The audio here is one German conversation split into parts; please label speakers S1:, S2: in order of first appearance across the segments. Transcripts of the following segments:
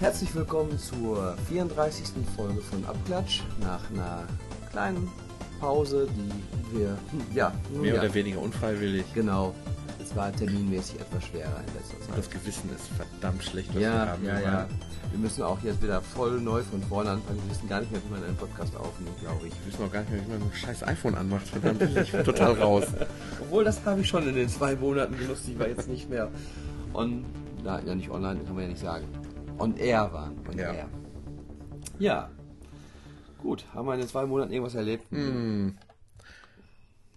S1: Herzlich willkommen zur 34. Folge von Abklatsch nach einer kleinen Pause, die wir, hm, ja, nun
S2: Mehr
S1: ja,
S2: oder weniger unfreiwillig.
S1: genau. Es war terminmäßig etwas schwerer in letzter Zeit.
S2: das Gewissen ist verdammt schlecht, was wir
S1: Ja,
S2: haben.
S1: ja,
S2: Wir
S1: ja.
S2: waren-
S1: Wir müssen auch jetzt wieder voll neu von vorne anfangen. Wir wissen gar nicht mehr, wie man einen Podcast aufnimmt, glaube ich.
S2: Wir wissen auch gar nicht mehr, wie man ein scheiß iPhone anmacht. Verdammt, ich bin total raus.
S1: Obwohl, das habe ich schon in den zwei Monaten genutzt. Ich war jetzt nicht mehr on, na, ja nicht online, kann man ja nicht sagen. On air waren. On
S2: Ja.
S1: air. Ja. Gut, haben wir in den zwei Monaten irgendwas erlebt?
S2: Hm,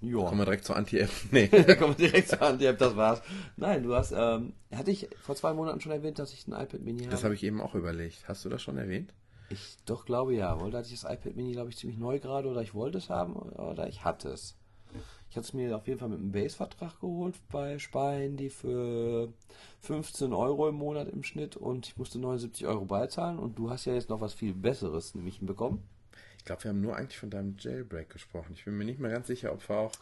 S1: Ja.
S2: kommen wir direkt zur Anti-App. Nee.
S1: Kommen wir direkt zur Anti-App, das war's. Nein, du hast, ähm, hatte ich vor zwei Monaten schon erwähnt, dass ich ein iPad Mini habe?
S2: Das habe ich eben auch überlegt. Hast du das schon erwähnt?
S1: Ich doch glaube ja. Wollte hatte ich das iPad Mini, glaube ich, ziemlich neu gerade oder ich wollte es haben oder ich hatte es. Ich hatte es mir auf jeden Fall mit einem Base-Vertrag geholt bei Sparhandy für 15 Euro im Monat im Schnitt und ich musste 79 Euro beizahlen und du hast ja jetzt noch was viel Besseres nämlich bekommen.
S2: Ich glaube, wir haben nur eigentlich von deinem Jailbreak gesprochen. Ich bin mir nicht mehr ganz sicher, ob wir auch.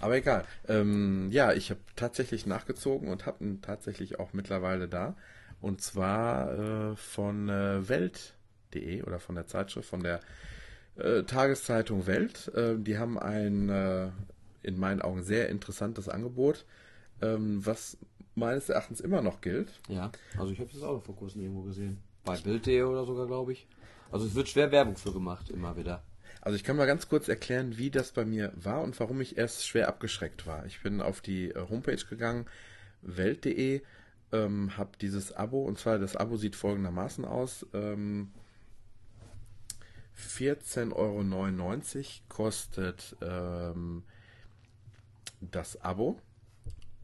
S2: Aber egal. Ähm, ja, ich habe tatsächlich nachgezogen und habe ihn tatsächlich auch mittlerweile da. Und zwar äh, von äh, Welt.de oder von der Zeitschrift, von der äh, Tageszeitung Welt. Äh, die haben ein äh, in meinen Augen sehr interessantes Angebot, ähm, was meines Erachtens immer noch gilt.
S1: Ja, also ich habe das auch vor kurzem irgendwo gesehen. Bei Bild.de oder sogar, glaube ich. Also es wird schwer Werbung für gemacht, immer wieder.
S2: Also ich kann mal ganz kurz erklären, wie das bei mir war und warum ich erst schwer abgeschreckt war. Ich bin auf die äh, Homepage gegangen, welt.de, ähm, habe dieses Abo, und zwar das Abo sieht folgendermaßen aus. Ähm, 14,99 Euro kostet ähm, das Abo,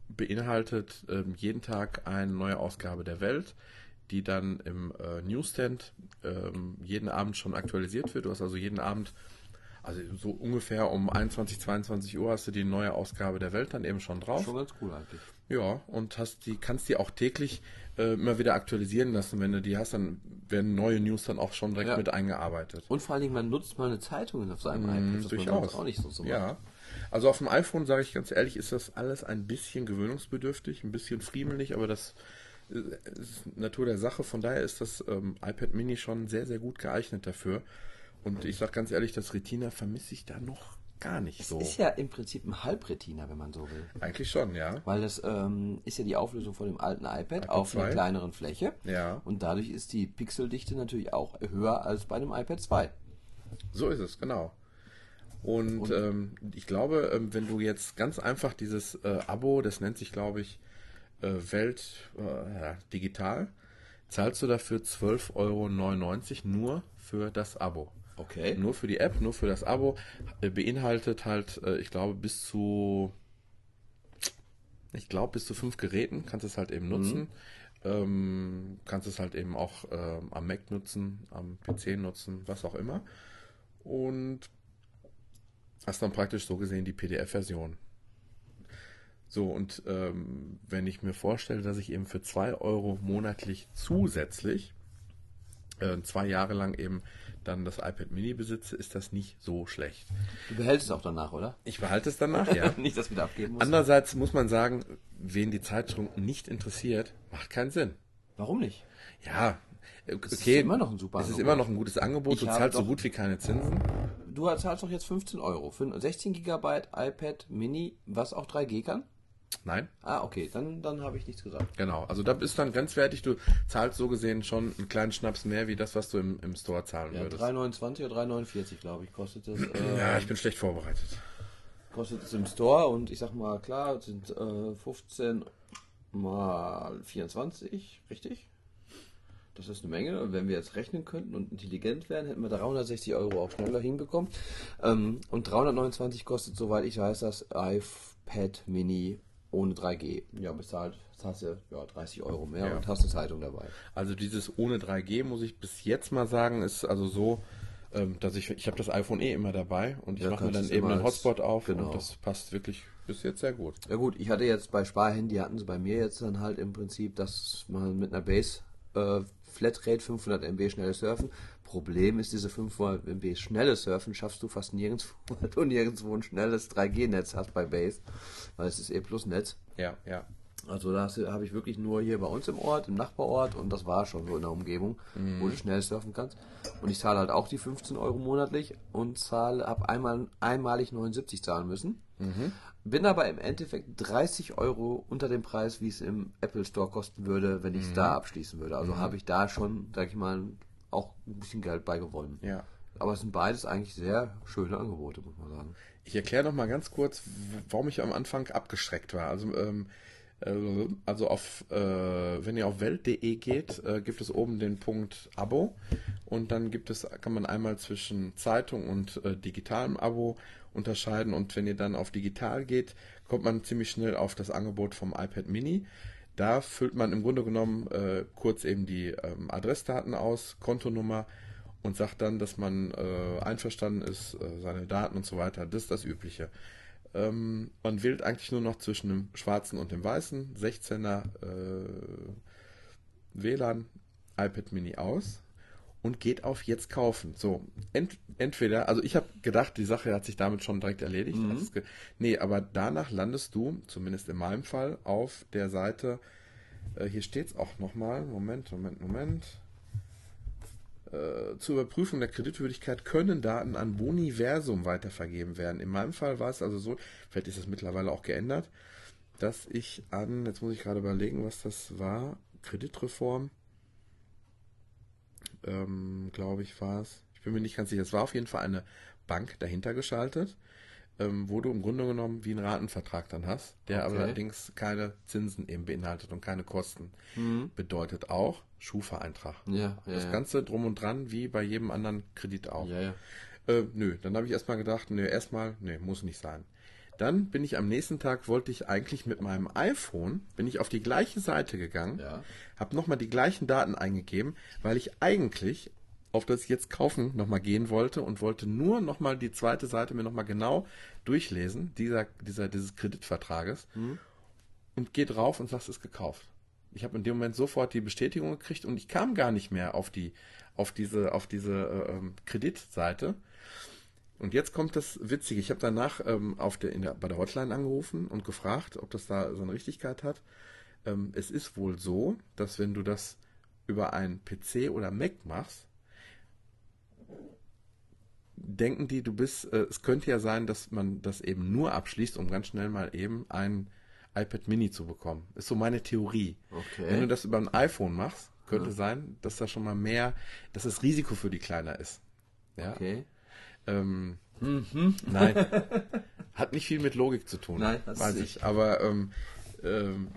S2: beinhaltet ähm, jeden Tag eine neue Ausgabe der Welt, die dann im äh, Newsstand ähm, jeden Abend schon aktualisiert wird. Du hast also jeden Abend, also so ungefähr um 21, 22 Uhr hast du die neue Ausgabe der Welt dann eben schon drauf.
S1: Schon ganz cool eigentlich.
S2: Ja, und hast die, kannst die auch täglich äh, immer wieder aktualisieren lassen. Wenn du die hast, dann werden neue News dann auch schon direkt
S1: Ja.
S2: mit eingearbeitet.
S1: Und vor allen Dingen, man nutzt mal eine Zeitung auf seinem
S2: Mm,
S1: iPad, das
S2: durchaus.
S1: auch nicht so so macht.
S2: Ja. Also auf dem iPhone, sage ich ganz ehrlich, ist das alles ein bisschen gewöhnungsbedürftig, ein bisschen friemelig, aber das Natur der Sache. Von daher ist das ähm, iPad Mini schon sehr, sehr gut geeignet dafür. Und ich sage ganz ehrlich, das Retina vermisse ich da noch gar nicht so.
S1: Ist ja im Prinzip ein Halbretina, wenn man so will.
S2: Eigentlich schon, ja.
S1: Weil das ähm, ist ja die Auflösung von dem alten iPad,
S2: iPad
S1: auf einer
S2: 2.
S1: kleineren Fläche.
S2: Ja.
S1: Und dadurch ist die Pixeldichte natürlich auch höher als bei dem iPad 2.
S2: So ist es, genau. Und,
S1: Und-
S2: ähm, ich glaube, ähm, wenn du jetzt ganz einfach dieses äh, Abo, das nennt sich, glaube ich, Welt äh, digital, zahlst du dafür 12,99 Euro nur für das Abo.
S1: Okay.
S2: Nur für die App, nur für das Abo, äh, beinhaltet halt, äh, ich glaube, bis zu, ich glaube, bis zu fünf Geräten kannst du es halt eben nutzen. Ähm, kannst es halt eben auch ähm, am Mac nutzen, am PC nutzen, was auch immer. Und hast dann praktisch so gesehen die PDF-Version. So, und ähm, wenn ich mir vorstelle, dass ich eben für 2 Euro monatlich zusätzlich äh, zwei Jahre lang eben dann das iPad Mini besitze, ist das nicht so schlecht.
S1: Du behältst es auch danach, oder?
S2: Ich behalte es danach, ja.
S1: nicht, dass du wieder abgeben musst.
S2: Andererseits muss man sagen, wen die Zeitung nicht interessiert, macht keinen Sinn.
S1: Warum nicht?
S2: Ja, äh,
S1: Es ist
S2: okay,
S1: immer noch ein super
S2: es ist
S1: Angebot.
S2: immer noch ein gutes Angebot.
S1: Ich
S2: Du zahlst so gut wie keine Zinsen.
S1: Du zahlst doch jetzt 15 Euro für ein 16 GB iPad Mini, was auch 3G kann?
S2: Nein,
S1: Ah, okay, dann, dann habe ich nichts gesagt.
S2: genau. Also da ist dann grenzwertig. Du zahlst so gesehen schon einen kleinen Schnaps mehr, wie das, was du im, im Store zahlen
S1: Ja,
S2: würdest.
S1: 3,29 oder 3,49 glaube ich, kostet das. Äh,
S2: Ja, ich bin schlecht vorbereitet.
S1: kostet es im Store und ich sag mal, klar, es sind äh, 15 mal 24, richtig? Das ist eine Menge. Und wenn wir jetzt rechnen könnten und intelligent wären, hätten wir 360 Euro auch schneller hinbekommen. Ähm, und 329 kostet, soweit ich weiß, das iPad Mini ohne 3G. Ja, bezahlt hast du ja 30 Euro mehr
S2: Ja.
S1: und hast eine Zeitung dabei.
S2: Also dieses ohne 3G muss ich bis jetzt mal sagen, ist also so, ähm, dass ich ich habe das iPhone eh immer dabei und ich
S1: Ja,
S2: mache mir dann eben einen Hotspot auf
S1: genau.
S2: und das passt wirklich bis jetzt sehr gut.
S1: Ja gut, ich hatte jetzt bei Sparhandy hatten sie bei mir jetzt dann halt im Prinzip, dass man mit einer Base äh, Flatrate 500 MB schnelles Surfen. Problem ist, diese 500 MB schnelles Surfen schaffst du fast nirgendwo, weil du nirgendwo ein schnelles 3G-Netz hast bei Base, weil es ist E plus Netz.
S2: Ja, ja.
S1: Also da habe ich wirklich nur hier bei uns im Ort, im Nachbarort und das war schon so in der Umgebung, wo du schnell surfen kannst. Und ich zahle halt auch die 15 Euro monatlich und zahle, habe einmal einmalig 79 zahlen müssen. Bin aber im Endeffekt 30 Euro unter dem Preis, wie es im Apple Store kosten würde, wenn ich es da abschließen würde. Also habe ich da schon, sag ich mal, auch ein bisschen Geld bei gewonnen.
S2: Ja.
S1: Aber es sind beides eigentlich sehr schöne Angebote, muss man sagen.
S2: Ich erkläre noch mal ganz kurz, warum ich am Anfang abgeschreckt war. Also, ähm, äh, also auf, äh, wenn ihr auf welt.de geht, äh, gibt es oben den Punkt Abo und dann gibt es, kann man einmal zwischen Zeitung und äh, digitalem Abo unterscheiden und wenn ihr dann auf digital geht, kommt man ziemlich schnell auf das Angebot vom iPad Mini. Da füllt man im Grunde genommen äh, kurz eben die ähm, Adressdaten aus, Kontonummer und sagt dann, dass man äh, einverstanden ist, äh, seine Daten und so weiter. Das ist das Übliche. Ähm, man wählt eigentlich nur noch zwischen dem schwarzen und dem weißen 16er äh, WLAN iPad Mini aus und geht auf jetzt kaufen. So, ent, entweder, also ich habe gedacht, die Sache hat sich damit schon direkt erledigt. Ge- nee, aber danach landest du, zumindest in meinem Fall, auf der Seite, äh, hier steht es auch nochmal, Moment, Moment, Moment. Äh, zur Überprüfung der Kreditwürdigkeit können Daten an Boniversum weitervergeben werden. In meinem Fall war es also so, vielleicht ist das mittlerweile auch geändert, dass ich an, jetzt muss ich gerade überlegen, was das war, Kreditreform, ähm, glaube ich, war es. Ich bin mir nicht ganz sicher. Es war auf jeden Fall eine Bank dahinter geschaltet, ähm, wo du im Grunde genommen wie einen Ratenvertrag dann hast, der
S1: Okay.
S2: aber allerdings keine Zinsen eben beinhaltet und keine Kosten. Bedeutet auch Schufa-Eintrag.
S1: Ja, ja.
S2: Das
S1: ja.
S2: Ganze drum und dran, wie bei jedem anderen Kredit auch.
S1: Ja, ja.
S2: Äh, nö, dann habe ich erstmal gedacht, nö, erstmal, nö, muss nicht sein. Dann bin ich am nächsten Tag, wollte ich eigentlich mit meinem iPhone, bin ich auf die gleiche Seite gegangen,
S1: Ja.
S2: habe nochmal die gleichen Daten eingegeben, weil ich eigentlich auf das jetzt kaufen nochmal gehen wollte und wollte nur nochmal die zweite Seite mir nochmal genau durchlesen, dieser, dieser, dieses Kreditvertrages und gehe drauf und sag, es ist gekauft. Ich habe in dem Moment sofort die Bestätigung gekriegt und ich kam gar nicht mehr auf die, auf diese, auf diese äh, ähm, Kreditseite. Und jetzt kommt das Witzige. Ich habe danach ähm, auf der, in der, bei der Hotline angerufen und gefragt, ob das da so eine Richtigkeit hat. Ähm, es ist wohl so, dass wenn du das über einen PC oder Mac machst, denken die, du bist, äh, es könnte ja sein, dass man das eben nur abschließt, um ganz schnell mal eben ein iPad Mini zu bekommen. Ist so meine Theorie.
S1: Okay.
S2: Wenn du das über ein iPhone machst, könnte sein, dass da schon mal mehr, dass das Risiko für die kleiner ist. Ja.
S1: Okay.
S2: Ähm, Nein. Hat nicht viel mit Logik zu tun.
S1: Nein, das
S2: weiß
S1: ist
S2: ich. Aber ähm, ähm,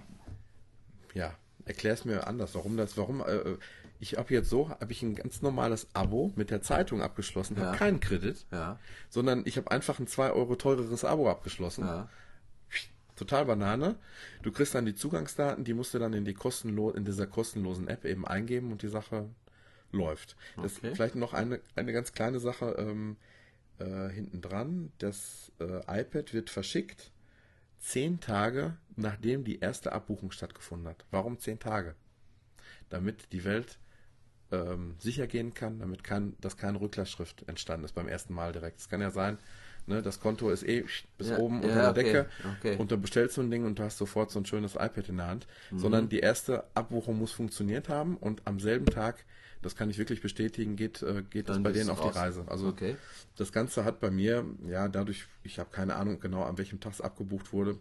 S2: ja, erklär es mir anders, warum das, warum. Äh, ich habe jetzt so, habe ich ein ganz normales Abo mit der Zeitung abgeschlossen, habe
S1: Ja.
S2: keinen Kredit,
S1: Ja.
S2: sondern ich habe einfach ein 2 Euro teureres Abo abgeschlossen.
S1: Ja.
S2: Total Banane. Du kriegst dann die Zugangsdaten, die musst du dann in die kostenlo in dieser kostenlosen App eben eingeben und die Sache läuft. Das
S1: Okay.
S2: vielleicht noch eine, eine ganz kleine Sache ähm, äh, hinten dran. Das äh, iPad wird verschickt zehn Tage, nachdem die erste Abbuchung stattgefunden hat. Warum zehn Tage? Damit die Welt ähm, sicher gehen kann, damit kein, dass keine Rücklassschrift entstanden ist beim ersten Mal direkt. Es kann ja sein, ne, das Konto ist eh bis
S1: Ja,
S2: oben
S1: ja,
S2: unter der
S1: okay,
S2: Decke
S1: okay.
S2: und du bestellst so ein Ding und du hast sofort so ein schönes iPad in der Hand,
S1: Mhm.
S2: sondern die erste Abbuchung muss funktioniert haben und am selben Tag, das kann ich wirklich bestätigen, geht, äh, geht das bei denen auf die
S1: raus.
S2: Reise. Also
S1: Okay.
S2: das Ganze hat bei mir, ja, dadurch, ich habe keine Ahnung genau, an welchem Tag es abgebucht wurde,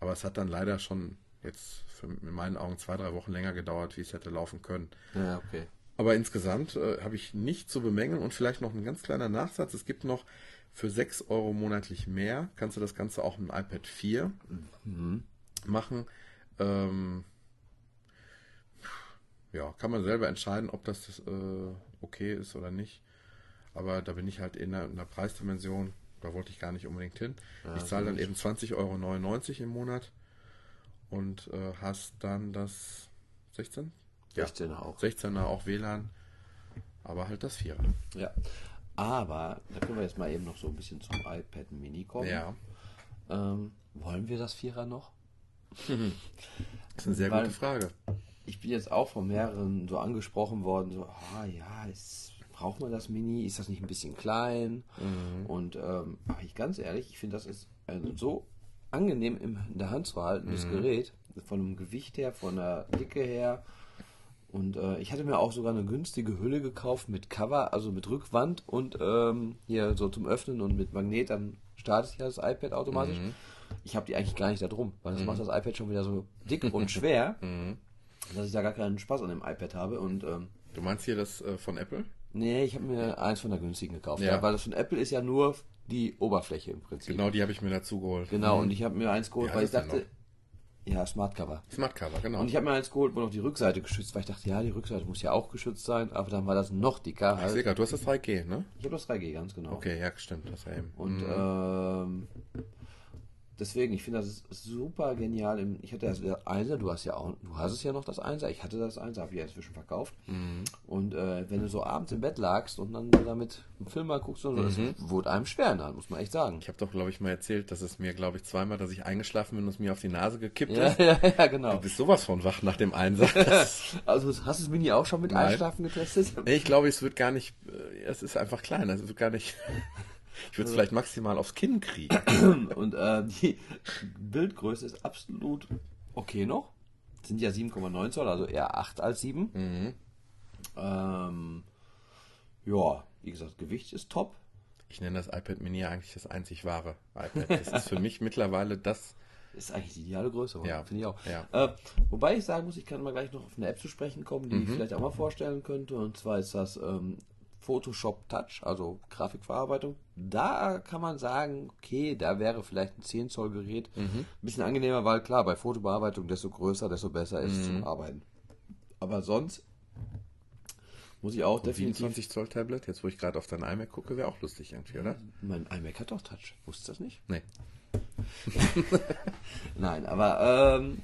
S2: aber es hat dann leider schon jetzt für, in meinen Augen zwei, drei Wochen länger gedauert, wie es hätte laufen können.
S1: Ja, okay.
S2: Aber insgesamt äh, habe ich nicht zu bemängeln und vielleicht noch ein ganz kleiner Nachsatz. Es gibt noch für 6 Euro monatlich mehr, kannst du das Ganze auch im iPad 4 machen. Ähm, ja, kann man selber entscheiden, ob das äh, okay ist oder nicht. Aber da bin ich halt in einer, in einer Preisdimension, da wollte ich gar nicht unbedingt hin. ich zahle dann eben 20,99 Euro im Monat und äh, hast dann das 16?
S1: 16 auch.
S2: 16er auch WLAN, aber halt das 4er.
S1: Ja. Aber, da können wir jetzt mal eben noch so ein bisschen zum iPad Mini kommen.
S2: Ja.
S1: Ähm, wollen wir das Vierer noch?
S2: Das ist eine sehr
S1: Weil-
S2: gute Frage.
S1: Ich bin jetzt auch von mehreren so angesprochen worden, so, ah ja, ist, braucht man das Mini? Ist das nicht ein bisschen klein? Und ähm, ich ganz ehrlich, ich finde, das ist ein so angenehm in der Hand zu haltendes Gerät, von dem Gewicht her, von der Dicke her. Und äh, ich hatte mir auch sogar eine günstige Hülle gekauft mit Cover, also mit Rückwand und ähm, hier so zum Öffnen und mit Magnet, dann startet ja das iPad automatisch. Ich habe die eigentlich gar nicht da drum, weil das macht das iPad schon wieder so dick und schwer, dass ich da gar keinen Spaß an dem iPad habe. Und ähm,
S2: Du meinst hier das äh, von Apple?
S1: nee, ich habe mir eins von der günstigen gekauft,
S2: Ja.
S1: ja. weil das von Apple ist ja nur die Oberfläche im Prinzip.
S2: Genau, die habe ich mir dazu geholt.
S1: Genau, und ich habe mir eins geholt,
S2: Wie
S1: weil ich dachte, ja, Smart Cover.
S2: Smart Cover, genau.
S1: Und ich habe mir eins geholt, wo noch die Rückseite geschützt war. Ich dachte, ja, die Rückseite muss ja auch geschützt sein, aber dann war das noch dicker.
S2: ich
S1: Halt.
S2: sehe gerade, du hast das 3G, ne?
S1: Ich habe das 3G, ganz genau.
S2: Okay, ja, stimmt. Das war eben.
S1: Und ähm, deswegen, ich finde das super genial. Ich hatte das Einser, du hast ja auch, du hast es ja noch das Einser. Ich hatte das Einser, habe ich ja inzwischen verkauft. Und äh, wenn du so abends im Bett lagst und dann damit einen Film mal guckst und so, das wurde einem schwer der Hand, muss man echt sagen.
S2: Ich habe doch, glaube ich, mal erzählt, dass es mir, glaube ich, zweimal, dass ich eingeschlafen bin und es mir auf die Nase gekippt
S1: Ja,
S2: ist.
S1: ja, ja, genau.
S2: Du bist sowas von wach nach dem Einsatz.
S1: Also hast du das Mini auch schon mit
S2: Nein.
S1: Einschlafen getestet?
S2: Nee, ich glaube, es wird gar nicht, äh, es ist einfach klein, es wird gar nicht, ich würde es vielleicht maximal aufs Kinn kriegen.
S1: Und äh, die Bildgröße ist absolut okay noch. Sind ja 7,9 Zoll, also eher 8 als 7.
S2: Mhm.
S1: Ähm, ja, wie gesagt, Gewicht ist top.
S2: Ich nenne das iPad Mini eigentlich das einzig wahre iPad. Das ist für mich mittlerweile das,
S1: Ist eigentlich die ideale Größe, oder?
S2: Ja,
S1: finde ich auch.
S2: ja.
S1: Äh, wobei ich sagen muss, ich kann mal gleich noch auf eine App zu sprechen kommen, die
S2: Mhm.
S1: ich vielleicht auch mal vorstellen könnte. Und zwar ist das ähm, Photoshop Touch, also Grafikverarbeitung. Da kann man sagen, okay, da wäre vielleicht ein 10 Zoll Gerät
S2: Mhm.
S1: ein bisschen angenehmer, weil klar, bei Fotobearbeitung desto größer, desto besser ist es
S2: Mhm.
S1: zum Arbeiten. Aber sonst muss ich auch definitiv.
S2: 27 Zoll Tablet, jetzt wo ich gerade auf dein iMac gucke, wäre auch lustig irgendwie, oder?
S1: Mein iMac hat doch Touch. Wusstest du das nicht?
S2: Nee.
S1: Nein, aber ähm,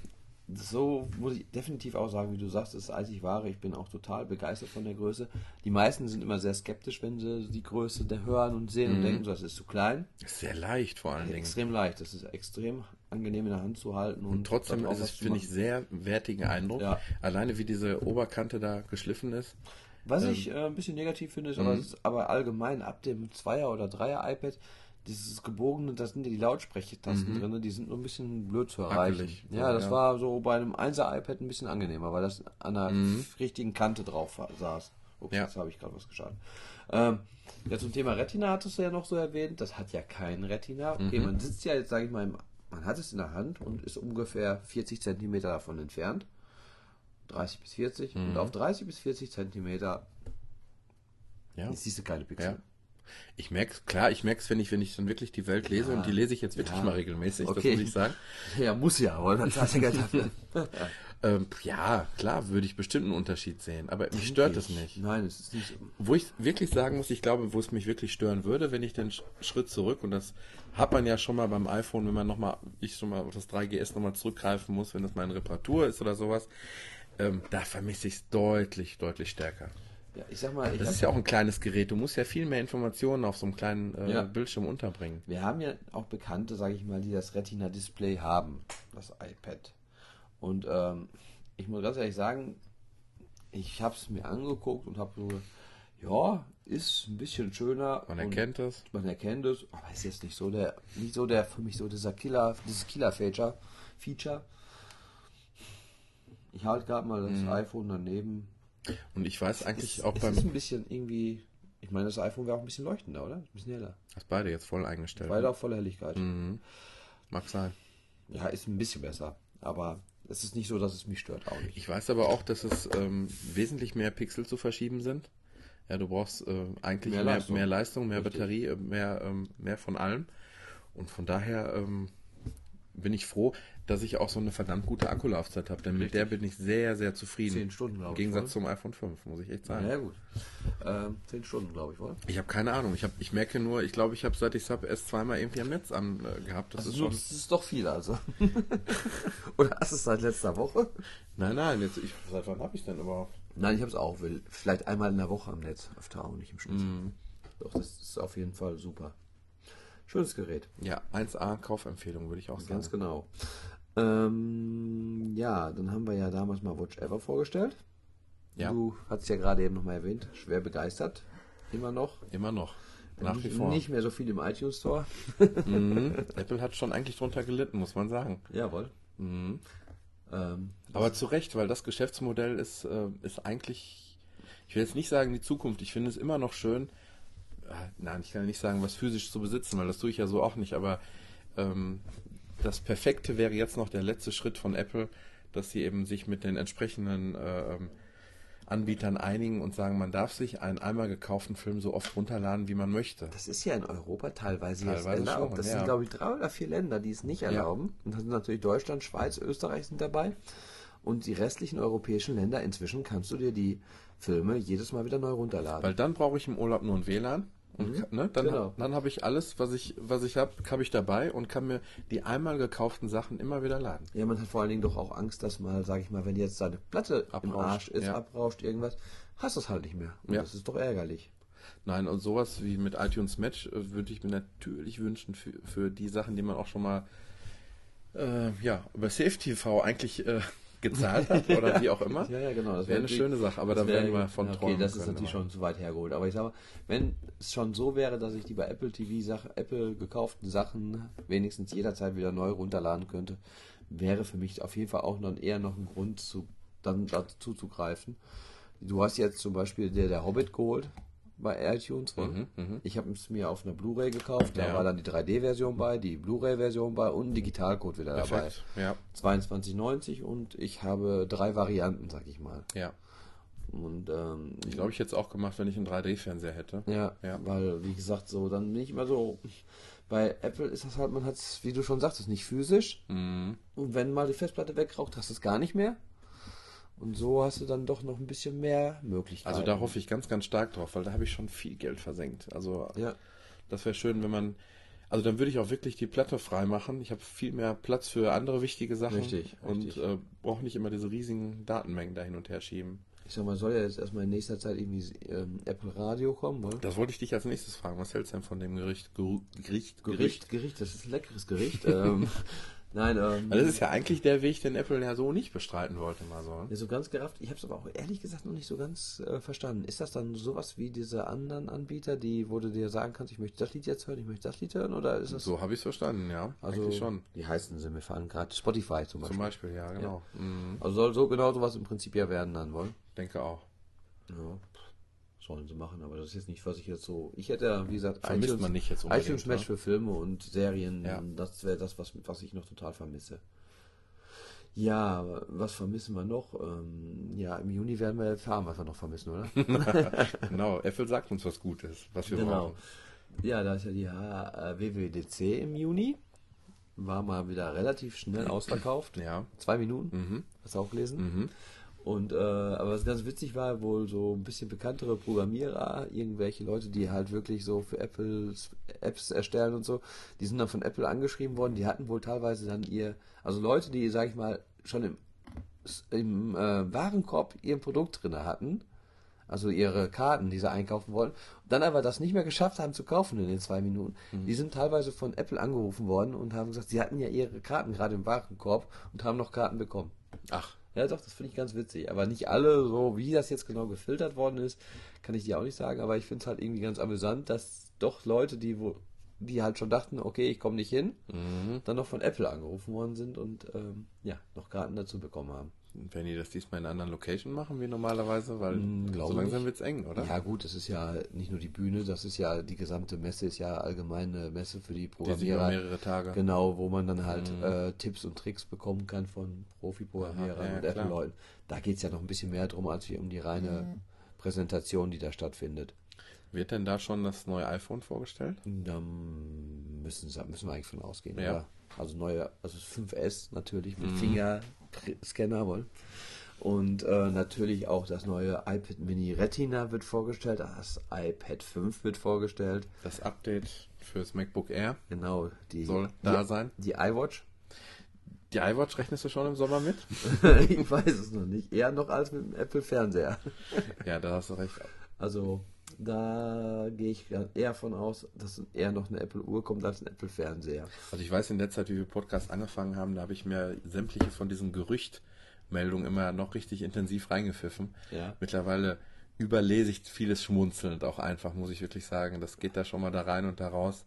S1: so muss ich definitiv auch sagen, wie du sagst, ist einzig wahre. Ich bin auch total begeistert von der Größe. Die meisten sind immer sehr skeptisch, wenn sie die Größe der hören und sehen
S2: Mhm.
S1: und denken, so, das ist zu klein.
S2: Ist sehr leicht vor allen Dingen.
S1: Extrem leicht. Das ist extrem angenehm in der Hand zu halten. Und,
S2: Und trotzdem ist es, finde ich, sehr wertigen Eindruck.
S1: Ja.
S2: Alleine wie diese Oberkante da geschliffen ist.
S1: Was
S2: Ähm,
S1: ich äh, ein bisschen negativ finde, ist,
S2: Mhm.
S1: aber, es ist aber allgemein ab dem Zweier- oder Dreier-iPad, dieses gebogene, da sind ja die Lautsprechetasten drin, die sind nur ein bisschen blöd zu erreichen.
S2: Mhm. Wackelig,
S1: Ja, das
S2: ja.
S1: war so bei einem 1er-iPad ein bisschen angenehmer, weil das an der richtigen Kante drauf saß. Ups,
S2: Mhm. Ja.
S1: jetzt habe ich gerade was geschadet. Ähm, ja, zum Thema Retina hattest du ja noch so erwähnt, das hat ja kein Retina. Okay,
S2: Mhm.
S1: man sitzt ja jetzt, sage ich mal, im, man hat es in der Hand und ist ungefähr 40 Zentimeter davon entfernt. 30 bis 40.
S2: Mhm.
S1: Und auf 30 bis 40 Zentimeter
S2: Ja.
S1: siehst du keine Pixel.
S2: Ich merke es, klar, ich merke es, wenn ich, wenn ich dann wirklich die Welt lese
S1: Ja.
S2: und die lese ich jetzt wirklich
S1: Ja.
S2: mal regelmäßig,
S1: Okay.
S2: das muss ich sagen.
S1: Ja, muss ja, aber dann zahlt ja Geld dafür.
S2: Ähm, ja, klar, würde ich bestimmt einen Unterschied sehen, aber mich stört es nicht.
S1: Nein, es ist nicht.
S2: Wo ich wirklich sagen muss, ich glaube, wo es mich wirklich stören würde, wenn ich den Sch- Schritt zurück, und das hat man ja schon mal beim iPhone, wenn man nochmal, ich schon mal auf das 3GS nochmal zurückgreifen muss, wenn das mal in Reparatur ist oder sowas, ähm, da vermisse ich es deutlich, deutlich stärker.
S1: Ja, ich sag mal, ich
S2: Das ist ja auch ein kleines Gerät, du musst ja viel mehr Informationen auf so einem kleinen äh,
S1: Ja.
S2: Bildschirm unterbringen.
S1: wir haben ja auch Bekannte, sage ich mal, die das Retina-Display haben, das iPad. Und ähm, ich muss ganz ehrlich sagen, ich habe es mir angeguckt und habe so, ja, ist ein bisschen schöner.
S2: Man erkennt das.
S1: Man erkennt es, aber ist jetzt nicht so der, nicht so der für mich so dieser Killer, dieses Killer-Feature. Feature. Ich halte gerade mal das iPhone daneben.
S2: Und ich weiß eigentlich
S1: es,
S2: auch
S1: es
S2: beim,
S1: ist ein bisschen irgendwie. Ich meine, das iPhone wäre auch ein bisschen leuchtender, oder? Ein bisschen heller.
S2: hast beide jetzt voll eingestellt.
S1: Beide auf voller Helligkeit.
S2: Mhm. Mag sein.
S1: Ja, ist ein bisschen besser. Aber es ist nicht so, dass es mich stört, auch nicht.
S2: Ich weiß aber auch, dass es ähm, wesentlich mehr Pixel zu verschieben sind. Ja, du brauchst äh, eigentlich
S1: Mehr
S2: mehr,
S1: Leistung.
S2: mehr Leistung, mehr. Batterie, äh, mehr, ähm, mehr von allem. Und von daher ähm, bin ich froh, dass ich auch so eine verdammt gute Akkulaufzeit habe. Denn mit
S1: Richtig.
S2: der bin ich sehr, sehr zufrieden.
S1: Zehn Stunden, glaube
S2: Im
S1: ich.
S2: Gegensatz
S1: voll.
S2: zum iPhone 5, muss ich echt sagen.
S1: Ja, gut. Ähm, zehn Stunden, glaube ich, wohl.
S2: Ich habe keine Ahnung. Ich, hab, ich merke nur, ich glaube, ich habe seit ich es habe erst zweimal irgendwie am Netz an äh, gehabt. Das,
S1: Das
S2: ist schon.
S1: das ist doch viel, also. Oder hast du es seit letzter Woche?
S2: Nein, nein, jetzt, ich, seit wann habe ich denn überhaupt?
S1: Nein, ich habe es auch. Vielleicht einmal in der Woche am Netz. Öfter auch nicht im Schnitt.
S2: Mhm.
S1: Doch, das ist auf jeden Fall super. Schönes Gerät.
S2: Ja, 1A Kaufempfehlung würde ich auch sagen.
S1: Ganz genau. Ähm, ja, dann haben wir ja damals mal Watch Ever vorgestellt.
S2: Ja.
S1: Du hast ja gerade eben nochmal erwähnt, schwer begeistert. Immer noch.
S2: Immer noch. Nach
S1: nicht,
S2: wie vor.
S1: Nicht mehr so viel im iTunes Store.
S2: Mhm. Apple hat schon eigentlich drunter gelitten, muss man sagen.
S1: Jawohl.
S2: Mhm.
S1: Ähm,
S2: Aber zu Recht, weil das Geschäftsmodell ist, äh, ist eigentlich, ich will jetzt nicht sagen die Zukunft, ich finde es immer noch schön, äh, nein, ich kann nicht sagen, was physisch zu besitzen, weil das tue ich ja so auch nicht, aber ähm, das Perfekte wäre jetzt noch der letzte Schritt von Apple, dass sie eben sich mit den entsprechenden äh, Anbietern einigen und sagen, man darf sich einen einmal gekauften Film so oft runterladen, wie man möchte.
S1: das ist ja in Europa teilweise,
S2: Teilweise
S1: jetzt erlaubt.
S2: schon,
S1: das
S2: ja.
S1: sind, glaube ich, drei oder vier Länder, die es nicht erlauben. Und das sind natürlich Deutschland, Schweiz, Österreich sind dabei. Und die restlichen europäischen Länder, inzwischen kannst du dir die Filme jedes Mal wieder neu runterladen.
S2: Weil dann brauche ich im Urlaub nur ein WLAN. Und ka- ne, dann,
S1: genau.
S2: dann habe ich alles, was ich, was ich habe, habe ich dabei und kann mir die einmal gekauften Sachen immer wieder laden.
S1: Ja, man hat vor allen Dingen doch auch Angst, dass mal, sag ich mal, wenn jetzt seine Platte im
S2: Abrauscht,
S1: Arsch ist,
S2: ja.
S1: abrauscht irgendwas, hast du es halt nicht mehr. Und
S2: Ja.
S1: das ist doch ärgerlich.
S2: Nein, und sowas wie mit iTunes Match äh, würde ich mir natürlich wünschen für, für die Sachen, die man auch schon mal äh, ja, über SafeTV eigentlich äh, gezahlt hat oder wie auch immer.
S1: Ja, ja, genau. Das
S2: Wäre eine
S1: natürlich-
S2: schöne Sache, aber da
S1: wär-
S2: werden wir von
S1: okay,
S2: träumen
S1: das ist natürlich schon zu weit hergeholt. Aber ich sage, wenn es schon so wäre, dass ich die bei Apple TV Sachen, Apple gekauften Sachen wenigstens jederzeit wieder neu runterladen könnte, wäre für mich auf jeden Fall auch noch eher noch ein Grund zu dann dazu zu greifen. Du hast jetzt zum Beispiel der, der Hobbit geholt bei iTunes. wohl? Ich habe es mir auf einer Blu-ray gekauft. Da
S2: Mhm, Ja.
S1: war dann die 3D-Version bei, die Blu-ray-Version bei und ein Digitalcode wieder dabei.
S2: Perfekt. Ja,
S1: 22,90 und ich habe drei Varianten, sag ich mal.
S2: ja.
S1: Und ähm,
S2: Ich glaube, ich hätte es auch gemacht, wenn ich einen 3D-Fernseher hätte.
S1: ja,
S2: Ja.
S1: weil wie gesagt, so dann nicht immer so. Bei Apple ist das halt, man hat es, wie du schon sagtest, nicht physisch.
S2: Mhm.
S1: Und wenn mal die Festplatte wegraucht, hast du es gar nicht mehr. Und so hast du dann doch noch ein bisschen mehr Möglichkeiten.
S2: Also da hoffe ich ganz, ganz stark drauf, weil da habe ich schon viel Geld versenkt. Also
S1: Ja,
S2: das wäre schön, wenn man. Also dann würde ich auch wirklich die Platte frei machen. Ich habe viel mehr Platz für andere wichtige Sachen.
S1: Richtig,
S2: Und äh, brauche nicht immer diese riesigen Datenmengen da hin und her schieben.
S1: ich sag mal, soll ja jetzt erstmal in nächster Zeit irgendwie ähm, Apple Radio kommen, oder?
S2: Das wollte ich dich als nächstes fragen. Was hältst du denn von dem Gericht? Geru- Gericht?
S1: Gericht, Gericht, das ist ein leckeres Gericht. ähm, nein, ähm,
S2: Weil das ist ja eigentlich der Weg, den Apple ja so nicht bestreiten wollte, mal so.
S1: Ja, so ganz gerafft. Ich habe es aber auch ehrlich gesagt noch nicht so ganz äh, verstanden. Ist das dann sowas wie diese anderen Anbieter, die, wo du dir sagen kannst, ich möchte das Lied jetzt hören, ich möchte das Lied hören, oder ist das
S2: So habe ich es verstanden, ja.
S1: also
S2: eigentlich schon.
S1: Wie heißen sie mir fallen gerade Spotify zum Beispiel.
S2: Zum Beispiel, ja, genau. Mhm.
S1: Also soll so genau sowas im Prinzip ja werden dann wollen.
S2: Denke auch.
S1: Ja, sollen sie machen, aber das ist jetzt nicht, was ich jetzt so. Ich hätte ja, wie gesagt,
S2: Vermisst man nicht jetzt
S1: iTunes Match
S2: ne?
S1: für Filme und Serien.
S2: Ja.
S1: Das wäre das, was, was ich noch total vermisse. Ja, was vermissen wir noch? Ähm, ja, im Juni werden wir erfahren, was wir noch vermissen, oder?
S2: genau, Apple sagt uns was Gutes, was wir
S1: Genau.
S2: brauchen.
S1: Ja, da ist ja die WWDC im Juni. War mal wieder relativ schnell ausverkauft.
S2: Ja.
S1: Zwei Minuten.
S2: Mhm.
S1: Hast du auch gelesen?
S2: Mhm.
S1: Und äh, aber was ganz witzig war, wohl so ein bisschen bekanntere Programmierer, irgendwelche Leute, die halt wirklich so für Apple Apps erstellen und so, die sind dann von Apple angeschrieben worden, die hatten wohl teilweise dann ihr, also Leute, die, sag ich mal, schon im, im äh, Warenkorb ihr Produkt drin hatten, also ihre Karten, die sie einkaufen wollen, dann aber das nicht mehr geschafft haben zu kaufen in den zwei Minuten. Die sind teilweise von Apple angerufen worden und haben gesagt, sie hatten ja ihre Karten gerade im Warenkorb und haben noch Karten bekommen.
S2: Ach,
S1: Ja, doch, das finde ich ganz witzig. Aber nicht alle, so wie das jetzt genau gefiltert worden ist, kann ich dir auch nicht sagen. Aber ich finde es halt irgendwie ganz amüsant, dass doch Leute, die wo, die halt schon dachten, okay, ich komme nicht hin,
S2: Mhm.
S1: dann noch von Apple angerufen worden sind und ähm, ja, noch Karten dazu bekommen haben.
S2: Wenn die das diesmal in einer anderen Location machen wie normalerweise, weil
S1: Mm, glaube
S2: so langsam wird es eng, oder?
S1: Ja gut, das ist ja nicht nur die Bühne, das ist ja die gesamte Messe, ist ja allgemeine Messe für die
S2: die
S1: Programmierer.
S2: mehrere Tage.
S1: Genau, wo man dann halt äh, Tipps und Tricks bekommen kann von Profi-Programmierern
S2: ja,
S1: und. Apple-Leuten. Da geht es ja noch ein bisschen mehr drum, als wie um die reine Präsentation, die da stattfindet.
S2: Wird denn da schon das neue iPhone vorgestellt?
S1: Da müssen, müssen wir eigentlich von ausgehen.
S2: Ja.
S1: Oder? Also neue, also das 5S natürlich mit Fingerscanner wohl. Und äh, natürlich auch das neue iPad Mini Retina wird vorgestellt, das iPad 5 wird vorgestellt.
S2: Das Update fürs MacBook Air
S1: Genau, die
S2: soll da
S1: die,
S2: sein.
S1: Die iWatch.
S2: Die iWatch rechnest du schon im Sommer mit?
S1: ich weiß es noch nicht. Eher noch als mit dem Apple Fernseher.
S2: ja, da hast du recht.
S1: Also da gehe ich eher von aus, dass eher noch eine Apple-Uhr kommt als ein Apple-Fernseher.
S2: Also ich weiß in der Zeit, wie wir Podcast angefangen haben, da habe ich mir sämtliche von diesen Gerüchtmeldungen immer noch richtig intensiv reingepfiffen.
S1: Ja.
S2: Mittlerweile überlese ich vieles schmunzelnd auch einfach, muss ich wirklich sagen. Das geht da schon mal da rein und da raus.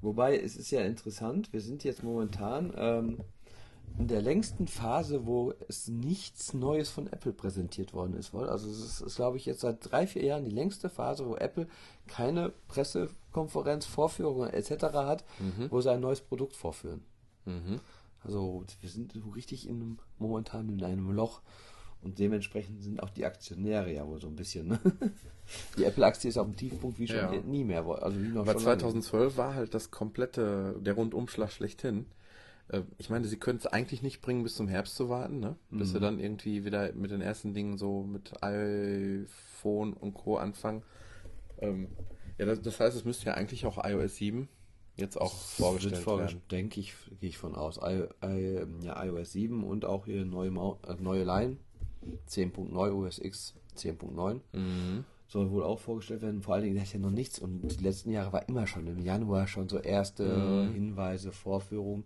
S1: Wobei, es ist ja interessant, wir sind jetzt momentan ähm, in der längsten Phase, wo es nichts Neues von Apple präsentiert worden ist. Also es ist, ist glaube ich, jetzt seit drei, vier Jahren die längste Phase, wo Apple keine Pressekonferenz, Vorführung etc. hat, wo sie ein neues Produkt vorführen.
S2: Mhm.
S1: Also wir sind so richtig in einem, momentan in einem Loch und dementsprechend sind auch die Aktionäre ja wohl so ein bisschen. Ne? Die Apple-Aktie ist auf dem Tiefpunkt wie schon
S2: Ja.
S1: nie mehr. Also wie noch
S2: Aber
S1: schon lange.
S2: 2012 war halt das komplette, der Rundumschlag schlechthin. Äh, Ich meine, sie können es eigentlich nicht bringen, bis zum Herbst zu warten, ne? Bis sie dann irgendwie wieder mit den ersten Dingen so mit iPhone und Co. anfangen. Ähm, ja, das, das heißt, es müsste ja eigentlich auch iOS 7 jetzt auch vorgestellt
S1: wird vorgestellt,
S2: werden.
S1: denke ich, gehe ich von aus. I, I, ja, iOS 7 und auch hier neue, Mau äh, neue Line 10.9 OS X 10.9
S2: Mhm.
S1: soll wohl auch vorgestellt werden. Vor allen Dingen, da ist ja noch nichts und die letzten Jahre war immer schon im Januar schon so erste
S2: Mhm.
S1: Hinweise, Vorführungen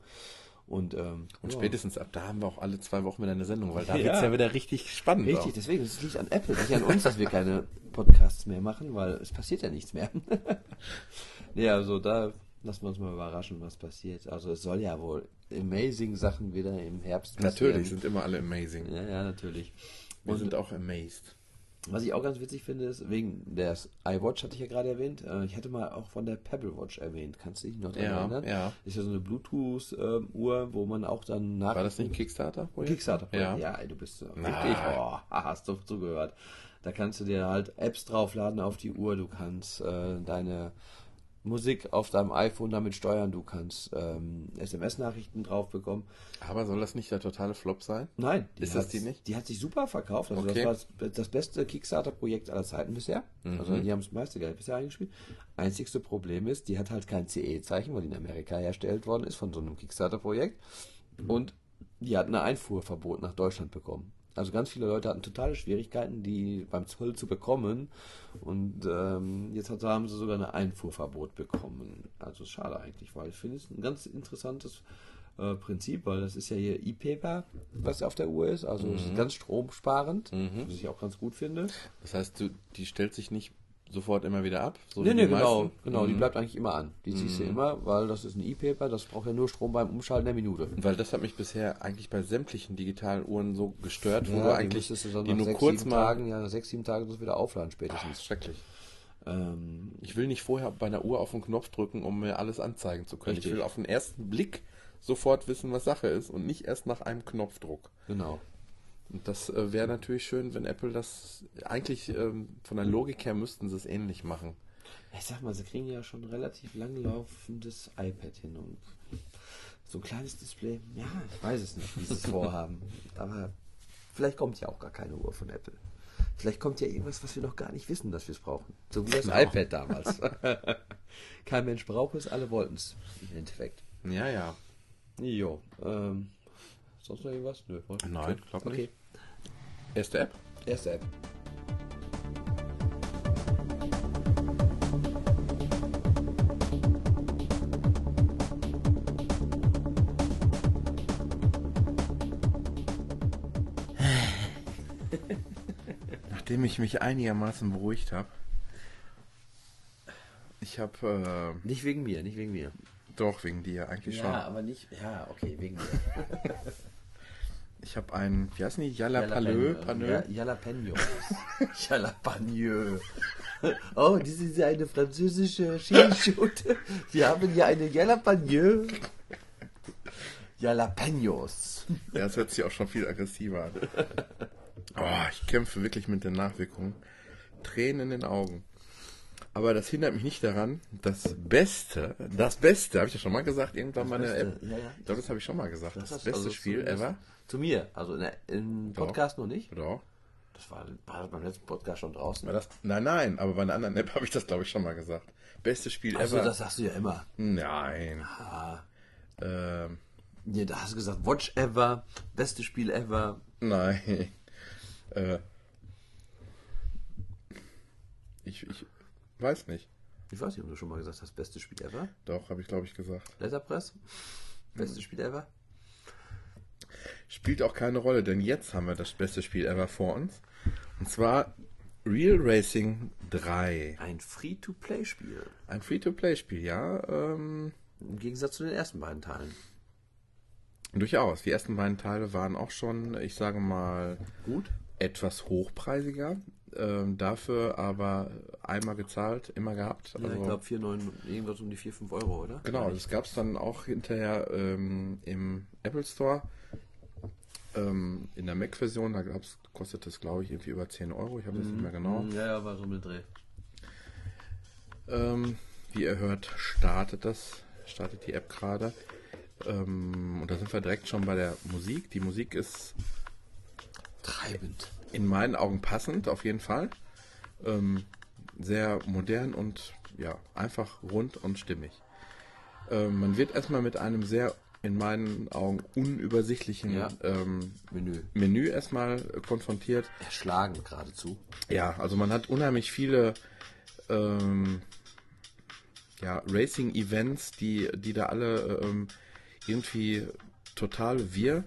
S1: und, ähm,
S2: Und
S1: ja.
S2: spätestens ab da haben wir auch alle zwei Wochen wieder eine Sendung, weil da
S1: Ja.
S2: wird es ja wieder richtig spannend.
S1: Richtig,
S2: auch.
S1: deswegen, es liegt an Apple, nicht an uns, dass wir keine Podcasts mehr machen, weil es passiert ja nichts mehr. nee, also da lassen wir uns mal überraschen, was passiert. Also es soll ja wohl amazing Sachen wieder im Herbst passieren.
S2: Natürlich, sind immer alle amazing.
S1: Ja, ja, natürlich.
S2: Wir
S1: Und
S2: sind auch amazed.
S1: Was ich auch ganz witzig finde, ist, wegen des iWatch hatte ich ja gerade erwähnt, äh, ich hatte mal auch von der Pebble Watch erwähnt. Kannst du dich noch daran
S2: Ja,
S1: erinnern?
S2: ja.
S1: Ist ja so eine Bluetooth-Uhr, wo man auch dann nach...
S2: War das nicht ein Kickstarter?
S1: Kickstarter.
S2: Ja.
S1: ja, ey, du bist so wirklich, oh, hast du zugehört. Da kannst du dir halt Apps draufladen auf die Uhr, du kannst äh, deine Musik auf deinem iPhone damit steuern, du kannst ähm, SMS-Nachrichten drauf bekommen.
S2: Aber soll das nicht der totale Flop sein?
S1: Nein,
S2: Ist das die nicht?
S1: Die hat sich super verkauft. Also
S2: Okay.
S1: das war das, beste Kickstarter-Projekt aller Zeiten bisher.
S2: Mhm.
S1: Also die haben das meiste Geld bisher eingespielt. Einzigste Problem ist, die hat halt kein CE-Zeichen, weil die in Amerika hergestellt worden ist von so einem Kickstarter-Projekt. Und die hat ein Einfuhrverbot nach Deutschland bekommen. Also ganz viele Leute hatten totale Schwierigkeiten, die beim Zoll zu bekommen. Und ähm, jetzt hat, haben sie sogar ein Einfuhrverbot bekommen. Also schade eigentlich, weil ich finde es ein ganz interessantes äh, Prinzip, weil das ist ja hier E-Paper, was auf der Uhr ist. Also es ist ganz stromsparend, was ich auch ganz gut finde.
S2: Das heißt, du, die stellt sich nicht sofort immer wieder ab? So
S1: Nee, nee,
S2: die
S1: genau,
S2: meisten?
S1: genau, die
S2: Mhm.
S1: bleibt eigentlich immer an. Die ziehst du immer, weil das ist ein E-Paper, das braucht ja nur Strom beim Umschalten der Minute.
S2: Weil das hat mich bisher eigentlich bei sämtlichen digitalen Uhren so gestört, wo
S1: Ja,
S2: du
S1: die
S2: eigentlich
S1: du dann
S2: die nur
S1: sechs,
S2: kurz mal...
S1: Tagen, ja, nach sechs, sieben Tagen das wieder aufladen spätestens.
S2: schrecklich.
S1: Ähm,
S2: Ich will nicht vorher bei einer Uhr auf den Knopf drücken, um mir alles anzeigen zu können.
S1: Richtig.
S2: Ich will auf den ersten Blick sofort wissen, was Sache ist und nicht erst nach einem Knopfdruck.
S1: genau.
S2: Und das äh, wäre natürlich schön, wenn Apple das eigentlich ähm, von der Logik her müssten sie es ähnlich machen.
S1: Ich sag mal, sie kriegen ja schon ein relativ langlaufendes iPad hin und so ein kleines Display, ja, ich weiß es nicht, wie sie es vorhaben. Aber vielleicht kommt ja auch gar keine Uhr von Apple. Vielleicht kommt ja irgendwas, was wir noch gar nicht wissen, dass wir es brauchen. So wie das
S2: Genau.
S1: iPad damals. Kein Mensch braucht es, alle wollten es. Im Endeffekt.
S2: Ja, ja.
S1: Jo. Ähm, sonst noch irgendwas? Nö.
S2: Nein, glaub nicht.
S1: Okay.
S2: Erste App?
S1: Erste App.
S2: Nachdem ich mich einigermaßen beruhigt habe. Ich habe,
S1: Nicht wegen mir, nicht wegen mir.
S2: äh, doch wegen dir eigentlich schon.
S1: aber nicht. Ja, okay, wegen mir.
S2: Ich habe einen, wie heißen die? Jalapalö? Panö?
S1: Ja, Jalapenos. Jalapagno. Oh, das ist eine französische Skischote. Wir haben hier eine Jalapagno. Jalapenos.
S2: Ja, das hört sich auch schon viel aggressiver an. Oh, ich kämpfe wirklich mit den Nachwirkungen. Tränen in den Augen. Aber das hindert mich nicht daran, das Beste, das Beste, habe ich ja schon mal gesagt, irgendwann mal in der
S1: Beste,
S2: App.
S1: ja, ja.
S2: Ich glaube, das habe ich schon mal gesagt. Das,
S1: hast-
S2: beste
S1: also
S2: Spiel ever.
S1: Zu mir. Also in im Podcast noch nicht.
S2: Doch.
S1: Das war, war das beim letzten Podcast schon draußen.
S2: War das, nein, nein, aber bei einer anderen App habe ich das, glaube ich, schon mal gesagt. Beste Spiel
S1: Also,
S2: ever.
S1: das sagst du ja immer.
S2: Nein.
S1: Ah,
S2: Ähm,
S1: nee, da hast du gesagt, Watch ever, beste Spiel ever.
S2: nein. Äh, Ich, ich weiß nicht.
S1: Ich weiß nicht, ob du schon mal gesagt hast, beste Spiel ever.
S2: Doch, habe ich glaube ich gesagt.
S1: Letterpress? Beste Spiel ever?
S2: Spielt auch keine Rolle, denn jetzt haben wir das beste Spiel ever vor uns. Und zwar Real Racing 3.
S1: Ein Free-to-Play-Spiel.
S2: Ein Free-to-Play-Spiel, ja. Ähm,
S1: Im Gegensatz zu den ersten beiden Teilen.
S2: durchaus. Die ersten beiden Teile waren auch schon, ich sage mal,
S1: Gut?
S2: etwas hochpreisiger. Ähm, dafür aber einmal gezahlt, immer gehabt.
S1: Ja, ich glaube 4,9, irgendwas um die 4, 5 Euro, oder?
S2: Genau, das gab es dann auch hinterher ähm, im Apple Store. Ähm, in der Mac-Version, da gab's, kostet es, glaube ich, irgendwie über 10 Euro. Ich habe das nicht mehr genau.
S1: Ja, ja, war so mit Dreh.
S2: Ähm, wie ihr hört, startet das, startet die App gerade. Ähm, und da sind wir direkt schon bei der Musik. Die Musik ist
S1: Treibend.
S2: In meinen Augen passend, auf jeden Fall. Ähm, sehr modern und ja, einfach rund und stimmig. Ähm, man wird erstmal mit einem sehr, in meinen Augen, unübersichtlichen
S1: Ja.
S2: ähm,
S1: Menü.
S2: Menü erstmal äh, konfrontiert.
S1: Erschlagen geradezu.
S2: Ja, also man hat unheimlich viele ähm, ja, Racing-Events, die, die da alle ähm, irgendwie total wir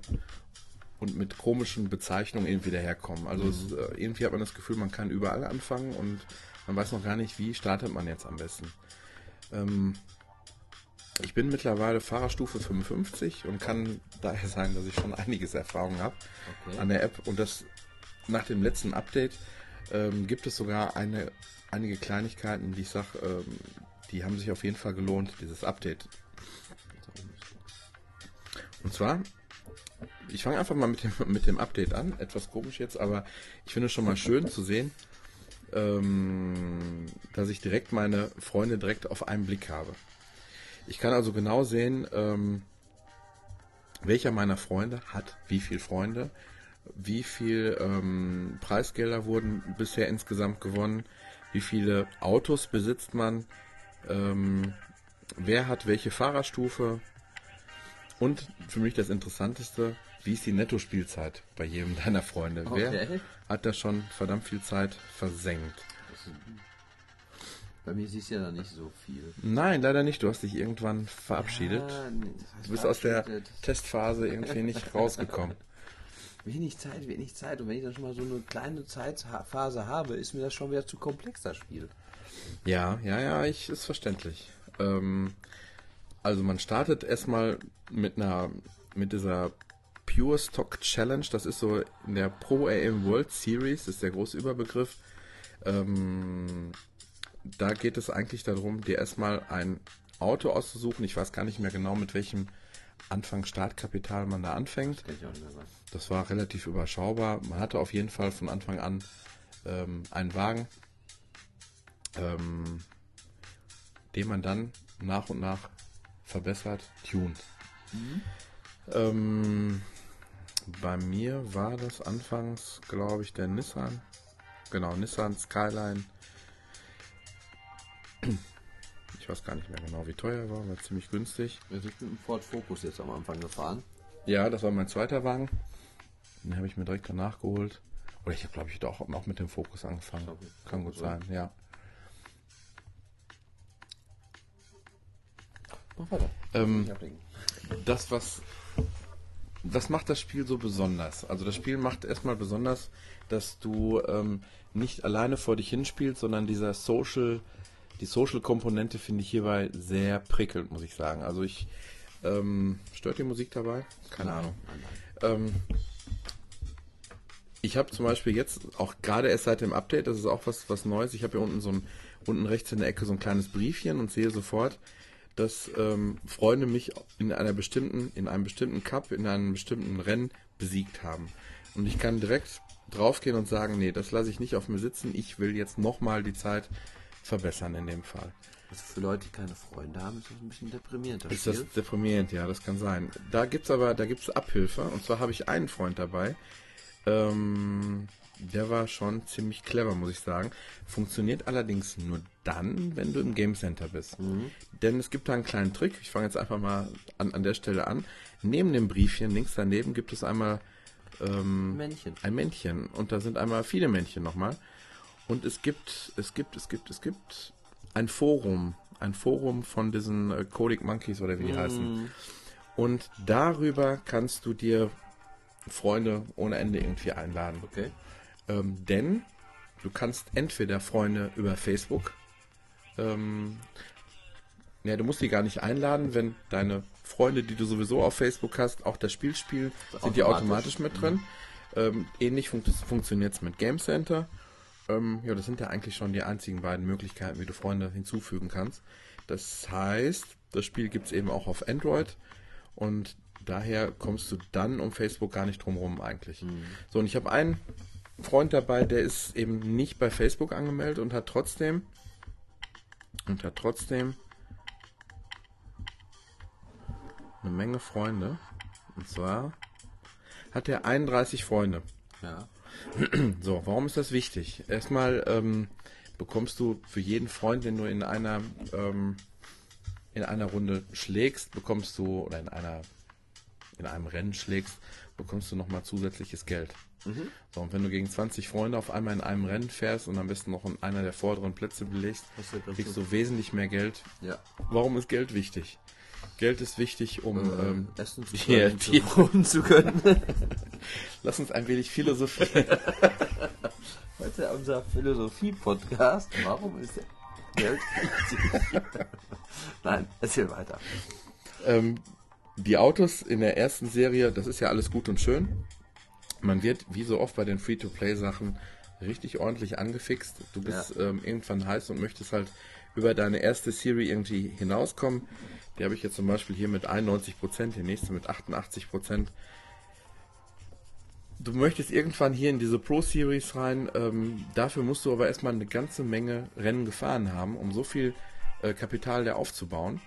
S2: und mit komischen Bezeichnungen irgendwie daherkommen. Also es, äh, irgendwie hat man das Gefühl, man kann überall anfangen und man weiß noch gar nicht, wie startet man jetzt am besten. Ähm, ich bin mittlerweile Fahrerstufe 55 und kann daher sagen, dass ich schon einiges Erfahrung habe
S1: Okay.
S2: an der App und das nach dem letzten Update ähm, gibt es sogar eine, einige Kleinigkeiten, die ich sage, ähm, die haben sich auf jeden Fall gelohnt, dieses Update. Und zwar, ich fange einfach mal mit dem, mit dem Update an, etwas komisch jetzt, aber ich finde es schon mal schön zu sehen, ähm, dass ich direkt meine Freunde direkt auf einen Blick habe. Ich kann also genau sehen, ähm, welcher meiner Freunde hat wie viele Freunde, wie viel ähm, Preisgelder wurden bisher insgesamt gewonnen, wie viele Autos besitzt man, ähm, wer hat welche Fahrerstufe und für mich das Interessanteste, wie ist die Nettospielzeit bei jedem deiner Freunde? Wer
S1: Okay.
S2: hat da schon verdammt viel Zeit versenkt?
S1: Bei mir siehst du ja da nicht so viel.
S2: Nein, leider nicht. Du hast dich irgendwann verabschiedet.
S1: Ja,
S2: Du bist aus der. Testphase irgendwie nicht rausgekommen.
S1: Wenig Zeit, wenig Zeit. Und wenn ich dann schon mal so eine kleine Zeitphase habe, ist mir das schon wieder zu komplex, das Spiel.
S2: Ja, ja, ja, ich ist verständlich. Ähm, also man startet erstmal mit einer mit dieser Pure Stock Challenge. Das ist so in der Pro AM World Series, das ist der große Überbegriff. Ähm, da geht es eigentlich darum, dir erstmal ein Auto auszusuchen. Ich weiß gar nicht mehr genau, mit welchem Anfang Startkapital man da anfängt. Das war relativ überschaubar. Man hatte auf jeden Fall von Anfang an ähm, einen Wagen, ähm, den man dann nach und nach verbessert, tunt. Ähm, bei mir war das anfangs, glaube ich, der Nissan. Genau, Nissan Skyline. Ich weiß gar nicht mehr genau, wie teuer er war, war ziemlich günstig.
S1: Wir sind mit dem Ford Focus jetzt am Anfang gefahren.
S2: Ja, das war mein zweiter Wagen. Den habe ich mir direkt danach geholt. Oder ich habe, glaube ich, doch auch mit dem Fokus angefangen. Kann gut sein, ja. Ähm, das, was. Was macht das Spiel so besonders? Also das Spiel macht erstmal besonders, dass du ähm, nicht alleine vor dich hinspielst, sondern dieser Social, die Social-Komponente finde ich hierbei sehr prickelnd, muss ich sagen. Also ich ähm, stört die Musik dabei? Keine Ahnung. Ähm, ich habe zum Beispiel jetzt auch gerade erst seit dem Update, das ist auch was, was Neues. Ich habe hier unten so ein, unten rechts in der Ecke so ein kleines Briefchen und sehe sofort, dass ähm, Freunde mich in einer bestimmten, in einem bestimmten Cup, in einem bestimmten Rennen besiegt haben. Und ich kann direkt draufgehen und sagen, nee, das lasse ich nicht auf mir sitzen. Ich will jetzt nochmal die Zeit verbessern in dem Fall.
S1: Also für Leute, die keine Freunde haben, ist das ein bisschen deprimierend, das
S2: Ist das
S1: Spiel.
S2: deprimierend, ja, das kann sein. Da gibt's aber, da gibt's Abhilfe. Und zwar habe ich einen Freund dabei. Ähm, der war schon ziemlich clever, muss ich sagen. Funktioniert allerdings nur dann, wenn du im Game Center bist. Denn es gibt da einen kleinen Trick. Ich fange jetzt einfach mal an, an der Stelle an. Neben dem Briefchen, links daneben, gibt es einmal ähm,
S1: Männchen.
S2: ein Männchen. Und da sind einmal viele Männchen nochmal. Und es gibt, es gibt, es gibt, es gibt ein Forum, ein Forum von diesen äh, Codic Monkeys oder wie die heißen. Und darüber kannst du dir Freunde ohne Ende irgendwie einladen.
S1: Okay.
S2: Ähm, denn du kannst entweder Freunde über Facebook, ähm, ja, du musst die gar nicht einladen, wenn deine Freunde, die du sowieso auf Facebook hast, auch das Spiel spielen, sind die automatisch mit drin. Ähm, ähnlich funkt funktioniert es mit Game Center. Ähm, ja, das sind ja eigentlich schon die einzigen beiden Möglichkeiten, wie du Freunde hinzufügen kannst. Das heißt, das Spiel gibt es eben auch auf Android und daher kommst du dann um Facebook gar nicht drum rum eigentlich. So, und ich habe einen Freund dabei, der ist eben nicht bei Facebook angemeldet und hat trotzdem und hat trotzdem eine Menge Freunde. Und zwar hat er 31 Freunde.
S1: Ja.
S2: So, warum ist das wichtig? Erstmal ähm, bekommst du für jeden Freund, den du in einer ähm, in einer Runde schlägst, bekommst du oder in einer in einem Rennen schlägst, bekommst du nochmal zusätzliches Geld. So, und wenn du gegen 20 Freunde auf einmal in einem Rennen fährst und am besten noch in einer der vorderen Plätze belegst, kriegst
S1: so?
S2: du wesentlich mehr Geld.
S1: Ja.
S2: Warum ist Geld wichtig? Geld ist wichtig, um ähm,
S1: Essen zu
S2: hier,
S1: können,
S2: die-
S1: zu wohnen zu können.
S2: lass uns ein wenig philosophieren.
S1: Heute unser Philosophie-Podcast. Warum ist Geld wichtig? Nein, erzähl weiter.
S2: Ähm, die Autos in der ersten Serie, das ist ja alles gut und schön. Man wird, wie so oft bei den Free-to-Play-Sachen, richtig ordentlich angefixt. Du bist ähm, irgendwann heiß und möchtest halt über deine erste Serie irgendwie hinauskommen. Die habe ich jetzt zum Beispiel hier mit 91%, die nächste mit 88%. Du möchtest irgendwann hier in diese Pro Series rein. Ähm, dafür musst du aber erstmal eine ganze Menge Rennen gefahren haben, um so viel äh, Kapital da aufzubauen.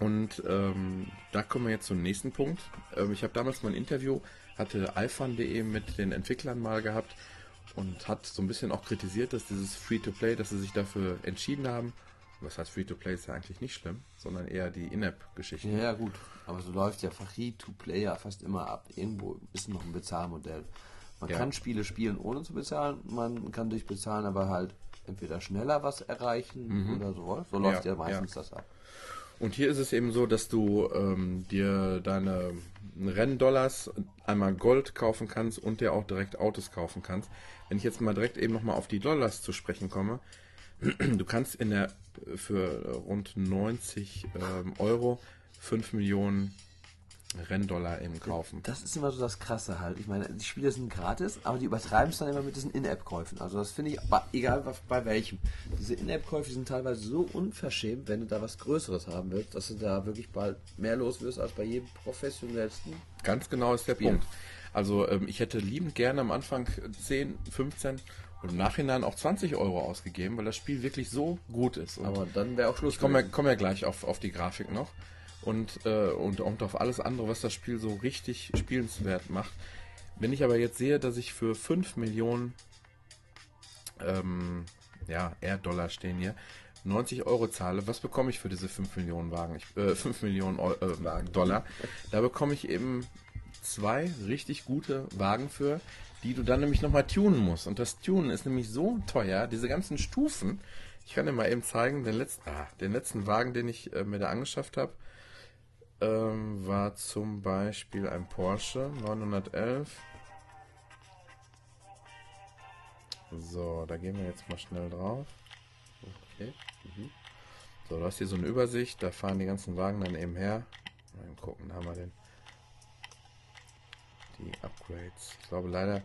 S2: Und ähm, da kommen wir jetzt zum nächsten Punkt. Ähm, ich habe damals mal ein Interview, hatte iFun.de mit den Entwicklern mal gehabt und hat so ein bisschen auch kritisiert, dass dieses Free-to-Play, dass sie sich dafür entschieden haben. Was heißt Free-to-Play ist ja eigentlich nicht schlimm, sondern eher die In-App-Geschichten.
S1: Ja, ja, gut. Aber so läuft ja Free-to-Play ja fast immer ab. Irgendwo ist noch ein Bezahlmodell. Man
S2: Ja.
S1: kann Spiele spielen ohne zu bezahlen, man kann durch Bezahlen aber halt entweder schneller was erreichen oder so. So läuft
S2: Ja,
S1: ja, meistens das ab.
S2: Und hier ist es eben so, dass du ähm, dir deine Renndollars einmal Gold kaufen kannst und dir auch direkt Autos kaufen kannst. Wenn ich jetzt mal direkt eben nochmal auf die Dollars zu sprechen komme, du kannst in der für rund 90 ähm, Euro 5 Millionen Renndollar eben kaufen.
S1: Das ist immer so das Krasse halt. Ich meine, die Spiele sind gratis, aber die übertreiben es dann immer mit diesen In-App-Käufen. Also das finde ich, egal bei welchem. Diese In-App-Käufe sind teilweise so unverschämt, wenn du da was Größeres haben willst, dass du da wirklich bald mehr los wirst als bei jedem professionellsten.
S2: Ganz genau ist der
S1: Spiel.
S2: Punkt. Also ähm, ich hätte liebend gerne am Anfang 10, 15 und im Nachhinein auch 20 Euro ausgegeben, weil das Spiel wirklich so gut ist. Und
S1: Aber dann wäre auch Schluss.
S2: Ich komme ja, komm ja gleich auf, auf die Grafik noch und, äh, und, und auf alles andere, was das Spiel so richtig spielenswert macht. Wenn ich aber jetzt sehe, dass ich für 5 Millionen, ähm, ja, R-Dollar stehen hier, 90 Euro zahle, was bekomme ich für diese 5 Millionen Wagen? Ich, äh, 5 Millionen Eu äh. Dollar. Da bekomme ich eben zwei richtig gute Wagen für, die du dann nämlich nochmal tunen musst. Und das Tunen ist nämlich so teuer, diese ganzen Stufen. Ich kann dir mal eben zeigen, den letzten, ah, den letzten Wagen, den ich äh, mir da angeschafft habe, ähm, war zum Beispiel ein Porsche 911. So, da gehen wir jetzt mal schnell drauf. Okay. Mhm. So, du hast hier so eine Übersicht, da fahren die ganzen Wagen dann eben her. Mal gucken, da haben wir den. Die Upgrades. Ich glaube leider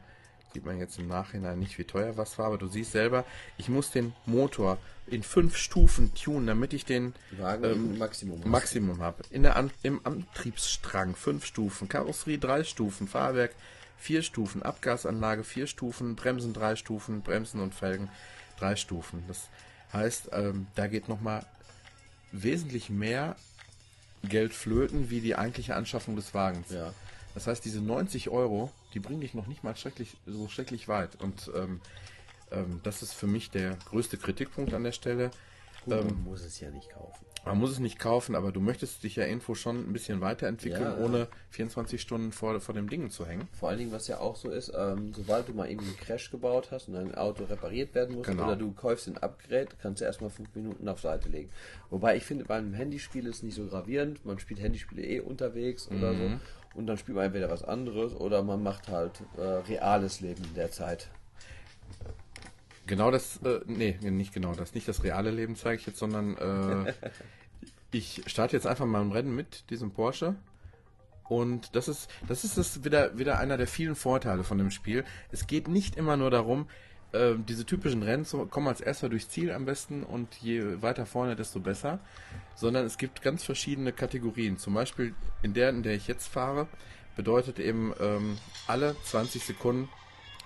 S2: sieht man jetzt im Nachhinein nicht, wie teuer was war, aber du siehst selber, ich muss den Motor in fünf Stufen tunen, damit ich den ähm,
S1: im Maximum.
S2: Maximum habe. In der An Im Antriebsstrang fünf Stufen, Karosserie drei Stufen, Fahrwerk vier Stufen, Abgasanlage vier Stufen, Bremsen drei Stufen, Bremsen und Felgen drei Stufen. Das heißt, ähm, da geht nochmal wesentlich mehr Geld flöten, wie die eigentliche Anschaffung des Wagens.
S1: Ja.
S2: Das heißt, diese 90 Euro, die bringen dich noch nicht mal schrecklich, so schrecklich weit. Und ähm, ähm, das ist für mich der größte Kritikpunkt an der Stelle.
S1: Gut, ähm, man muss es ja nicht kaufen.
S2: Man muss es nicht kaufen, aber du möchtest dich ja irgendwo schon ein bisschen weiterentwickeln, ja, ohne 24 Stunden vor, vor dem Ding zu hängen.
S1: Vor allen Dingen, was ja auch so ist, ähm, sobald du mal irgendwie einen Crash gebaut hast und dein Auto repariert werden muss genau. oder du kaufst ein Upgrade, kannst du erstmal fünf Minuten auf Seite legen. Wobei ich finde, beim Handyspiel ist nicht so gravierend. Man spielt Handyspiele eh unterwegs mhm. oder so. Und dann spielt man entweder was anderes oder man macht halt äh, reales Leben in der Zeit.
S2: Genau das, äh, nee, nicht genau das, nicht das reale Leben zeige ich jetzt, sondern äh, ich starte jetzt einfach mal ein Rennen mit diesem Porsche. Und das ist, das ist das wieder, wieder einer der vielen Vorteile von dem Spiel. Es geht nicht immer nur darum, äh, diese typischen Rennen kommen als erster durchs Ziel am besten und je weiter vorne, desto besser. Sondern es gibt ganz verschiedene Kategorien. Zum Beispiel in der, in der ich jetzt fahre, bedeutet eben ähm, alle 20 Sekunden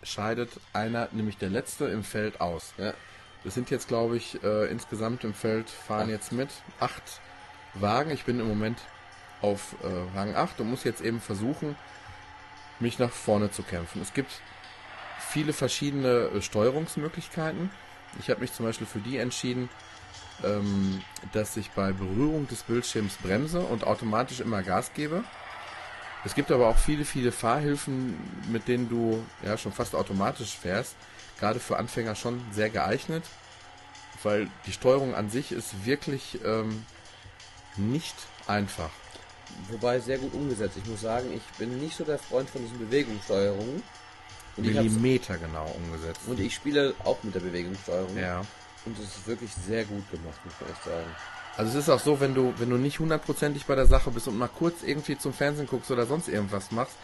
S2: scheidet einer, nämlich der letzte im Feld aus. Ja. Das sind jetzt, glaube ich, äh, insgesamt im Feld fahren jetzt mit acht Wagen. Ich bin im Moment auf äh, Rang 8 und muss jetzt eben versuchen, mich nach vorne zu kämpfen. Es gibt viele verschiedene äh, Steuerungsmöglichkeiten. Ich habe mich zum Beispiel für die entschieden, ähm, dass ich bei Berührung des Bildschirms bremse und automatisch immer Gas gebe. Es gibt aber auch viele, viele Fahrhilfen, mit denen du ja schon fast automatisch fährst. Gerade für Anfänger schon sehr geeignet, weil die Steuerung an sich ist wirklich ähm, nicht einfach.
S1: Wobei sehr gut umgesetzt. Ich muss sagen, ich bin nicht so der Freund von diesen Bewegungssteuerungen.
S2: Millimeter genau umgesetzt.
S1: Und ich spiele auch mit der Bewegungssteuerung.
S2: Ja.
S1: Und es ist wirklich sehr gut gemacht, muss man echt sagen.
S2: Also es ist auch so, wenn du, wenn du nicht hundertprozentig bei der Sache bist und mal kurz irgendwie zum Fernsehen guckst oder sonst irgendwas machst,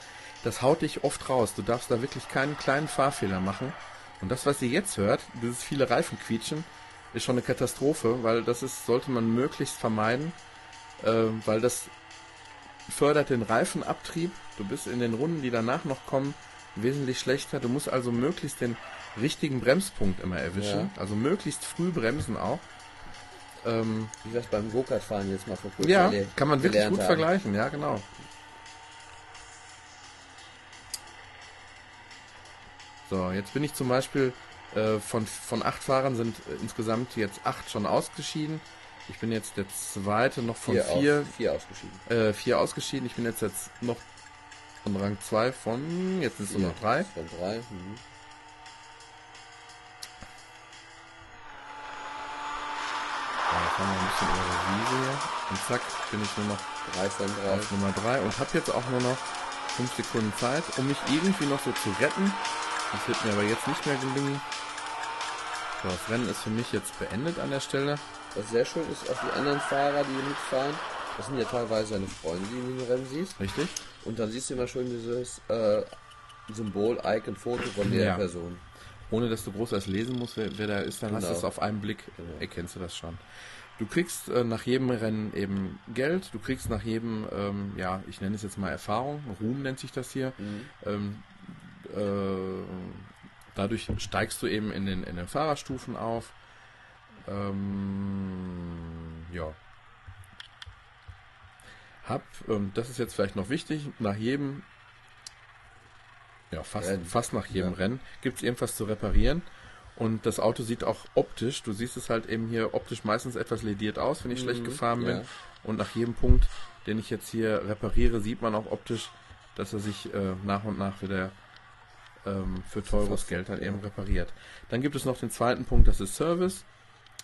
S2: das haut dich oft raus. Du darfst da wirklich keinen kleinen Fahrfehler machen. Und das, was ihr jetzt hört, dieses viele Reifen quietschen, ist schon eine Katastrophe, weil das ist, sollte man möglichst vermeiden, äh, weil das fördert den Reifenabtrieb. Du bist in den Runden, die danach noch kommen, wesentlich schlechter. Du musst also möglichst den richtigen Bremspunkt immer erwischen. Ja. Also möglichst früh bremsen auch.
S1: Ähm, Wie es beim Go-Kart-Fahren jetzt mal vor
S2: kurzem Ja, kann man wirklich gut haben. vergleichen, ja, genau. So, jetzt bin ich zum Beispiel äh, von, von acht Fahrern sind äh, insgesamt jetzt acht schon ausgeschieden. Ich bin jetzt der zweite noch von vier. Vier, aus,
S1: vier ausgeschieden.
S2: Äh, vier ausgeschieden. Ich bin jetzt, jetzt noch von Rang 2 von, jetzt ist es nur noch drei.
S1: Von drei. Mhm.
S2: fahren wir ein bisschen über die Wiese hier. Und zack, bin ich nur noch drei von drei. auf Nummer 3 und habe jetzt auch nur noch 5 Sekunden Zeit, um mich irgendwie noch so zu retten. Das wird mir aber jetzt nicht mehr gelingen. So, das Rennen ist für mich jetzt beendet an der Stelle.
S1: Was sehr schön ist, auch die anderen Fahrer, die mitfahren, das sind ja teilweise deine Freunde, die du im Rennen siehst.
S2: Richtig.
S1: Und dann siehst du immer schön dieses äh, Symbol, Icon, Foto von der ja. Person.
S2: Ohne dass du groß als lesen musst, wer, wer da ist, dann genau. hast du es auf einen Blick, genau. erkennst du das schon. Du kriegst äh, nach jedem Rennen eben Geld, du kriegst nach jedem, ähm, ja, ich nenne es jetzt mal Erfahrung, Ruhm nennt sich das hier. Mhm. Ähm, äh, dadurch steigst du eben in den, in den Fahrerstufen auf. Ähm, ja. Hab, ähm, das ist jetzt vielleicht noch wichtig, nach jedem, ja, fast, fast nach jedem ja. Rennen gibt es irgendwas zu reparieren. Und das Auto sieht auch optisch, du siehst es halt eben hier optisch meistens etwas lediert aus, wenn ich mhm, schlecht gefahren bin. Ja. Und nach jedem Punkt, den ich jetzt hier repariere, sieht man auch optisch, dass er sich äh, nach und nach wieder ähm, für teures Geld halt eben repariert. Dann gibt es noch den zweiten Punkt, das ist Service.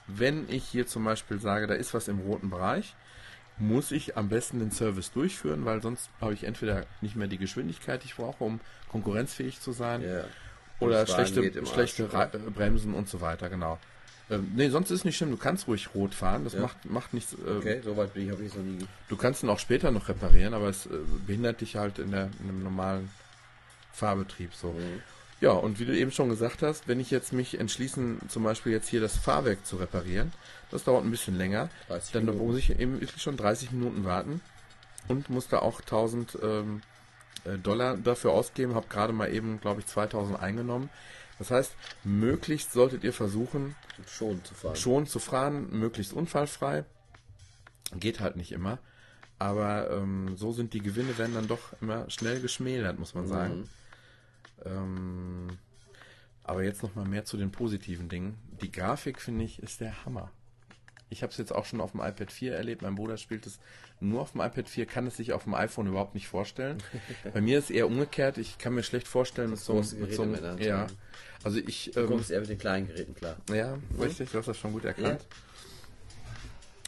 S2: Wenn ich hier zum Beispiel sage, da ist was im roten Bereich, muss ich am besten den Service durchführen, weil sonst habe ich entweder nicht mehr die Geschwindigkeit, die ich brauche, um konkurrenzfähig zu sein. Yeah. Oder schlechte, schlechte Arsch, Bremsen und so weiter, genau. Ähm, nee, sonst ist es nicht schlimm. Du kannst ruhig rot fahren. Das ja. macht, macht nichts.
S1: Äh, okay, soweit bin ich, habe ich noch nie.
S2: Du kannst ihn auch später noch reparieren, aber es äh, behindert dich halt in, der, in einem normalen Fahrbetrieb so. Mhm. Ja, und wie du eben schon gesagt hast, wenn ich jetzt mich entschließen, zum Beispiel jetzt hier das Fahrwerk zu reparieren, das dauert ein bisschen länger, dann muss ich eben wirklich schon 30 Minuten warten und muss da auch 1000 ähm, äh, Dollar dafür ausgeben, habe gerade mal eben, glaube ich, 2000 eingenommen. Das heißt, möglichst solltet ihr versuchen,
S1: schon zu fahren.
S2: Schon zu fahren, möglichst unfallfrei. Geht halt nicht immer. Aber ähm, so sind die Gewinne werden dann doch immer schnell geschmälert, muss man mhm. Ähm, aber jetzt noch mal mehr zu den positiven Dingen. Die Grafik, finde ich, ist der Hammer. Ich habe es jetzt auch schon auf dem iPad 4 erlebt. Mein Bruder spielt es nur auf dem iPad 4, kann es sich auf dem iPhone überhaupt nicht vorstellen. Bei mir ist eher umgekehrt. Ich kann mir schlecht vorstellen, mit so, mit so einem, ja. Also ich,
S1: Du
S2: ähm,
S1: kommst eher mit den kleinen Geräten klar.
S2: ja, richtig, du hast das schon gut erkannt.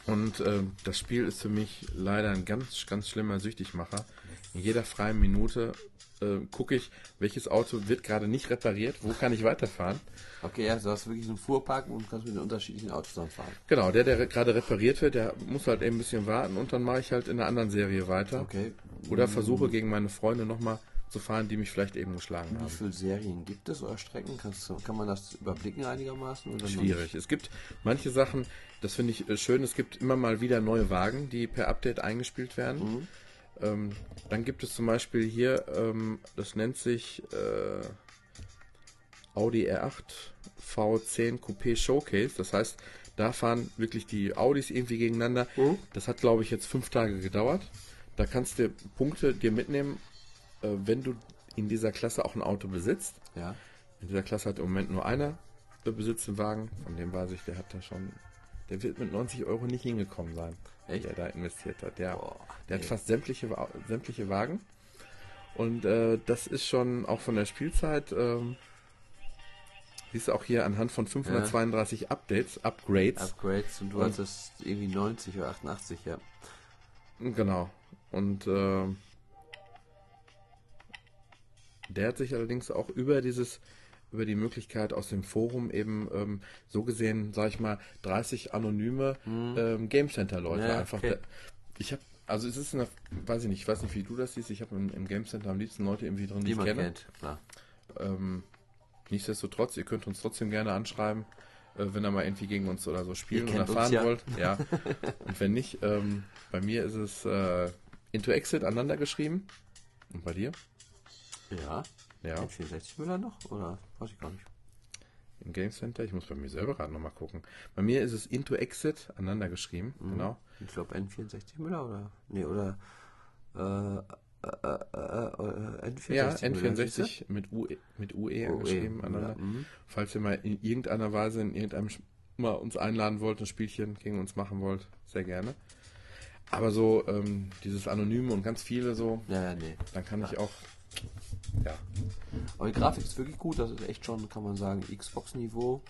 S2: Und ähm, das Spiel ist für mich leider ein ganz, ganz schlimmer Süchtigmacher. In jeder freien Minute äh, gucke ich, welches Auto wird gerade nicht repariert, wo kann ich weiterfahren.
S1: Okay, ja, du hast wirklich so einen Fuhrpark und kannst mit den unterschiedlichen Autos dann fahren.
S2: Genau, der, der gerade repariert wird, der muss halt eben ein bisschen warten und dann mache ich halt in einer anderen Serie weiter.
S1: Okay.
S2: Oder versuche gegen meine Freunde nochmal zu fahren, die mich vielleicht eben geschlagen
S1: Wie
S2: haben.
S1: viele Serien gibt es oder Strecken? Kannst, kann man das überblicken einigermaßen?
S2: Schwierig. Es gibt manche Sachen, das finde ich äh, schön, es gibt immer mal wieder neue Wagen, die per Update eingespielt werden. Ähm, dann gibt es zum Beispiel hier, ähm, das nennt sich äh, Audi R8 V10 Coupé Showcase. Das heißt, da fahren wirklich die Audis irgendwie gegeneinander.
S1: Mhm.
S2: Das hat, glaube ich, jetzt fünf Tage gedauert. Da kannst du Punkte dir mitnehmen, äh, wenn du in dieser Klasse auch ein Auto besitzt.
S1: Ja.
S2: In dieser Klasse hat im Moment nur einer besitzt den Wagen. Von dem weiß ich, der hat da schon. Der wird mit 90 Euro nicht hingekommen sein,
S1: Echt?
S2: der da investiert hat. Der,
S1: Boah,
S2: der hat
S1: nee.
S2: fast sämtliche, sämtliche Wagen. Und äh, das ist schon auch von der Spielzeit. Ähm, siehst du auch hier anhand von 532 Updates, Upgrades.
S1: Upgrades und du
S2: Und-
S1: hattest irgendwie 90 oder 88, ja.
S2: Genau. Und äh, der hat sich allerdings auch über dieses, über die Möglichkeit aus dem Forum eben ähm, so gesehen, sag ich mal, 30 anonyme ähm, Game Center Leute
S1: Mhm. Ja,
S2: einfach.
S1: okay.
S2: Ich habe, also es ist eine, weiß ich nicht, ich weiß nicht, wie du das siehst. Ich habe im, im Game Center am liebsten Leute irgendwie drin, die ich kenne.
S1: kennt, klar.
S2: Ähm, nichtsdestotrotz, ihr könnt uns trotzdem gerne anschreiben, äh, wenn ihr mal irgendwie gegen uns oder so spielen
S1: Ihr
S2: oder fahren
S1: ja.
S2: wollt. Ja. Und wenn nicht, ähm, bei mir ist es äh, Into Exit aneinander geschrieben. Und bei dir?
S1: Ja.
S2: Ja.
S1: Mit 64 Müller noch? Oder? Weiß ich gar nicht.
S2: Im Game Center. Ich muss bei mir selber gerade nochmal gucken. Bei mir ist es Into Exit aneinander geschrieben.
S1: Mhm.
S2: Genau.
S1: Ich glaube N64 Müller oder? Nee, oder äh, äh, äh, äh, N64
S2: Ja,
S1: Müller, siehst du?
S2: N64 mit UE, mit UE
S1: UE,
S2: geschrieben
S1: Müller,
S2: aneinander.
S1: mhm.
S2: Falls ihr mal in irgendeiner Weise in irgendeinem mal uns einladen wollt, ein Spielchen gegen uns machen wollt, sehr gerne. Aber so ähm, dieses Anonyme und ganz viele so,
S1: Ja, ja, nee.
S2: dann kann ich auch, ja,
S1: Aber die Grafik ist wirklich gut. Das ist echt schon, kann man sagen, Xbox-Niveau.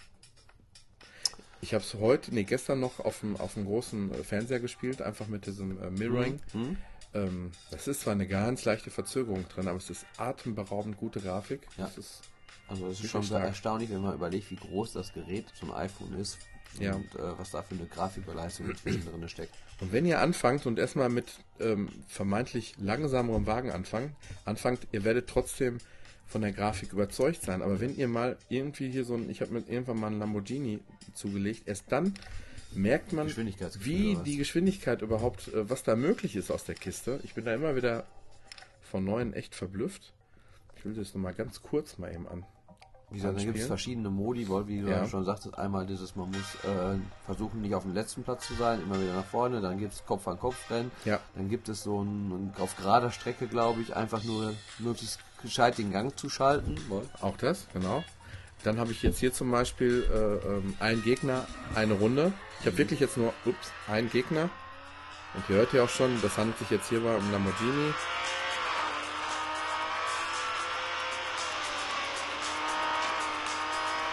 S2: ich habe es heute, nee, gestern noch auf dem, auf dem großen äh, Fernseher gespielt, einfach mit diesem äh, Mirroring.
S1: Mhm.
S2: Ähm, das ist zwar eine ganz leichte Verzögerung drin, aber es ist atemberaubend gute Grafik.
S1: Ja.
S2: Das ist,
S1: Also es ist schon sehr
S2: stark.
S1: erstaunlich, wenn man überlegt, wie groß das Gerät zum iPhone ist
S2: Ja.
S1: und äh, was da für eine Grafikleistung inzwischen drin steckt.
S2: Und wenn ihr anfangt und erstmal mit ähm, vermeintlich langsamerem Wagen anfangt, anfangt, ihr werdet trotzdem von der Grafik überzeugt sein. Aber wenn ihr mal irgendwie hier so ein, ich habe mir irgendwann mal einen Lamborghini zugelegt, erst dann merkt man, wie die Geschwindigkeit überhaupt, äh, was da möglich ist aus der Kiste. Ich bin da immer wieder von Neuem echt verblüfft. Ich will das nochmal ganz kurz mal eben an.
S1: Wie gesagt, da gibt es verschiedene Modi, weil wie du Ja. schon sagtest, einmal dieses, man muss äh, versuchen, nicht auf dem letzten Platz zu sein, immer wieder nach vorne, dann gibt es Kopf an Kopf Rennen,
S2: Ja.
S1: dann gibt es so ein, auf gerader Strecke, glaube ich, einfach nur möglichst gescheit den Gang zu schalten.
S2: Auch das, genau. Dann habe ich jetzt hier zum Beispiel äh, ähm, einen Gegner, eine Runde. Ich habe wirklich jetzt nur, ups, einen Gegner. Und ihr hört ja auch schon, das handelt sich jetzt hierbei um Lamborghini.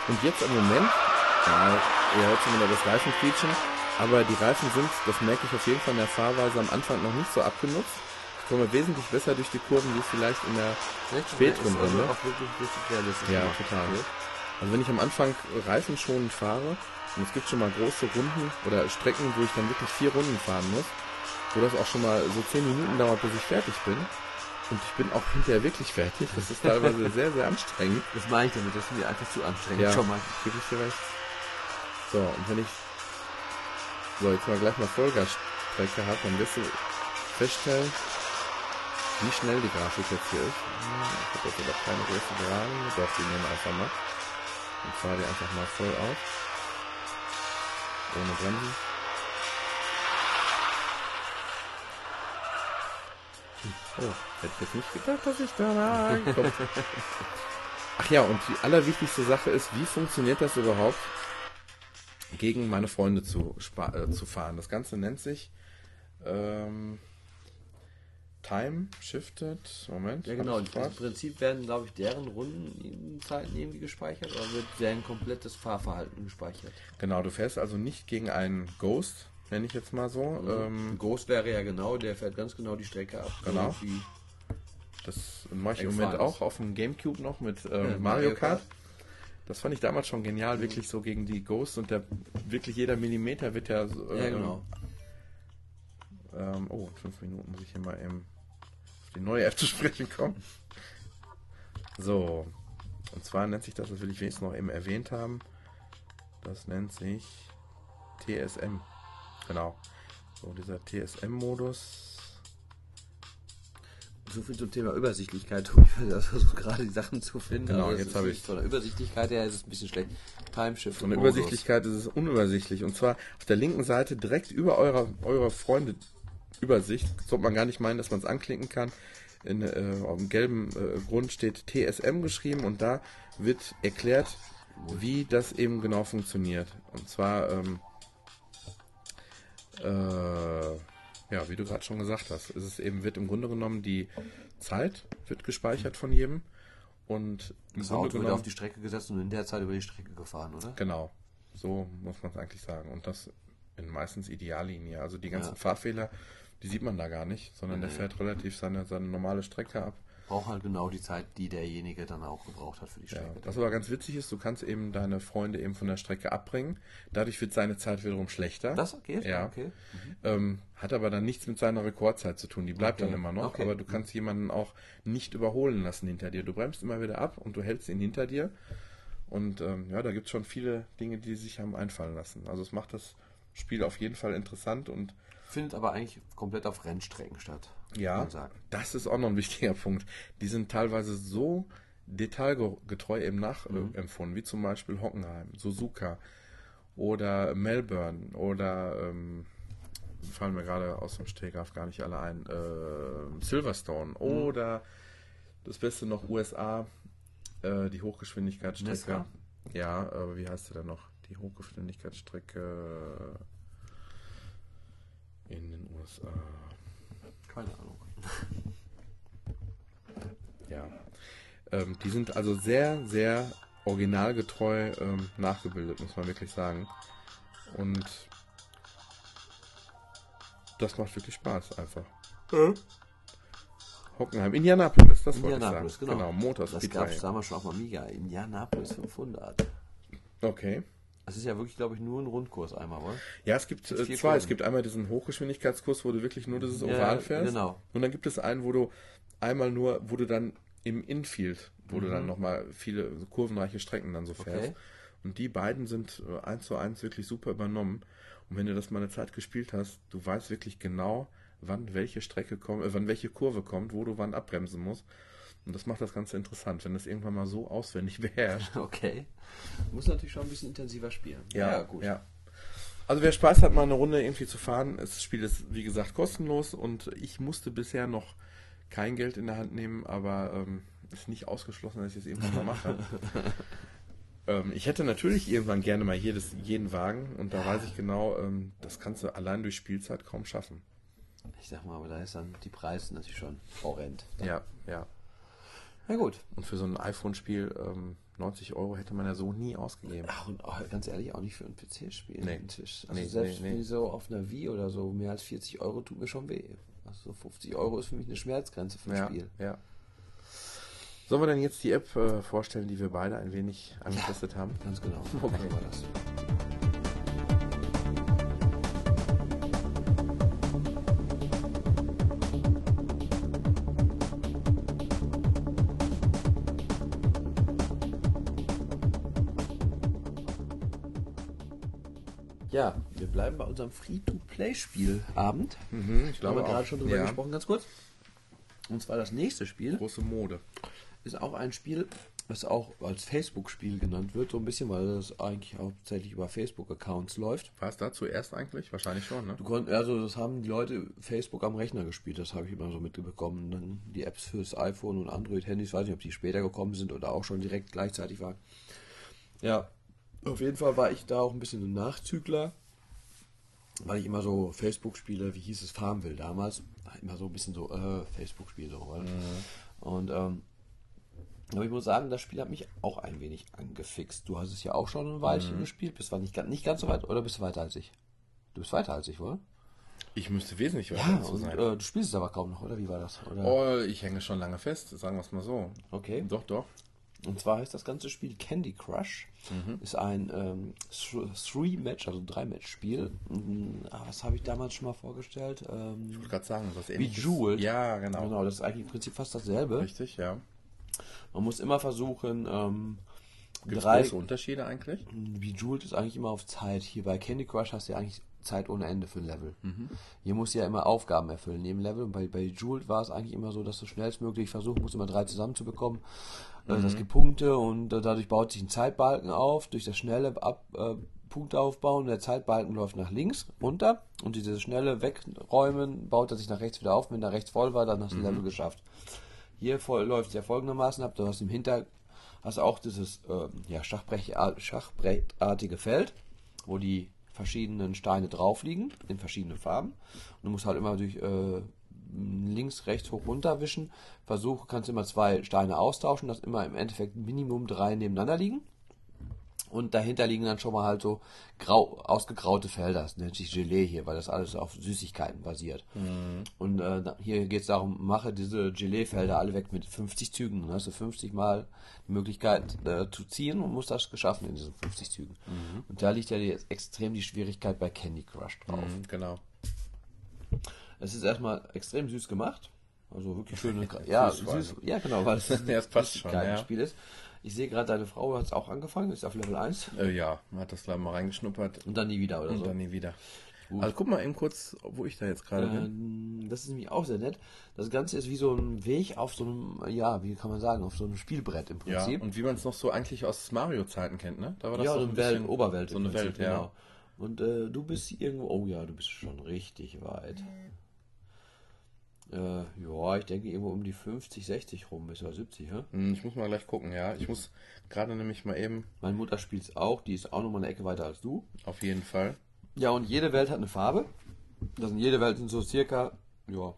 S2: Und jetzt im Moment, ja, ihr hört schon wieder das Reifenquietschen, aber die Reifen sind, das merke ich auf jeden Fall in der Fahrweise am Anfang noch nicht so abgenutzt. Ich komme wesentlich besser durch die Kurven, wie es vielleicht in der späteren
S1: Ist also
S2: Runde.
S1: auch wirklich richtig realistisch.
S2: Ja,
S1: gemacht.
S2: total.
S1: Okay.
S2: Also wenn ich am Anfang reifenschonend fahre, und es gibt schon mal große Runden oder Strecken, wo ich dann wirklich vier Runden fahren muss, wo das auch schon mal so zehn Minuten dauert, bis ich fertig bin. Und ich bin auch hinterher wirklich fertig. Das ist teilweise sehr, sehr anstrengend.
S1: Das meine ich damit, das ist mir einfach zu anstrengend.
S2: Ja,
S1: Schon mal.
S2: gebe ich dir recht. So, und wenn ich so jetzt mal gleich mal Vollgasstrecke habe, dann wirst du feststellen, wie schnell die Grafik jetzt hier ist. Ich habe jetzt aber keine große Geraden, doch die nehmen einfach mal. Und fahre die einfach mal voll auf. Ohne Bremsen. Oh, hätte ich jetzt nicht gedacht, dass ich da ankomme. Ach ja, und die allerwichtigste Sache ist, wie funktioniert das überhaupt? gegen meine Freunde zu, äh, zu fahren. Das Ganze nennt sich ähm, Time Shifted. Moment.
S1: Ja genau,
S2: ich
S1: im? Prinzip werden, glaube ich, deren Rundenzeiten irgendwie gespeichert oder wird deren komplettes Fahrverhalten gespeichert?
S2: Genau, du fährst also nicht gegen einen Ghost, nenne ich jetzt mal so. Ähm,
S1: Ein Ghost wäre ja genau, der fährt ganz genau die Strecke ab.
S2: Genau. Das mache ich im Moment auch auf dem Gamecube noch mit ähm,
S1: Ja,
S2: Mario Kart. Das fand ich damals schon genial, wirklich so gegen die Ghosts und der wirklich jeder Millimeter wird ja so,
S1: ja,
S2: ähm,
S1: genau.
S2: Ähm, oh, in fünf Minuten muss ich hier mal eben auf die neue App zu sprechen kommen. So, und zwar nennt sich das, das will ich wenigstens noch eben erwähnt haben, das nennt sich TSM. Genau. So, dieser TSM-Modus.
S1: So viel zum Thema Übersichtlichkeit. Tobi versucht gerade die Sachen zu finden.
S2: Genau, jetzt habe ich-
S1: Von der Übersichtlichkeit her ist es ein bisschen schlecht. Timeshift.
S2: Von der Übersichtlichkeit ist es unübersichtlich. Und zwar auf der linken Seite direkt über eurer, eurer Freunde Übersicht. Sollte man gar nicht meinen, dass man es anklicken kann. In, äh, auf dem gelben äh, Grund steht TSM geschrieben und da wird erklärt, wie das eben genau funktioniert. Und zwar, ähm, äh, ja, wie du gerade schon gesagt hast, ist es eben, wird im Grunde genommen die Zeit wird gespeichert von jedem und im
S1: Das
S2: Grunde
S1: Auto wird
S2: genommen
S1: auf die Strecke gesetzt und in der Zeit über die Strecke gefahren, oder?
S2: Genau, so muss man es eigentlich sagen. Und das in meistens Ideallinie. Also die ganzen
S1: Ja.
S2: Fahrfehler, die sieht man da gar nicht, sondern der
S1: Nee.
S2: fährt relativ seine, seine normale Strecke ab.
S1: Braucht halt genau die Zeit, die derjenige dann auch gebraucht hat für die
S2: Ja.
S1: Strecke.
S2: Was aber ganz witzig ist, du kannst eben deine Freunde eben von der Strecke abbringen. Dadurch wird seine Zeit wiederum schlechter.
S1: Das geht?
S2: Ja.
S1: Okay.
S2: Ähm, hat aber dann nichts mit seiner Rekordzeit zu tun. Die bleibt
S1: Okay.
S2: dann immer noch.
S1: Okay.
S2: Aber du kannst jemanden auch nicht überholen lassen hinter dir. Du bremst immer wieder ab und du hältst ihn hinter dir. Und ähm, ja, da gibt es schon viele Dinge, die sich haben einfallen lassen. Also es macht das Spiel auf jeden Fall interessant und
S1: Findet aber eigentlich komplett auf Rennstrecken statt.
S2: Ja, das ist auch noch ein wichtiger Punkt. Die sind teilweise so detailgetreu eben nachempfunden, wie zum Beispiel Hockenheim, Suzuka oder Melbourne oder ähm, fallen mir gerade aus dem Stegreif gar nicht alle ein, äh, Silverstone oder das Beste noch USA, äh, die Hochgeschwindigkeitsstrecke.
S1: Nesca?
S2: Ja, äh, wie heißt sie denn noch? Die Hochgeschwindigkeitsstrecke in den USA.
S1: Keine Ahnung.
S2: Ja. Ähm, die sind also sehr, sehr originalgetreu ähm, nachgebildet, muss man wirklich sagen. Und das macht wirklich Spaß einfach. Hockenheim, Indianapolis, das wollte ich
S1: Indianapolis,
S2: sagen.
S1: genau.
S2: Genau, Motor
S1: Das gab es damals schon auf Amiga. Indianapolis 500.
S2: Okay.
S1: Das ist ja wirklich, glaube ich, nur ein Rundkurs einmal, oder?
S2: Ja, es gibt äh, zwei. Es
S1: Kurven.
S2: gibt einmal diesen Hochgeschwindigkeitskurs, wo du wirklich nur dieses
S1: Ja,
S2: Oval fährst.
S1: genau.
S2: Und dann gibt es einen, wo du einmal nur, wo du dann im Infield, wo du dann nochmal viele kurvenreiche Strecken dann so fährst.
S1: Mhm. Okay.
S2: Und die beiden sind äh, eins zu eins wirklich super übernommen. Und wenn du das mal eine Zeit gespielt hast, du weißt wirklich genau, wann welche Strecke kommt, äh, wann welche Kurve kommt, wo du wann abbremsen musst. Und das macht das Ganze interessant, wenn das irgendwann mal so auswendig beherrscht.
S1: Okay. Muss natürlich schon ein bisschen intensiver spielen. gut.
S2: Ja. Also wer Spaß hat, mal eine Runde irgendwie zu fahren, das Spiel ist wie gesagt kostenlos und ich musste bisher noch kein Geld in der Hand nehmen, aber ähm, ist nicht ausgeschlossen, dass ich es irgendwann mal mache. ähm, ich hätte natürlich irgendwann gerne mal jedes, jeden Wagen und da weiß ich genau, ähm, das kannst du allein durch Spielzeit kaum schaffen.
S1: Ich sag mal, aber da ist dann die Preise natürlich schon horrend.
S2: Ja, ja.
S1: Na gut.
S2: Und für so ein iPhone-Spiel ähm, 90 Euro hätte man ja so nie ausgegeben.
S1: Ach, und auch, ganz ehrlich, auch nicht für ein PC-Spiel.
S2: Nee.
S1: Tisch. Also
S2: Nee,
S1: selbst
S2: nee, nee.
S1: so auf einer Wii oder so, mehr als 40 Euro tut mir schon weh. Also 50 Euro ist für mich eine Schmerzgrenze für ein
S2: Ja,
S1: Spiel.
S2: ja. Sollen wir denn jetzt die App äh, vorstellen, die wir beide ein wenig angetestet haben?
S1: Ganz genau.
S2: Okay.
S1: Machen wir das. Ja, wir bleiben bei unserem Free-to-Play-Spielabend.
S2: Mhm, ich
S1: haben
S2: glaube
S1: wir gerade
S2: auch.
S1: schon drüber
S2: ja.
S1: gesprochen, ganz kurz. Und zwar das nächste Spiel
S2: Große Mode.
S1: ist auch ein Spiel, was auch als Facebook-Spiel genannt wird, so ein bisschen, weil das eigentlich hauptsächlich über Facebook-Accounts läuft.
S2: War es da zuerst eigentlich? Wahrscheinlich schon, ne?
S1: Du konnt, also das haben die Leute Facebook am Rechner gespielt, das habe ich immer so mitbekommen. Dann die Apps fürs iPhone und Android-Handys, weiß nicht, ob die später gekommen sind oder auch schon direkt gleichzeitig waren. Ja, Auf jeden Fall war ich da auch ein bisschen ein Nachzügler, weil ich immer so Facebook-Spiele, wie hieß es, Farmville damals, immer so ein bisschen so äh, Facebook-Spiele so. weil- Und ähm, aber ich muss sagen, das Spiel hat mich auch ein wenig angefixt. Du hast es ja auch schon ein Weilchen gespielt, bist zwar nicht, ganz- nicht ganz so weit, oder bist du weiter als ich? Du bist weiter als ich, oder?
S2: Ich müsste wesentlich weiter
S1: Ja, und
S2: sein.
S1: äh, du spielst es aber kaum noch, oder wie war das? Oder?
S2: oh, ich hänge schon lange fest, sagen wir es mal so.
S1: Okay.
S2: Doch, doch.
S1: Und zwar heißt das ganze Spiel Candy Crush. Ist ein ähm, Th- Three-Match, also Drei-Match-Spiel. Mhm, ah, Was habe ich damals schon mal vorgestellt? Ähm,
S2: Ich wollte gerade sagen, was ähnliches.
S1: Bejeweled.
S2: Ja, genau.
S1: genau, das ist eigentlich im Prinzip fast dasselbe.
S2: Richtig, ja.
S1: Man muss immer versuchen, ähm,
S2: Gibt es
S1: drei.
S2: große Unterschiede eigentlich?
S1: Bejeweled ist eigentlich immer auf Zeit. Hier bei Candy Crush hast du ja eigentlich Zeit ohne Ende für ein Level.
S2: Mhm.
S1: Hier musst du ja immer Aufgaben erfüllen neben Level. Und bei, bei Bejeweled war es eigentlich immer so, dass du schnellstmöglich versuchen musst, immer drei zusammenzubekommen. Äh, Das gibt Punkte und äh, dadurch baut sich ein Zeitbalken auf. Durch das schnelle Ab, äh, Punkte aufbauen, der Zeitbalken läuft nach links runter und dieses schnelle Wegräumen baut er sich nach rechts wieder auf. Wenn er rechts voll war, dann hast du ein Level geschafft. Hier voll, läuft es ja folgendermaßen ab. Du hast im Hinter hast auch dieses äh, ja, Schachbrett, Schachbrettartige Feld, wo die verschiedenen Steine drauf liegen, in verschiedenen Farben. Und du musst halt immer durch äh, links, rechts, hoch, runter wischen. Versuch, kannst immer zwei Steine austauschen, dass immer im Endeffekt Minimum drei nebeneinander liegen. Und dahinter liegen dann schon mal halt so grau, ausgegraute Felder. Das nennt sich Gelee hier, weil das alles auf Süßigkeiten basiert. Und äh, hier geht es darum, mache diese Gelee-Felder alle weg mit 50 Zügen. Dann hast du 50 Mal die Möglichkeit äh, zu ziehen und musst das geschaffen in diesen 50 Zügen. Und da liegt ja jetzt extrem die Schwierigkeit bei Candy Crush drauf.
S2: Mhm, genau.
S1: Es ist erstmal extrem süß gemacht. Also wirklich schöne, ja,
S2: Süß
S1: ja genau, weil es
S2: Ja, passt schon,
S1: ein
S2: ja.
S1: Spiel ist. Ich sehe gerade, deine Frau hat es auch angefangen, ist auf Level 1
S2: Äh, ja, man hat das gleich mal reingeschnuppert
S1: und dann nie wieder oder
S2: und
S1: so.
S2: dann nie wieder. Also guck mal eben kurz, wo ich da jetzt gerade bin.
S1: Ähm, das ist nämlich auch sehr nett. Das Ganze ist wie so ein Weg auf so einem, ja, wie kann man sagen, auf so einem Spielbrett im
S2: Ja,
S1: Prinzip.
S2: und wie man es noch so eigentlich aus Mario-Zeiten kennt, ne? Da war das
S1: ja,
S2: so
S1: so
S2: ein
S1: eine Welt, Oberwelt.
S2: So eine
S1: Prinzip,
S2: Welt, ja.
S1: genau. Und äh, du bist irgendwo, oh ja, du bist schon richtig weit. Äh, ja, ich denke irgendwo um die 50, 60 rum, bis oder 70, ja?
S2: Hm, Ich muss mal gleich gucken, ja. Ich muss gerade nämlich mal eben,
S1: Meine Mutter spielt es auch, die ist auch nochmal eine Ecke weiter als du.
S2: auf jeden Fall.
S1: Ja, und jede Welt hat eine Farbe. Das sind jede Welt sind so circa, ja.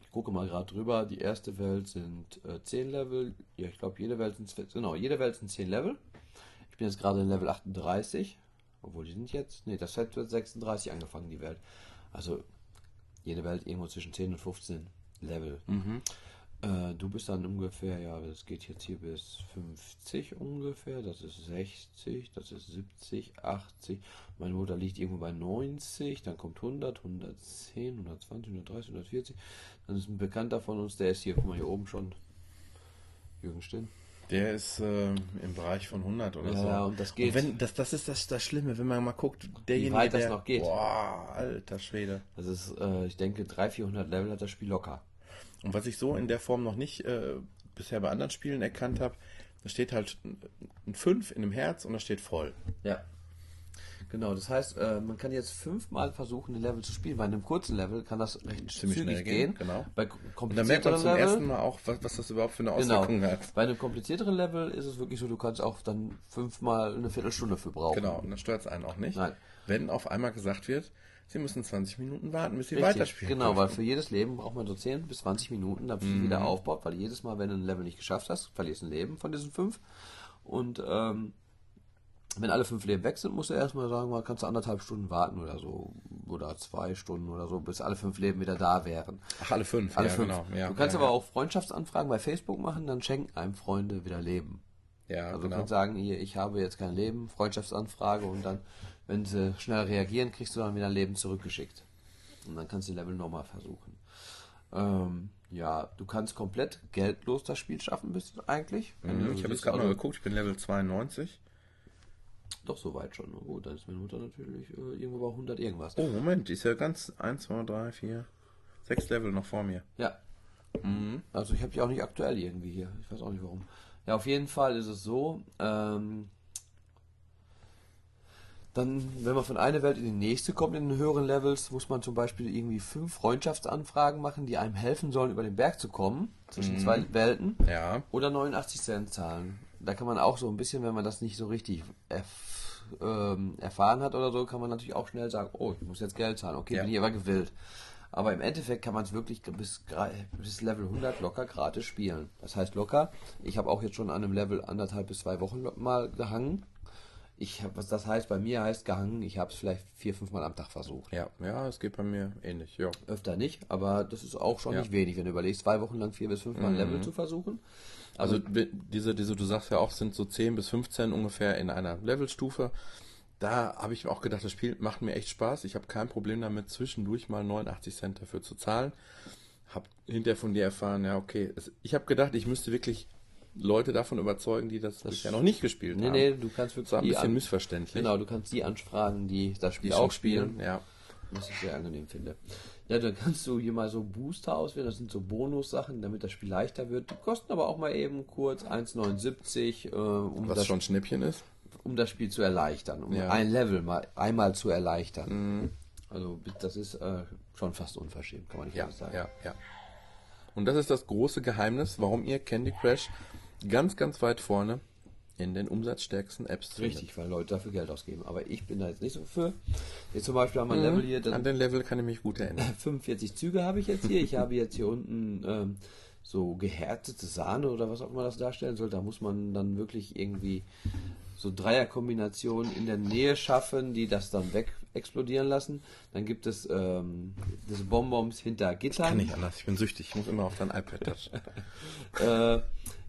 S1: Ich gucke mal gerade drüber. Die erste Welt sind äh, 10 Level. Ja, ich glaube, jede Welt sind genau, jede Welt sind 10 Level. Ich bin jetzt gerade in Level 38. Obwohl die sind jetzt. Nee, das wird 36 angefangen, die Welt. Also jede Welt irgendwo zwischen 10 und 15 Level. Äh, du bist dann ungefähr, ja, das geht jetzt hier bis 50 ungefähr, das ist 60, das ist 70, 80. Meine Mutter liegt irgendwo bei 90, dann kommt 100, 110, 120, 130, 140. Dann ist ein Bekannter von uns, der ist hier, guck mal hier oben schon. Jürgen Stinn.
S2: Der ist äh, im Bereich von 100 oder
S1: Ja,
S2: so.
S1: ja, und das geht.
S2: wenn, das, das ist das, das Schlimme, wenn man mal guckt, derjenige,
S1: weit das
S2: der,
S1: noch geht.
S2: Boah, alter Schwede.
S1: Das ist, äh, ich denke, 300, 400 Level hat das Spiel locker.
S2: Und was ich so in der Form noch nicht äh, bisher bei anderen Spielen erkannt habe, da steht halt ein 5 in einem Herz und da steht voll.
S1: Ja. Genau, das heißt, äh, man kann jetzt fünfmal versuchen, ein Level zu spielen. Bei einem kurzen Level kann das recht
S2: Ziemlich schnell
S1: gehen.
S2: gehen, genau.
S1: Bei
S2: Und dann merkt man
S1: komplizierteren
S2: zum ersten
S1: Level,
S2: Mal auch, was, was das überhaupt für eine
S1: genau,
S2: Auswirkung hat.
S1: bei einem komplizierteren Level ist es wirklich so, du kannst auch dann fünfmal eine Viertelstunde für brauchen.
S2: Genau, und dann stört es einen auch nicht.
S1: Nein.
S2: Wenn auf einmal gesagt wird, Sie müssen 20 Minuten warten, bis Sie
S1: Richtig,
S2: weiterspielen.
S1: Genau, weil
S2: dürfen.
S1: für jedes Leben braucht man so 10 bis 20 Minuten, damit
S2: Mhm.
S1: es wieder aufbaut, weil jedes Mal, wenn du ein Level nicht geschafft hast, verlierst du ein Leben von diesen fünf. Und ähm, wenn alle fünf Leben weg sind, musst du erstmal sagen, mal kannst du anderthalb Stunden warten oder so. Oder zwei Stunden oder so, bis alle fünf Leben wieder da wären.
S2: Ach, alle fünf.
S1: Alle
S2: ja,
S1: fünf.
S2: genau. Ja,
S1: du kannst
S2: ja,
S1: aber auch Freundschaftsanfragen bei Facebook machen, dann schenken einem Freunde wieder Leben.
S2: Ja,
S1: Also du
S2: genau.
S1: kannst sagen, hier, ich habe jetzt kein Leben, Freundschaftsanfrage und dann, wenn sie schnell reagieren, kriegst du dann wieder ein Leben zurückgeschickt. Und dann kannst du Level nochmal versuchen. Ähm, ja, du kannst komplett geldlos das Spiel schaffen, bist du eigentlich. Wenn du
S2: Mhm, ich habe jetzt gerade mal
S1: also-
S2: geguckt, ich bin Level 92.
S1: Doch, so weit schon. Gut, dann ist meine Mutter natürlich äh, irgendwo bei 100 irgendwas.
S2: Oh, Moment, die ist ja ganz 1, 2, 3, 4, 6 Level noch vor mir.
S1: Ja.
S2: Mhm.
S1: Also ich habe die auch nicht aktuell irgendwie hier. Ich weiß auch nicht warum. Ja, auf jeden Fall ist es so. Ähm, Dann, wenn man von einer Welt in die nächste kommt, in den höheren Levels, muss man zum Beispiel irgendwie fünf Freundschaftsanfragen machen, die einem helfen sollen, über den Berg zu kommen, zwischen zwei Welten.
S2: Ja.
S1: Oder 89 Cent zahlen. Da kann man auch so ein bisschen, wenn man das nicht so richtig erf ähm, erfahren hat oder so, kann man natürlich auch schnell sagen, oh, ich muss jetzt Geld zahlen. Okay,
S2: Ja.
S1: bin ich aber gewillt. Aber im Endeffekt kann man es wirklich bis, bis Level 100 locker gratis spielen. Das heißt locker. Ich habe auch jetzt schon an einem Level anderthalb bis zwei Wochen mal gehangen. Ich hab, was das heißt, bei mir heißt gehangen, ich habe es vielleicht vier, fünf Mal am Tag versucht.
S2: Ja, ja, es geht bei mir ähnlich, ja.
S1: Öfter nicht, aber das ist auch schon
S2: Ja.
S1: nicht wenig, wenn du überlegst, zwei Wochen lang vier bis fünf Mal ein Level zu versuchen.
S2: Also we- diese, diese, du sagst ja auch, sind so 10 bis 15 ungefähr in einer Levelstufe. Da habe ich auch gedacht, das Spiel macht mir echt Spaß. Ich habe kein Problem damit, zwischendurch mal 89 Cent dafür zu zahlen. Hab hinterher von dir erfahren, ja, okay. Ich habe gedacht, ich müsste wirklich Leute davon überzeugen, die das, bisher noch nicht gespielt
S1: Nee,
S2: haben.
S1: nee, du kannst wirklich
S2: Das war ein bisschen missverständlich.
S1: Genau, du kannst die anfragen, die das Spiel
S2: Die
S1: auch spielen.
S2: spielen, ja.
S1: Was ich sehr angenehm finde. Ja, dann kannst du hier mal so Booster auswählen. Das sind so Bonussachen, damit das Spiel leichter wird. Die kosten aber auch mal eben kurz 1,79, äh, um,
S2: Was
S1: das,
S2: schon Schnäppchen ist.
S1: um das Spiel zu erleichtern. Um
S2: Ja.
S1: ein Level mal einmal zu erleichtern. Also das ist äh, schon fast unverschämt, kann man nicht
S2: Ja,
S1: sagen.
S2: ja, ja. Und das ist das große Geheimnis, warum ihr Candy Crush ganz, ganz weit vorne in den umsatzstärksten Apps findet.
S1: Richtig, weil Leute dafür Geld ausgeben. Aber ich bin da jetzt nicht so für. Jetzt zum Beispiel haben wir ein
S2: Mhm.
S1: Level hier, das
S2: An den Level kann ich mich gut erinnern.
S1: 45 Züge habe ich jetzt hier. Ich habe jetzt hier unten ähm, so gehärtete Sahne oder was auch immer das darstellen soll. Da muss man dann wirklich irgendwie so Dreierkombinationen in der Nähe schaffen, die das dann weg explodieren lassen. Dann gibt es ähm, diese Bonbons hinter Gittern.
S2: Kann nicht anders, ich bin süchtig, ich muss immer auf dein iPad touchen.
S1: äh,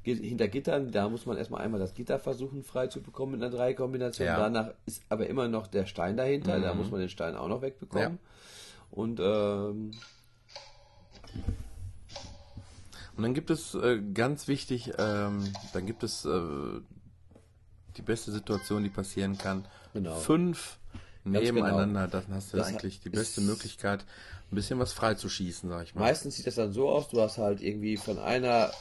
S1: hinter Gittern, da muss man erstmal einmal das Gitter versuchen frei zu bekommen mit einer Dreierkombination.
S2: Ja.
S1: Danach ist aber immer noch der Stein dahinter, da muss man den Stein auch noch wegbekommen. Und ähm,
S2: Und dann gibt es äh, ganz wichtig, ähm, dann gibt es äh, die beste Situation, die passieren kann.
S1: Genau.
S2: Fünf nebeneinander, dann hast du
S1: Das
S2: eigentlich die beste Möglichkeit, ein bisschen was freizuschießen, sag ich mal.
S1: Meistens sieht das dann so aus, du hast halt irgendwie von einer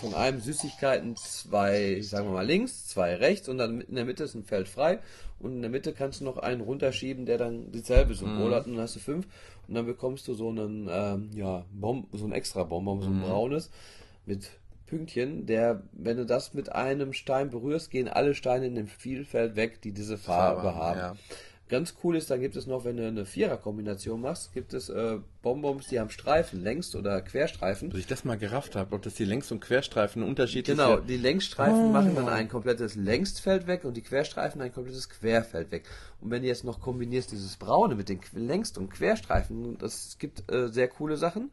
S1: von einem Süßigkeiten zwei, sagen wir mal links, zwei rechts und dann in der Mitte ist ein Feld frei und in der Mitte kannst du noch einen runterschieben, der dann dieselbe Symbol hat und dann hast du fünf und dann bekommst du so einen ähm, ja Bom so ein extra Bonbon, so ein braunes mit Pünktchen, der, wenn du das mit einem Stein berührst, gehen alle Steine in dem Spielfeld weg, die diese Farbe,
S2: Farbe,
S1: haben.
S2: ja.
S1: Ganz cool ist, dann gibt es noch, wenn du eine Vierer-Kombination machst, gibt es äh, Bonbons, die haben Streifen, Längst- oder Querstreifen.
S2: Bis ich das mal gerafft habe, ob das die Längs- und Querstreifen unterschiedliche...
S1: Genau, die Längsstreifen machen dann ein komplettes Längsfeld weg und die Querstreifen ein komplettes Querfeld weg. Und wenn du jetzt noch kombinierst dieses Braune mit den Längst- und Querstreifen, das gibt äh, sehr coole Sachen.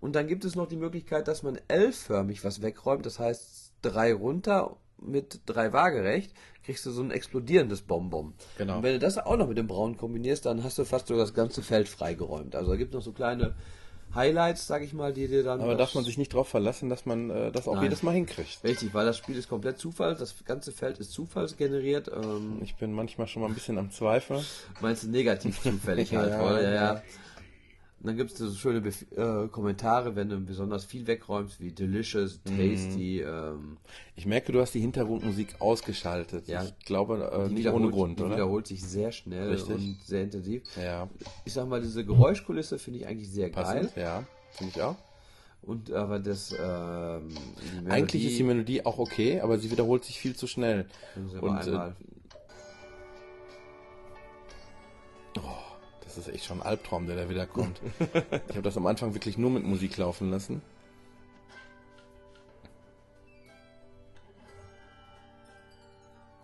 S1: Und dann gibt es noch die Möglichkeit, dass man L-förmig was wegräumt, das heißt drei runter mit drei waagerecht, kriegst du so ein explodierendes Bonbon.
S2: Genau.
S1: Und wenn du das auch noch mit dem Braun kombinierst, dann hast du fast so das ganze Feld freigeräumt. Also da gibt es noch so kleine Highlights, sag ich mal, die dir dann...
S2: Aber darf man sich nicht darauf verlassen, dass man äh, das auch
S1: Nein.
S2: jedes Mal hinkriegt.
S1: Richtig, weil das Spiel ist komplett Zufall, das ganze Feld ist zufallsgeneriert. Ähm,
S2: Ich bin manchmal schon mal ein bisschen am Zweifeln.
S1: meinst du negativ zufällig halt,
S2: Ja,
S1: oder? Ja, ja.
S2: ja.
S1: Und dann gibt es so schöne Bef äh, Kommentare, wenn du besonders viel wegräumst, wie delicious, tasty. Ähm,
S2: Ich merke, du hast die Hintergrundmusik ausgeschaltet.
S1: Ja.
S2: Ich glaube, äh,
S1: die
S2: nicht ohne
S1: wiederholt-
S2: Grund,
S1: die
S2: oder?
S1: wiederholt sich sehr schnell
S2: Richtig.
S1: und sehr intensiv.
S2: Ja,
S1: Ich sag mal, diese Geräuschkulisse finde ich eigentlich sehr
S2: passend.
S1: geil.
S2: Ja, finde ich auch.
S1: Und aber das ähm, die
S2: Eigentlich ist die
S1: Melodie-
S2: Melodie auch okay, aber sie wiederholt sich viel zu schnell. Und, äh, Das ist echt schon ein Albtraum, der da wieder kommt. ich habe das am Anfang wirklich nur mit Musik laufen lassen.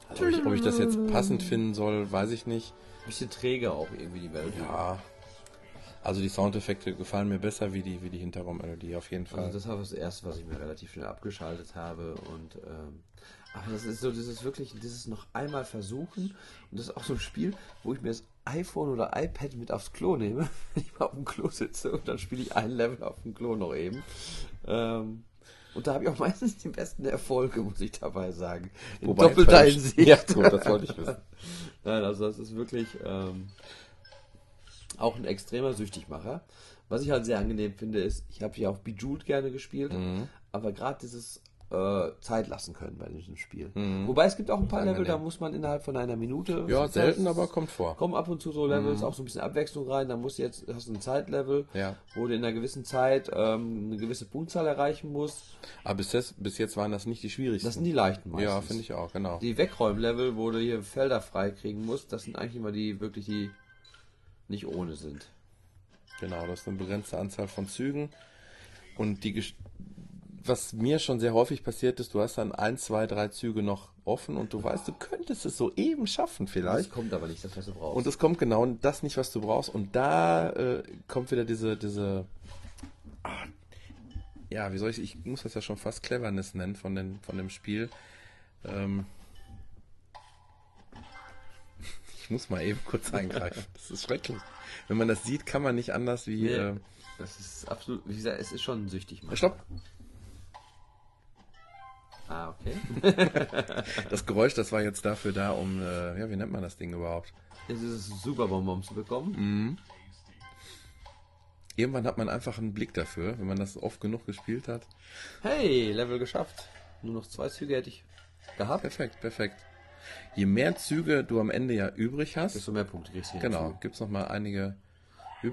S2: Ob ich, ob ich das jetzt passend finden soll, weiß ich nicht.
S1: bisschen träge auch irgendwie die Melodie.
S2: Ja. Also die Soundeffekte gefallen mir besser wie die, wie die Hintergrundmelodie auf jeden Fall.
S1: Also das war das erste, was ich mir relativ schnell abgeschaltet habe und ähm, aber das ist so dieses wirklich dieses noch einmal versuchen und das ist auch so ein Spiel, wo ich mir das iPhone oder iPad mit aufs Klo nehme, wenn ich mal auf dem Klo sitze und dann spiele ich ein Level auf dem Klo noch eben. Ähm, und da habe ich auch meistens die besten Erfolge, muss ich dabei sagen. In
S2: Wobei,
S1: doppelter Hinsicht.
S2: Ja, gut, das wollte ich wissen.
S1: Nein, also das ist wirklich ähm, auch ein extremer Süchtigmacher. Was ich halt sehr angenehm finde, ist, ich habe ja auch Bejeweled gerne gespielt,
S2: Mhm.
S1: aber gerade dieses äh, Zeit lassen können bei diesem Spiel. Wobei es gibt auch ein paar Level, da muss man innerhalb von einer Minute.
S2: Mhm. Ja, selten, aber kommt vor.
S1: Kommen ab und zu so Levels, auch so ein bisschen Abwechslung rein. Da musst du jetzt, hast du ein Zeitlevel,
S2: Ja.
S1: wo du in einer gewissen Zeit ähm, eine gewisse Punktzahl erreichen musst.
S2: Aber bis jetzt, bis jetzt waren das nicht die schwierigsten.
S1: Das sind die leichten meistens.
S2: ja, finde ich auch, genau.
S1: Die Wegräumlevel, wo du hier Felder freikriegen musst, das sind eigentlich immer die wirklich die nicht ohne sind.
S2: Genau, das ist eine begrenzte Anzahl von Zügen. Und die, was mir schon sehr häufig passiert ist, du hast dann ein, zwei, drei Züge noch offen und du weißt, du könntest es so eben schaffen
S1: Das
S2: vielleicht.
S1: kommt aber nicht, das was du brauchst.
S2: Und es kommt genau das nicht, was du brauchst. Und da äh, kommt wieder diese, diese, ah, ja, wie soll ich, ich muss das ja schon fast Cleverness nennen von, den, von dem Spiel. Ähm, ich muss mal eben kurz eingreifen. Das ist schrecklich. Wenn man das sieht, kann man nicht anders wie.
S1: Nee.
S2: Äh,
S1: das ist absolut, wie gesagt, es ist schon süchtig. manchmal.
S2: Stopp!
S1: Ah, okay.
S2: Das Geräusch, das war jetzt dafür da, um, äh, ja, wie nennt man das Ding überhaupt?
S1: Es ist super Bonbon zu bekommen.
S2: Irgendwann hat man einfach einen Blick dafür, wenn man das oft genug gespielt hat.
S1: Hey, Level geschafft. Nur noch zwei Züge hätte ich gehabt.
S2: Perfekt, perfekt. Je mehr Züge du am Ende ja übrig hast,
S1: Desto mehr Punkte kriegst du
S2: genau,
S1: hinzu.
S2: gibt's noch mal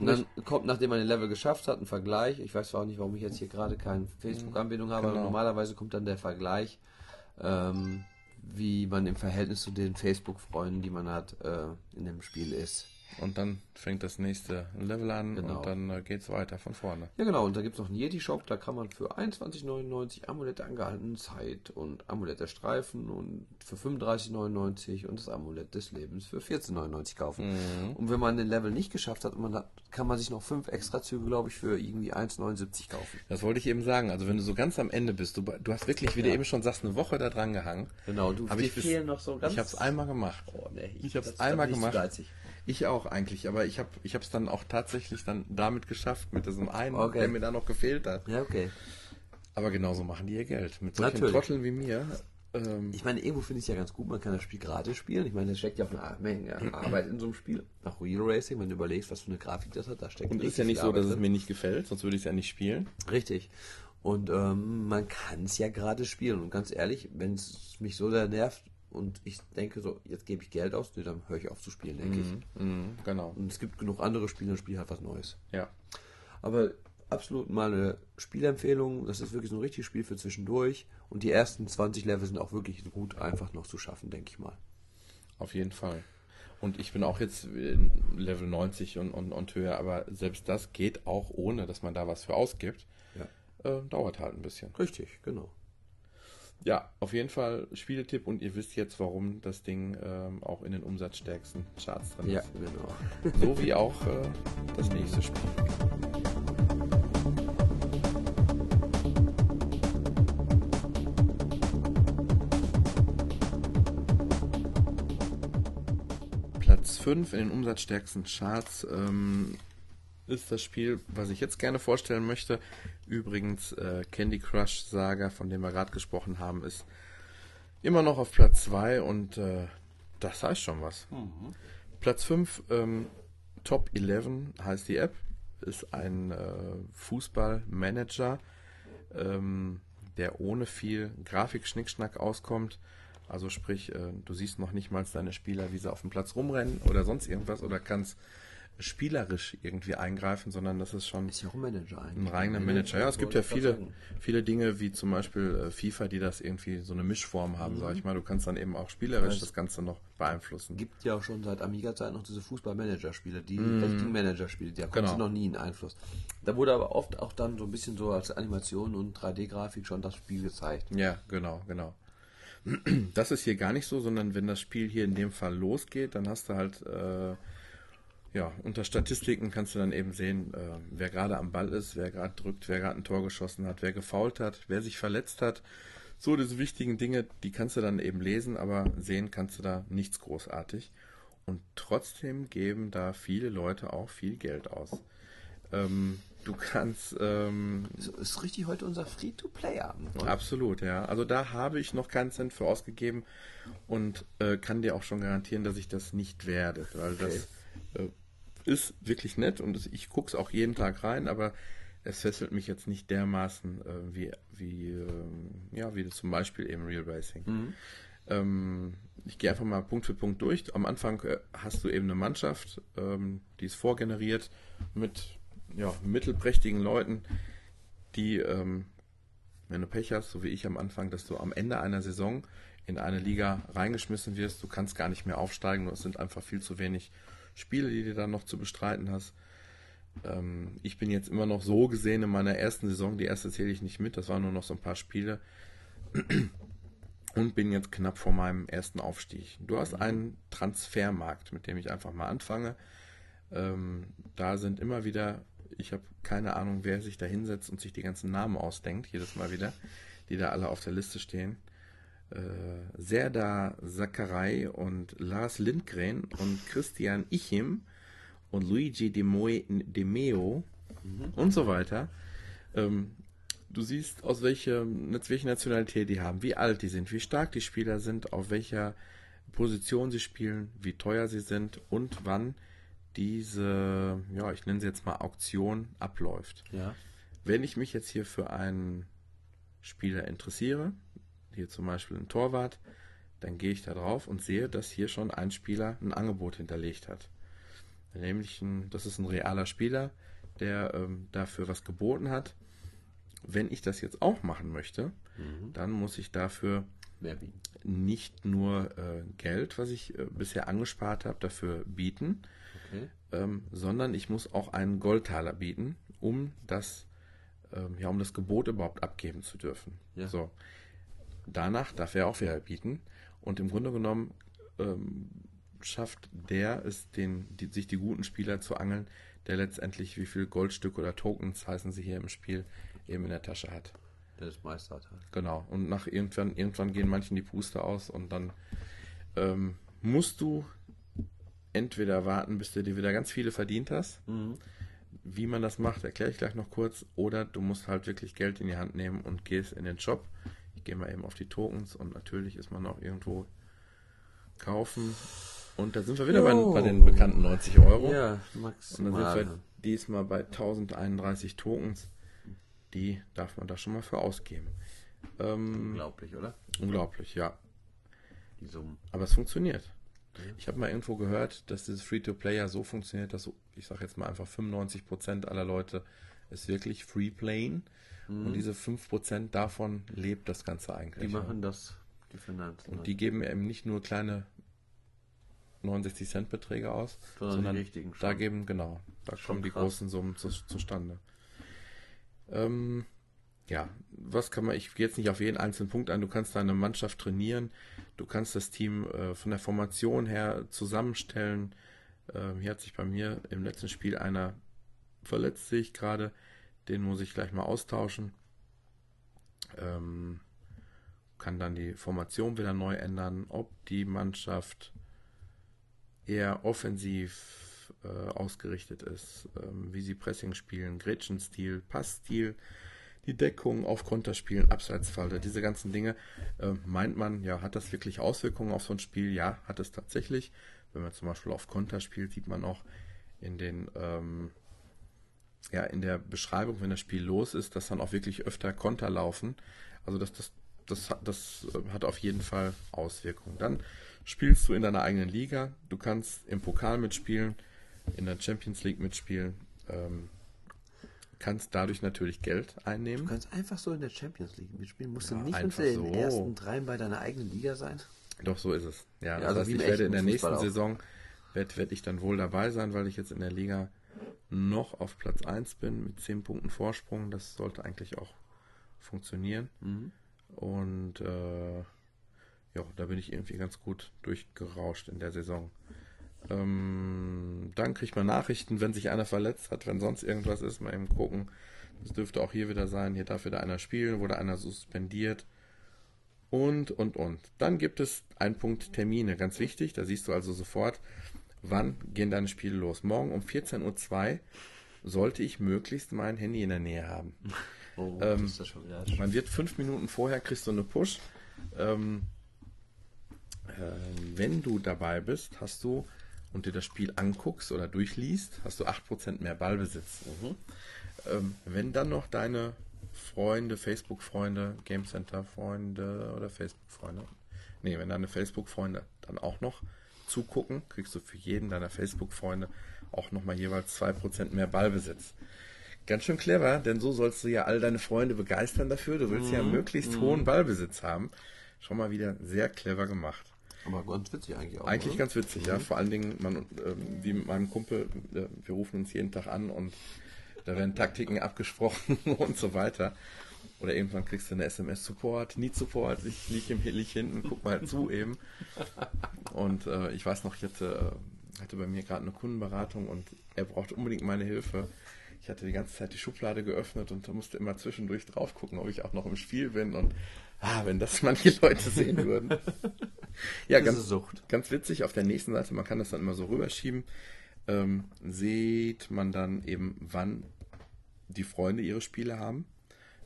S1: Und dann kommt, nachdem man den Level geschafft hat, ein Vergleich. Ich weiß zwar auch nicht, warum ich jetzt hier gerade keine Facebook-Anbindung habe, aber
S2: Genau.
S1: normalerweise kommt dann der Vergleich, ähm, wie man im Verhältnis zu den Facebook-Freunden, die man hat, äh, in dem Spiel ist.
S2: Und dann fängt das nächste Level an
S1: Genau.
S2: und dann äh, geht's weiter von vorne.
S1: Ja genau, und da gibt es noch einen Yeti-Shop, da kann man für 21,99 Amulette angehaltenen Zeit und Amulett der Streifen und für 35,99 und das Amulett des Lebens für 14,99 kaufen. Und wenn man den Level nicht geschafft hat, man hat, kann man sich noch fünf extra Züge, glaube ich, für irgendwie 1,79 kaufen.
S2: Das wollte ich eben sagen. Also wenn du so ganz am Ende bist, du, du hast wirklich, wie du
S1: Ja.
S2: eben schon sagst, eine Woche da dran gehangen.
S1: Genau, du
S2: Hab ich bis-
S1: fehlen noch so ganz.
S2: Ich habe es einmal gemacht.
S1: Oh, nee,
S2: Ich hab's
S1: das-
S2: einmal
S1: da bin ich zu
S2: gemacht. Ich auch eigentlich, aber ich habe ich es dann auch tatsächlich dann damit geschafft, mit diesem einen,
S1: Okay.
S2: der mir da noch gefehlt hat.
S1: Ja, okay.
S2: Aber genauso machen die ihr Geld. Mit solchen
S1: Natürlich.
S2: Trotteln wie mir. Ähm,
S1: Ich meine, irgendwo finde ich es ja ganz gut, man kann das Spiel gratis spielen. Ich meine, da steckt ja auch eine Menge Arbeit in so einem Spiel. Nach Real Racing, wenn du überlegst, was für eine Grafik das hat, da steckt
S2: und ist ja nicht so, dass
S1: Arbeit
S2: es
S1: drin.
S2: mir nicht gefällt, sonst würde ich es ja nicht spielen.
S1: Richtig. Und ähm, man kann es ja gerade spielen. Und ganz ehrlich, wenn es mich so sehr nervt und ich denke so, jetzt gebe ich Geld aus, nee, dann höre ich auf zu spielen, denke ich.
S2: Mhm, genau.
S1: Und es gibt genug andere Spiele, dann spiele ich halt was Neues.
S2: Ja.
S1: Aber absolut mal eine Spielempfehlung. Das ist wirklich so ein richtiges Spiel für zwischendurch. Und die ersten 20 Level sind auch wirklich gut einfach noch zu schaffen, denke ich mal.
S2: Auf jeden Fall. Und ich bin auch jetzt Level 90 und, und, und höher, aber selbst das geht auch ohne, dass man da was für ausgibt.
S1: Ja.
S2: Äh, dauert halt ein bisschen.
S1: Richtig, genau.
S2: Ja, auf jeden Fall Spieletipp und ihr wisst jetzt, warum das Ding ähm, auch in den umsatzstärksten Charts drin
S1: Ja,
S2: ist.
S1: genau.
S2: So wie auch äh, das nächste Spiel. Platz 5 in den umsatzstärksten Charts ähm, ist das Spiel, was ich jetzt gerne vorstellen möchte. Übrigens, äh, Candy Crush Saga, von dem wir gerade gesprochen haben, ist immer noch auf Platz 2 und äh, das heißt schon was. Platz 5, ähm, Top 11 heißt die App, ist ein äh, Fußballmanager, ähm, der ohne viel Grafik-Schnickschnack auskommt. Also sprich, äh, du siehst noch nicht mal deine Spieler, wie sie auf dem Platz rumrennen oder sonst irgendwas oder kannst spielerisch irgendwie eingreifen, sondern das ist schon
S1: Ist ja auch ein Manager
S2: ein reiner Manager. Ja, es gibt ja viele, viele Dinge wie zum Beispiel äh, FIFA, die das irgendwie so eine Mischform haben, sag ich mal. Du kannst dann eben auch spielerisch das Ganze noch beeinflussen.
S1: gibt ja auch schon seit Amiga-Zeit noch diese Fußball-Manager-Spiele, die richtigen Manager-Spiele, da kommt
S2: Genau.
S1: noch nie in Einfluss. Da wurde aber oft auch dann so ein bisschen so als Animation und 3D-Grafik schon das Spiel gezeigt.
S2: Ja, genau, genau. Das ist hier gar nicht so, sondern wenn das Spiel hier in dem Fall losgeht, dann hast du halt, äh, ja, unter Statistiken kannst du dann eben sehen, äh, wer gerade am Ball ist, wer gerade drückt, wer gerade ein Tor geschossen hat, wer gefault hat, wer sich verletzt hat. So diese wichtigen Dinge, die kannst du dann eben lesen, aber sehen kannst du da nichts großartig. Und trotzdem geben da viele Leute auch viel Geld aus. Ähm, du kannst ähm,
S1: Das ist richtig heute unser Free-to-Play-Abend.
S2: Absolut, ja. Also da habe ich noch keinen Cent für ausgegeben und äh, kann dir auch schon garantieren, dass ich das nicht werde, weil das äh, ist wirklich nett und ich gucke es auch jeden Tag rein, aber es fesselt mich jetzt nicht dermaßen äh, wie, wie, äh, ja, wie zum Beispiel eben Real Racing.
S1: Mhm.
S2: Ähm, ich gehe einfach mal Punkt für Punkt durch. Am Anfang äh, hast du eben eine Mannschaft, ähm, die ist vorgeneriert mit ja, mittelprächtigen Leuten, die, ähm, wenn du Pech hast, so wie ich am Anfang, dass du am Ende einer Saison in eine Liga reingeschmissen wirst, du kannst gar nicht mehr aufsteigen, es sind einfach viel zu wenig Spiele, die du dann noch zu bestreiten hast. Ähm, ich bin jetzt immer noch so gesehen in meiner ersten Saison, die erste zähle ich nicht mit, das waren nur noch so ein paar Spiele und bin jetzt knapp vor meinem ersten Aufstieg. Du hast einen Transfermarkt, mit dem ich einfach mal anfange. Ähm, da sind immer wieder, ich habe keine Ahnung, wer sich da hinsetzt und sich die ganzen Namen ausdenkt, jedes Mal wieder, die da alle auf der Liste stehen. Äh, Serda Sakarei und Lars Lindgren und Christian Ichim und Luigi De, Moe, De Meo und so weiter. Ähm, du siehst, aus welcher, welche Nationalität die haben, wie alt die sind, wie stark die Spieler sind, auf welcher Position sie spielen, wie teuer sie sind und wann diese, ja, ich nenne sie jetzt mal Auktion abläuft.
S1: Ja.
S2: Wenn ich mich jetzt hier für einen Spieler interessiere, hier zum Beispiel ein Torwart, dann gehe ich da drauf und sehe, dass hier schon ein Spieler ein Angebot hinterlegt hat. Nämlich, ein, das ist ein realer Spieler, der ähm, dafür was geboten hat. Wenn ich das jetzt auch machen möchte,
S1: Mhm.
S2: dann muss ich dafür nicht nur äh, Geld, was ich äh, bisher angespart habe, dafür bieten,
S1: Okay.
S2: ähm, sondern ich muss auch einen Goldtaler bieten, um das, ähm, ja, um das Gebot überhaupt abgeben zu dürfen.
S1: Ja.
S2: So. Danach darf er auch wieder bieten. Und im Grunde genommen ähm, schafft der es, den, die, sich die guten Spieler zu angeln, der letztendlich wie viel Goldstücke oder Tokens heißen sie hier im Spiel eben in der Tasche hat.
S1: Der ist Meister hat.
S2: Genau. Und nach irgendwann, irgendwann gehen manchen die Puste aus und dann ähm, musst du entweder warten, bis du dir wieder ganz viele verdient hast.
S1: Mhm.
S2: Wie man das macht, erkläre ich gleich noch kurz. Oder du musst halt wirklich Geld in die Hand nehmen und gehst in den Shop. Ich gehe mal eben auf die Tokens und natürlich ist man auch irgendwo kaufen. Und da sind wir wieder bei, bei den bekannten 90 Euro.
S1: Ja, Max.
S2: Und dann sind wir diesmal bei 1031 Tokens. Die darf man da schon mal für ausgeben. Ähm,
S1: Unglaublich, oder?
S2: unglaublich, ja.
S1: Die Summen.
S2: Aber es funktioniert. Ich habe mal irgendwo gehört, dass dieses Free-to-Play ja so funktioniert, dass, ich sage jetzt mal einfach 95% aller Leute es wirklich free playen. Und diese 5% davon lebt das Ganze eigentlich.
S1: Die
S2: ja.
S1: machen das, die Finanzen.
S2: Und die geben eben nicht nur kleine 69 Cent Beträge aus,
S1: Sondern die
S2: sondern
S1: richtigen
S2: da
S1: schon.
S2: geben, genau, da
S1: Schon
S2: kommen die
S1: krass.
S2: großen Summen zu, zustande. Ähm, ja, was kann man, ich gehe jetzt nicht auf jeden einzelnen Punkt ein, du kannst deine Mannschaft trainieren, du kannst das Team äh, von der Formation her zusammenstellen. Ähm, hier hat sich bei mir im letzten Spiel einer verletzt, sehe ich gerade, den muss ich gleich mal austauschen. Ähm, kann dann die Formation wieder neu ändern, ob die Mannschaft eher offensiv äh, ausgerichtet ist, ähm, wie sie Pressing spielen, Gretchenstil, Passstil, die Deckung auf Konterspielen, Abseitsfalte, diese ganzen Dinge. Äh, meint man, ja, hat das wirklich Auswirkungen auf so ein Spiel? Ja, hat es tatsächlich. Wenn man zum Beispiel auf Konter spielt, sieht man auch in den ähm, ja, in der Beschreibung, wenn das Spiel los ist, dass dann auch wirklich öfter Konter laufen. Also das, das, das, hat- das hat auf jeden Fall Auswirkungen. Dann spielst du in deiner eigenen Liga. Du kannst im Pokal mitspielen, in der Champions League mitspielen. Ähm, kannst dadurch natürlich Geld
S1: Du
S2: einnehmen.
S1: kannst einfach so in der Champions League mitspielen. Musst du
S2: Ja,
S1: nicht
S2: einfach
S1: unter den
S2: so.
S1: ersten dreien bei deiner eigenen Liga sein.
S2: Doch, so ist es. Ja, das
S1: also
S2: heißt, ich werde in der
S1: echten
S2: nächsten
S1: Fußball auch.
S2: Saison werde werd ich dann wohl dabei sein, weil ich jetzt in der Liga noch auf Platz 1 bin mit 10 Punkten Vorsprung. Das sollte eigentlich auch funktionieren.
S1: Mhm.
S2: Und äh, ja, da bin ich irgendwie ganz gut durchgerauscht in der Saison. Ähm, dann kriegt man Nachrichten, wenn sich einer verletzt hat, wenn sonst irgendwas ist, mal eben gucken. Das dürfte auch hier wieder sein. Hier darf wieder einer spielen, wurde einer suspendiert. Und, und, und. Dann gibt es einen Punkt Termine, ganz wichtig. Da siehst du also sofort, wann gehen deine Spiele los. Morgen um 14.02 Uhr sollte ich möglichst mein Handy in der Nähe haben.
S1: Oh,
S2: Ähm,
S1: ist das schon wieder
S2: Man wird fünf Minuten vorher, kriegst du eine Push. Ähm, äh, wenn du dabei bist, hast du und dir das Spiel anguckst oder durchliest, hast du 8% mehr Ballbesitz. Ähm, wenn dann noch deine Freunde, Facebook-Freunde, Game Center-Freunde oder Facebook-Freunde, nee, wenn deine Facebook-Freunde dann auch noch zugucken, kriegst du für jeden deiner Facebook-Freunde auch nochmal jeweils 2% mehr Ballbesitz. Ganz schön clever, denn so sollst du ja all deine Freunde begeistern dafür. Du willst ja möglichst hohen Ballbesitz haben. Schon mal wieder sehr clever gemacht.
S1: Aber ganz witzig eigentlich auch.
S2: Eigentlich
S1: ne?
S2: ganz witzig, ja. Vor allen Dingen, man, ähm, wie mit meinem Kumpel, äh, wir rufen uns jeden Tag an und da werden Taktiken abgesprochen und so weiter. Oder irgendwann kriegst du eine SMS-Support, Need Support, ich liege im lieg hinten, guck mal zu eben. Und äh, ich weiß noch, ich hatte, äh, hatte bei mir gerade eine Kundenberatung und er brauchte unbedingt meine Hilfe. Ich hatte die ganze Zeit die Schublade geöffnet und musste immer zwischendurch drauf gucken, ob ich auch noch im Spiel bin. Und ah, wenn das manche Leute sehen würden. Ja,
S1: Das
S2: ganz,
S1: Sucht.
S2: ganz witzig. Auf der nächsten Seite, man kann das dann immer so rüberschieben, ähm, sieht man dann eben, wann die Freunde ihre Spiele haben.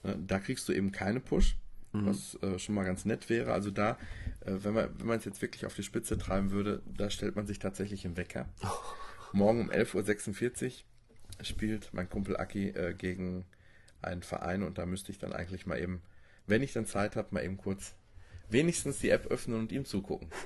S2: Äh, Da kriegst du eben keine Push, was äh, schon mal ganz nett wäre. Also da, äh, wenn man wenn man es jetzt wirklich auf die Spitze treiben würde, da stellt man sich tatsächlich einen Wecker. Morgen um 11.46 Uhr spielt mein Kumpel Aki äh, gegen einen Verein und da müsste ich dann eigentlich mal eben, wenn ich dann Zeit habe, mal eben kurz wenigstens die App öffnen und ihm zugucken.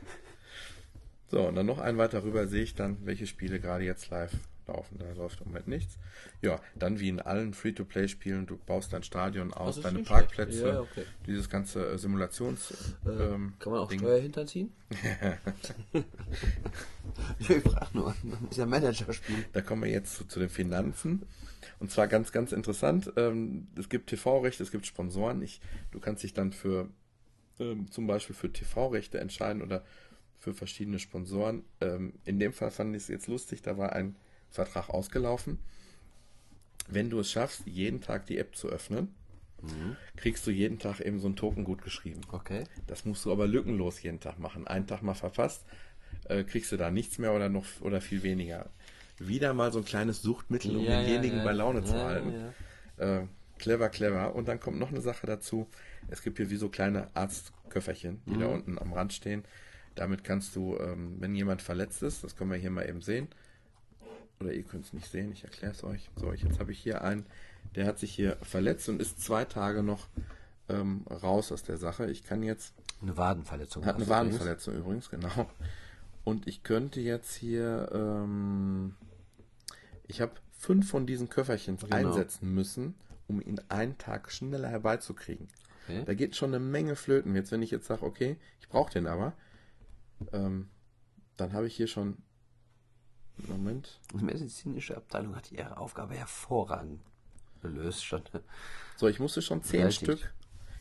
S2: So, und dann noch ein weiter rüber sehe ich dann, welche Spiele gerade jetzt live laufen. Da läuft im Moment nichts. Ja, dann wie in allen Free-to-Play-Spielen, du baust dein Stadion aus,
S1: Das
S2: deine. Parkplätze,
S1: Ja, okay.
S2: dieses ganze äh, Simulations...
S1: Äh,
S2: ähm,
S1: kann man auch
S2: Ding.
S1: Steuer hinterziehen? ich frage nur. Ist ja Managerspiel.
S2: Da kommen wir jetzt zu, zu den Finanzen. Und zwar ganz, ganz interessant. Ähm, es gibt TV-Rechte, es gibt Sponsoren. Ich, du kannst dich dann für ähm, zum Beispiel für TV-Rechte entscheiden oder für verschiedene Sponsoren. Ähm, in dem Fall fand ich es jetzt lustig, da war ein Vertrag ausgelaufen. Wenn du es schaffst, jeden Tag die App zu öffnen, kriegst du jeden Tag eben so einen Token gut geschrieben.
S1: Okay.
S2: Das musst du aber lückenlos jeden Tag machen. Einen Tag mal verpasst, äh, kriegst du da nichts mehr oder noch oder viel weniger. Wieder mal so ein kleines Suchtmittel, um denjenigen bei Laune zu
S1: ja,
S2: halten.
S1: Ja.
S2: Äh, clever, clever. Und dann kommt noch eine Sache dazu. Es gibt hier wie so kleine Arztköfferchen, die da unten am Rand stehen. Damit kannst du, ähm, wenn jemand verletzt ist, das können wir hier mal eben sehen. Oder ihr könnt es nicht sehen, ich erkläre es euch. So, ich, jetzt habe ich hier einen, der hat sich hier verletzt und ist zwei Tage noch ähm, raus aus der Sache. Ich kann jetzt
S1: Eine Wadenverletzung.
S2: hat eine. Wadenverletzung übrigens, genau. Und ich könnte jetzt hier, ähm, ich habe fünf von diesen Köfferchen
S1: Genau.
S2: einsetzen müssen, um ihn einen Tag schneller herbeizukriegen.
S1: Okay.
S2: Da geht schon eine Menge flöten. Jetzt, wenn ich jetzt sage, okay, ich brauche den aber, ähm, dann habe ich hier schon, Moment,
S1: Die medizinische Abteilung hat ihre Aufgabe hervorragend gelöst schon.
S2: So, ich musste schon zehn
S1: Bewältigt.
S2: Stück.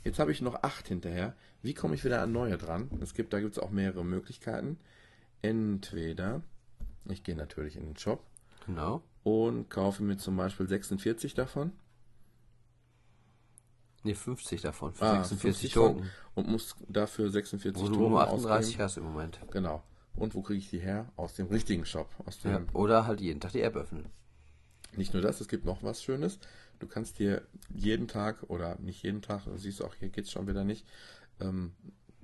S2: Jetzt habe ich noch acht hinterher. Wie komme ich wieder an neue dran? Es gibt, da gibt es auch mehrere Möglichkeiten. Entweder, ich gehe natürlich in den Shop
S1: Genau.
S2: und kaufe mir zum Beispiel 46 davon.
S1: Ne, 50 davon. Für
S2: Ah,
S1: 46
S2: 50 von-
S1: Token.
S2: Und muss dafür 46
S1: Wo du
S2: Token
S1: nur 38
S2: ausgeben.
S1: hast im Moment.
S2: Genau. Und wo kriege ich die her? Aus dem richtigen Shop. Aus dem,
S1: Ja. Oder halt jeden Tag die App öffnen.
S2: Nicht nur das, es gibt noch was Schönes. Du kannst dir jeden Tag oder nicht jeden Tag, du siehst auch hier geht's schon wieder nicht, ähm,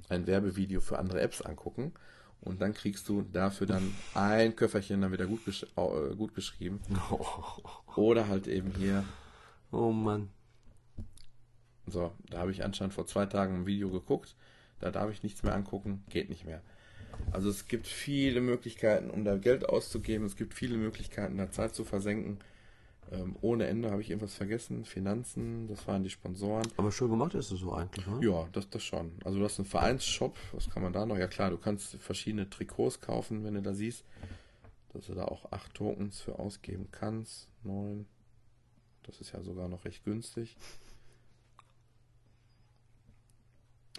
S2: ein Werbevideo für andere Apps angucken und dann kriegst du dafür dann ein Köfferchen dann wieder gut, gesch äh, gut geschrieben. Oder halt eben hier,
S1: Oh Mann.
S2: so, da habe ich anscheinend vor zwei Tagen ein Video geguckt, da darf ich nichts mehr angucken, geht nicht mehr. Also es gibt viele Möglichkeiten, um da Geld auszugeben, es gibt viele Möglichkeiten, da Zeit zu versenken. Ähm, ohne Ende habe ich irgendwas vergessen. Finanzen, das waren die Sponsoren.
S1: Aber schön gemacht ist es so eigentlich, ne?
S2: Ja, das, das schon. Also du hast einen Vereinsshop, was kann man da noch? Ja klar, du kannst verschiedene Trikots kaufen, wenn du da siehst, dass du da auch acht Tokens für ausgeben kannst. Neun. Das ist ja sogar noch recht günstig.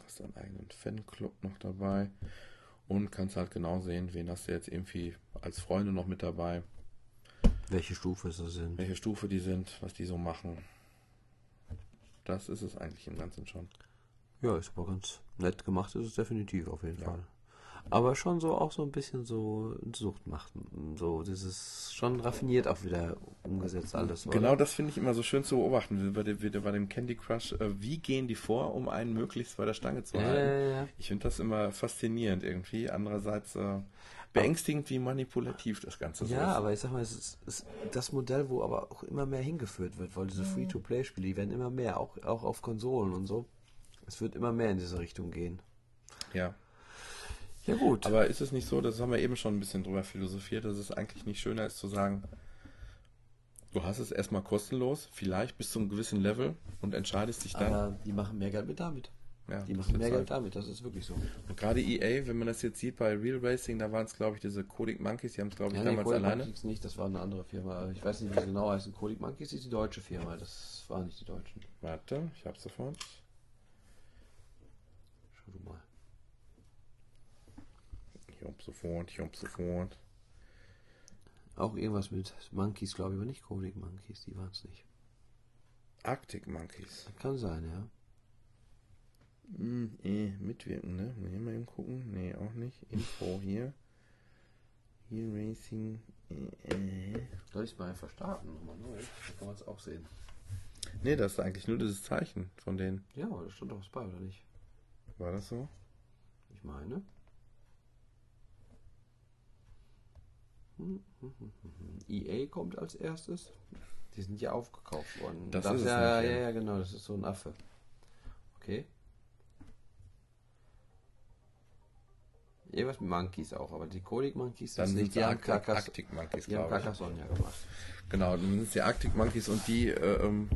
S2: Hast deinen eigenen Fanclub noch dabei. Und kannst halt genau sehen, wen hast du jetzt irgendwie als Freunde noch mit dabei.
S1: Welche Stufe es sind.
S2: welche Stufe die sind, was die so machen. Das ist es eigentlich im Ganzen schon.
S1: Ja, ist aber ganz nett gemacht, ist es definitiv auf jeden
S2: Ja.
S1: Fall. Aber schon so auch so ein bisschen so Sucht macht. So, das ist schon raffiniert auch wieder umgesetzt alles.
S2: Oder? Genau das finde ich immer so schön zu beobachten, wie bei dem, wie bei dem Candy Crush. Äh, wie gehen die vor, um einen möglichst bei der Stange zu halten? Ja, ja, ja. Ich finde das immer faszinierend irgendwie. Andererseits äh, beängstigend, wie manipulativ das Ganze
S1: so ist. Ja, aber ich sag mal, es ist, ist, das Modell, wo aber auch immer mehr hingeführt wird, weil diese Free-to-Play-Spiele, die werden immer mehr, auch, auch auf Konsolen und so. Es wird immer mehr in diese Richtung gehen.
S2: Ja. Ja, gut. Aber ist es nicht so, das haben wir eben schon ein bisschen drüber philosophiert, dass es eigentlich nicht schöner ist zu sagen, du hast es erstmal kostenlos, vielleicht bis zu einem gewissen Level und entscheidest dich dann. Aber
S1: die machen mehr Geld mit damit. Ja, die machen mehr Geld halt. damit, das ist wirklich so.
S2: Und gerade EA, wenn man das jetzt sieht bei Real Racing, da waren es, glaube ich, diese Codic Monkeys, die haben es, glaube ich, ja, damals nee, Codic alleine.
S1: Monkeys nicht, das war eine andere Firma. Ich weiß nicht, wie sie genau heißen. Codic Monkeys ist die deutsche Firma, das waren nicht die Deutschen.
S2: Warte, ich hab's sofort.
S1: Schau du mal.
S2: Hab sofort, ich hab sofort.
S1: Auch irgendwas mit Monkeys, glaube ich, aber nicht Codic Monkeys, die waren es nicht.
S2: Arctic Monkeys.
S1: Kann sein, ja.
S2: Hm, eh, mitwirken, ne? Nee, mal eben gucken. Nee, auch nicht. Info hier. Hier Racing. Äh,
S1: äh. Soll ich es mal einfach starten? Nochmal neu. Da kann man es auch sehen.
S2: Nee, das ist eigentlich nur dieses Zeichen von denen.
S1: Ja, aber da stand doch was bei, oder nicht?
S2: War das so?
S1: Ich meine. EA kommt als erstes. Die sind ja aufgekauft worden.
S2: Das, das ist
S1: ja, ja, ja, genau, das ist so ein Affe. Okay. Irgendwas mit Monkeys auch, aber die Colic Monkeys
S2: sind die Arctic, Arctic Monkeys, die haben Carcassonne ja gemacht. Genau, dann sind es die Arctic Monkeys und die äh, ähm,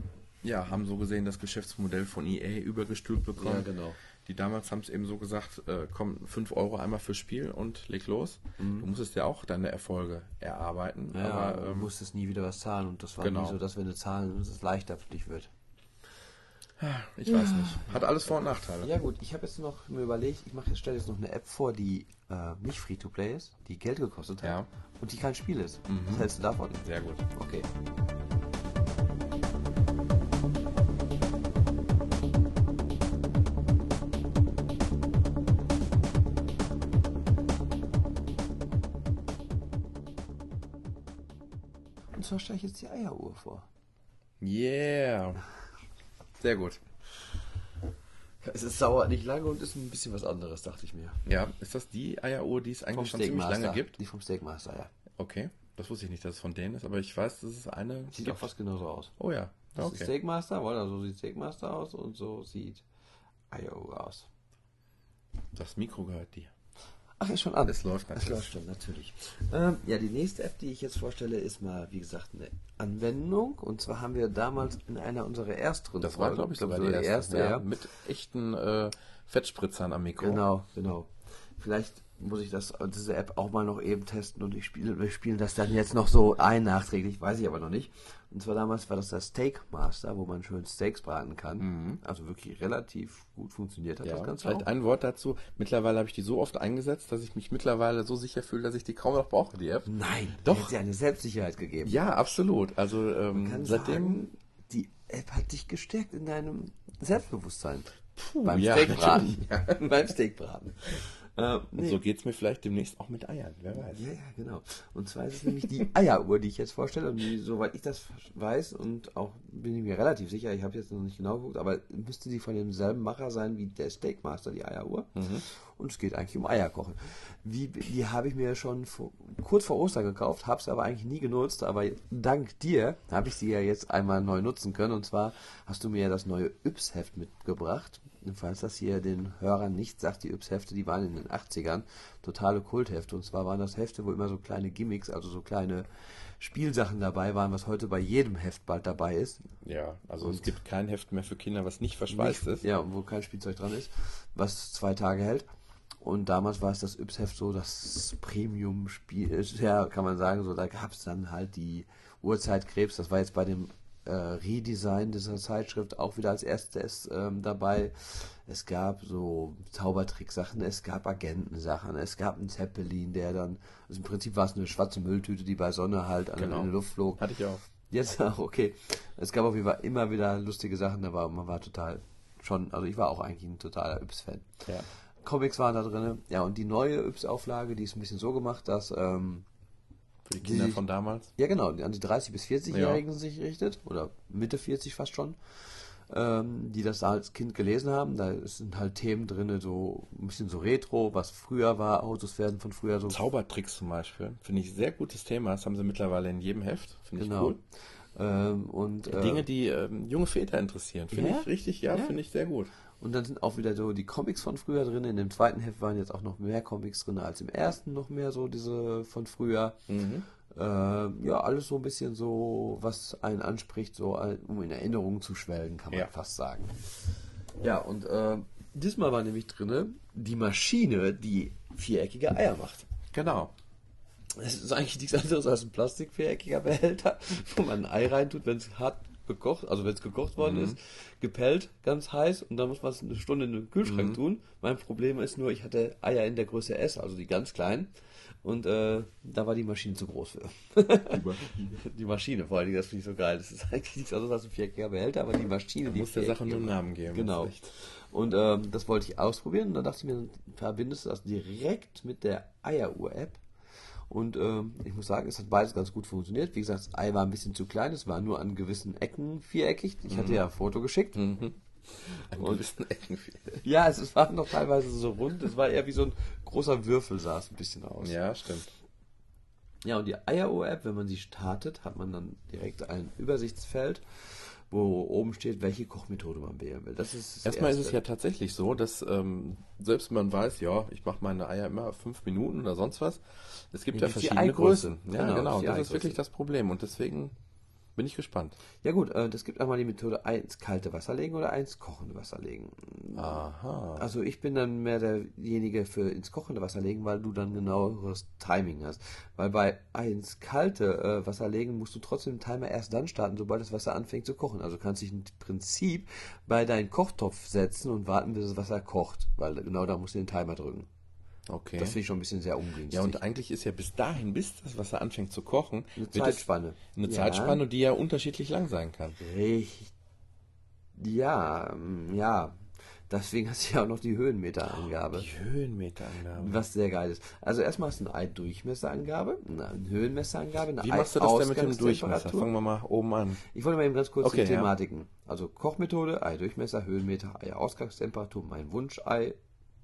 S2: ja, haben so gesehen das Geschäftsmodell von EA übergestülpt bekommen. Ja,
S1: genau.
S2: Die damals haben es eben so gesagt, äh, komm, 5 Euro einmal fürs Spiel und leg los. Mhm. Du musstest ja auch deine Erfolge erarbeiten.
S1: Ja, aber ähm, du musstest nie wieder was zahlen und das war genau. nie so, dass wenn du zahlen, es leichter für dich wird.
S2: Ich ja. weiß nicht. Hat alles Vor- und Nachteile.
S1: Ja gut, ich habe jetzt noch mir überlegt, ich mache stelle jetzt noch eine App vor, die äh, nicht Free-to-Play ist, die Geld gekostet hat
S2: ja.
S1: und die kein Spiel ist. Mhm. Was hältst du davon?
S2: Sehr gut.
S1: Okay. Stelle ich jetzt die Eieruhr vor.
S2: Yeah. Sehr gut.
S1: Es ist sauer nicht lange und ist ein bisschen was anderes, dachte ich mir.
S2: Ja, ist das die Eieruhr, die es eigentlich schon ziemlich lange gibt?
S1: Die vom Steakmaster, ja.
S2: Okay, das wusste ich nicht, dass es von denen ist, aber ich weiß, dass es eine.
S1: Sieht gibt. auch fast genauso aus.
S2: Oh ja.
S1: Das okay. ist Steakmaster, weil so sieht Steakmaster aus und so sieht Eieruhr aus.
S2: Das Mikro gehört dir.
S1: Ach, ist schon an.
S2: Es läuft
S1: natürlich. Es läuft schon, natürlich. Ähm, ja, die nächste App, die ich jetzt vorstelle, ist mal, wie gesagt, eine Anwendung. Und zwar haben wir damals in einer unserer ersten
S2: Das war, glaube ich, sogar die erste, erste ja,
S1: ja.
S2: Mit echten äh, Fettspritzern am Mikro.
S1: Genau, genau. Vielleicht muss ich das, diese App auch mal noch eben testen und ich spiele, wir spielen das dann jetzt noch so ein nachträglich, weiß ich aber noch nicht. Und zwar damals war das das Steak Master, wo man schön Steaks braten kann. Mhm. Also wirklich relativ gut funktioniert hat
S2: ja,
S1: das Ganze.
S2: Vielleicht auch. ein Wort dazu. Mittlerweile habe ich die so oft eingesetzt, dass ich mich mittlerweile so sicher fühle, dass ich die kaum noch brauche, die App.
S1: Nein, doch. Hat sie eine Selbstsicherheit gegeben.
S2: Ja, absolut. Also ähm, seitdem. Sagen,
S1: die App hat dich gestärkt in deinem Selbstbewusstsein.
S2: Puh,
S1: beim
S2: ja,
S1: Steakbraten. Ja. beim Steakbraten.
S2: Äh, nee. So geht es mir vielleicht demnächst auch mit Eiern, wer weiß.
S1: Ja, ja, genau. Und zwar ist es nämlich die Eieruhr, die ich jetzt vorstelle. Und die, soweit ich das weiß, und auch bin ich mir relativ sicher, ich habe jetzt noch nicht genau geguckt, aber müsste sie von demselben Macher sein wie der Steakmaster, die Eieruhr. Mhm. Und es geht eigentlich um Eierkochen. Wie, die habe ich mir schon vor, kurz vor Ostern gekauft, habe es aber eigentlich nie genutzt. Aber dank dir habe ich sie ja jetzt einmal neu nutzen können. Und zwar hast du mir ja das neue Yps-Heft mitgebracht falls das hier den Hörern nicht sagt, die Yps-Hefte, die waren in den 80ern totale Kulthefte. Und zwar waren das Hefte, wo immer so kleine Gimmicks, also so kleine Spielsachen dabei waren, was heute bei jedem Heft bald dabei ist.
S2: Ja, also und es gibt kein Heft mehr für Kinder, was nicht verschweißt nicht, ist.
S1: Ja, wo kein Spielzeug dran ist, was zwei Tage hält. Und damals war es das Yps-Heft so das Premium-Spiel, ja, kann man sagen, so da gab es dann halt die Uhrzeitkrebs, das war jetzt bei dem äh, Redesign dieser Zeitschrift auch wieder als erstes ähm, dabei. Es gab so Zaubertricksachen, es gab Agentensachen, es gab einen Zeppelin, der dann, also im Prinzip war es eine schwarze Mülltüte, die bei Sonne halt
S2: genau.
S1: in die Luft flog.
S2: Hatte ich auch.
S1: Jetzt auch, okay. Es gab auf jeden Fall immer wieder lustige Sachen, aber man war total schon, also ich war auch eigentlich ein totaler Yps-Fan.
S2: Ja.
S1: Comics waren da drin. Ja, und die neue Yps-Auflage, die ist ein bisschen so gemacht, dass ähm,
S2: Für die Kinder
S1: Die-
S2: von damals.
S1: ja, genau, an die 30- bis 40-Jährigen sich richtet, oder Mitte 40 fast schon, ähm, die das als Kind gelesen haben. Da sind halt Themen drin, so ein bisschen so Retro, was früher war, Autos werden von früher so.
S2: Zaubertricks zum Beispiel. Finde ich sehr gutes Thema. Das haben sie mittlerweile in jedem Heft. Finde ich
S1: Genau.
S2: cool.
S1: Ähm, und, äh,
S2: Dinge, die ähm, junge Väter interessieren. Finde
S1: Ja?
S2: ich richtig, ja,
S1: Ja.
S2: finde ich sehr gut.
S1: Und dann sind auch wieder so die Comics von früher drin. In dem zweiten Heft waren jetzt auch noch mehr Comics drin als im ersten, noch mehr so diese von früher.
S2: Mhm.
S1: Ähm, ja, alles so ein bisschen so, was einen anspricht, so um in Erinnerungen zu schwelgen, kann man
S2: Ja.
S1: fast sagen. Ja, und äh, diesmal war nämlich drinne die Maschine, die viereckige Eier macht.
S2: Genau.
S1: Es ist eigentlich nichts anderes als ein plastikviereckiger Behälter, wo man ein Ei reintut, wenn es hart gekocht, also wenn es gekocht worden ist, gepellt, ganz heiß und dann muss man es eine Stunde in den Kühlschrank tun. Mein Problem ist nur, ich hatte Eier in der Größe S, also die ganz kleinen. Und äh, da war die Maschine zu groß für. die Maschine, vor allen Dingen, das finde ich so geil. Das ist eigentlich nichts anderes als ein viereckiger Behälter, aber die Maschine, die
S2: muss der Sache nur einen Namen geben.
S1: Genau. Und ähm, das wollte ich ausprobieren. Und dann dachte ich mir, dann verbindest du das direkt mit der Eieruhr-App. Und ähm, ich muss sagen, es hat beides ganz gut funktioniert. Wie gesagt, das Ei war ein bisschen zu klein. Es war nur an gewissen Ecken viereckig. Ich hatte ja ein Foto geschickt.
S2: Mhm. An gewissen Ecken.
S1: Ja, es, es war noch teilweise so rund. Es war eher wie so ein großer Würfel, sah es ein bisschen aus.
S2: Ja, stimmt.
S1: Ja, und die Eieruhr-App, wenn man sie startet, hat man dann direkt ein Übersichtsfeld, wo oben steht, welche Kochmethode man wählen will. Das ist das
S2: Erstmal ist es
S1: Erste.
S2: ja tatsächlich so, dass ähm, selbst wenn man weiß, ja, ich mache meine Eier immer fünf Minuten oder sonst was, es gibt
S1: Ja,
S2: ja, verschiedene. Größen. Ja,
S1: Genau,
S2: genau.
S1: das ist
S2: wirklich das Problem und deswegen bin ich gespannt.
S1: Ja gut, äh, das gibt einmal die Methode Ei ins kalte Wasser legen oder Ei ins kochende Wasser legen.
S2: Aha.
S1: Also ich bin dann mehr derjenige für ins kochende Wasser legen, weil du dann genaueres Timing hast. Weil bei Ei ins kalte äh, Wasser legen musst du trotzdem den Timer erst dann starten, sobald das Wasser anfängt zu kochen. Also kannst du dich im Prinzip bei deinen Kochtopf setzen und warten, bis das Wasser kocht. Weil genau da musst du den Timer drücken.
S2: Okay.
S1: Das finde ich schon ein bisschen sehr ungünstig.
S2: ja, und eigentlich ist ja bis dahin, bis das Wasser anfängt zu kochen,
S1: eine Zeitspanne.
S2: eine
S1: Ja.
S2: Zeitspanne, die ja unterschiedlich lang sein kann.
S1: Richtig. Ja, ähm, ja. Deswegen hast du ja auch noch die Höhenmeterangabe.
S2: Die Höhenmeterangabe.
S1: Was sehr geil ist. Also erstmal hast du eine Ei-Durchmesserangabe, eine Höhenmesserangabe, eine
S2: Wie machst du das denn mit dem Durchmesser? Fangen wir mal oben an.
S1: Ich wollte mal eben ganz kurz
S2: Okay,
S1: die
S2: ja.
S1: Thematiken. Also Kochmethode, Ei-Durchmesser, Höhenmeter, Ei-Ausgangstemperatur, mein Wunschei,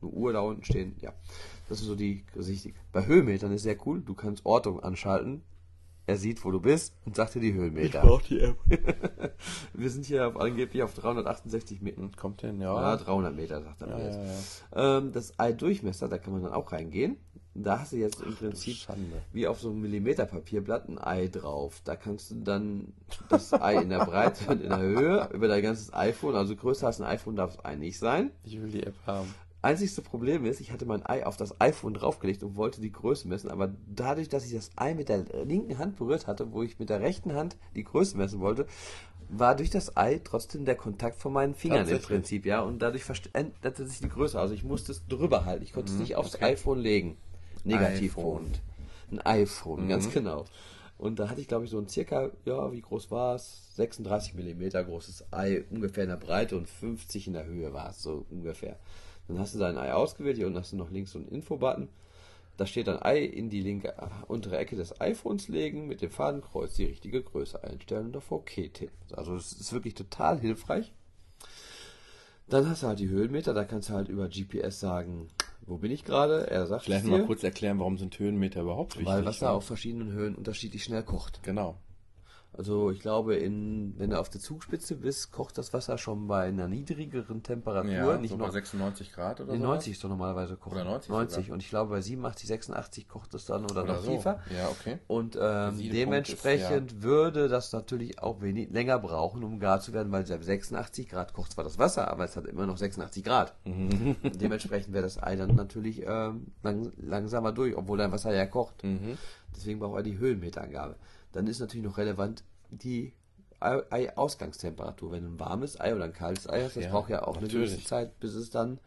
S1: eine Uhr da unten stehen. Ja, das ist so die richtig. Bei Höhenmetern ist sehr cool. Du kannst Ortung anschalten. Er sieht, wo du bist und sagt dir die Höhenmeter.
S2: die App.
S1: Wir sind hier auf, angeblich auf 368 Meter.
S2: Kommt denn,
S1: Ja,
S2: ja.
S1: 300 Meter, sagt er mir
S2: Ja,
S1: jetzt.
S2: ja, ja.
S1: Ähm, das Ei-Durchmesser, da kann man dann auch reingehen. Da hast du jetzt im Prinzip wie auf so einem Millimeterpapierblatt ein Ei drauf. Da kannst du dann das Ei in der Breite und in der Höhe über dein ganzes iPhone, also größer als ein iPhone darf das Ei nicht sein.
S2: Ich will die App haben.
S1: Einzigste Problem ist, ich hatte mein Ei auf das iPhone draufgelegt und wollte die Größe messen, aber dadurch, dass ich das Ei mit der linken Hand berührt hatte, wo ich mit der rechten Hand die Größe messen wollte, war durch das Ei trotzdem der Kontakt von meinen Fingern im? Prinzip, ja, und dadurch veränderte sich die Größe. Also ich musste es drüber halten. Ich konnte es nicht aufs iPhone legen. Negativ
S2: iPhone.
S1: Ein iPhone, ganz genau. Und da hatte ich, glaube ich, so ein circa, ja, wie groß war es? 36 Millimeter großes Ei, ungefähr in der Breite und 50 in der Höhe war es, so ungefähr. Dann hast du dein Ei ausgewählt, hier unten hast du noch links so einen Infobutton. Da steht dann Ei in die linke äh, untere Ecke des iPhones legen, mit dem Fadenkreuz die richtige Größe einstellen und auf OK tippen. Also es ist wirklich total hilfreich. Dann hast du halt die Höhenmeter, da kannst du halt über GPS sagen, wo bin ich gerade? Er sagt
S2: Vielleicht mal kurz erklären, warum sind Höhenmeter überhaupt wichtig?
S1: weil Wasser auf verschiedenen Höhen unterschiedlich schnell kocht.
S2: Genau.
S1: Also ich glaube, in, wenn du auf der Zugspitze bist, kocht das Wasser schon bei einer niedrigeren Temperatur,
S2: Ja,
S1: nicht
S2: so
S1: noch
S2: bei 96 Grad oder so.
S1: 90 ist doch normalerweise kochen.
S2: Oder 90
S1: 90. Und ich glaube, bei 87, 86 kocht es dann oder,
S2: Oder
S1: noch
S2: so.
S1: tiefer.
S2: Ja, okay.
S1: Und ähm, dementsprechend würde das natürlich auch wenig länger brauchen, um gar zu werden, weil selbst 86 Grad kocht zwar das Wasser, aber es hat immer noch 86 Grad.
S2: Mhm.
S1: dementsprechend wäre das Ei dann natürlich ähm, lang, langsamer durch, obwohl dein Wasser ja kocht.
S2: Mhm.
S1: Deswegen braucht er die Höhenmeterangabe. Dann ist natürlich noch relevant die Ei- Ei-Ausgangstemperatur. Wenn du ein warmes Ei oder ein kaltes Ei hast, das
S2: Ja,
S1: braucht ja auch eine
S2: natürlich.
S1: gewisse Zeit, bis es dann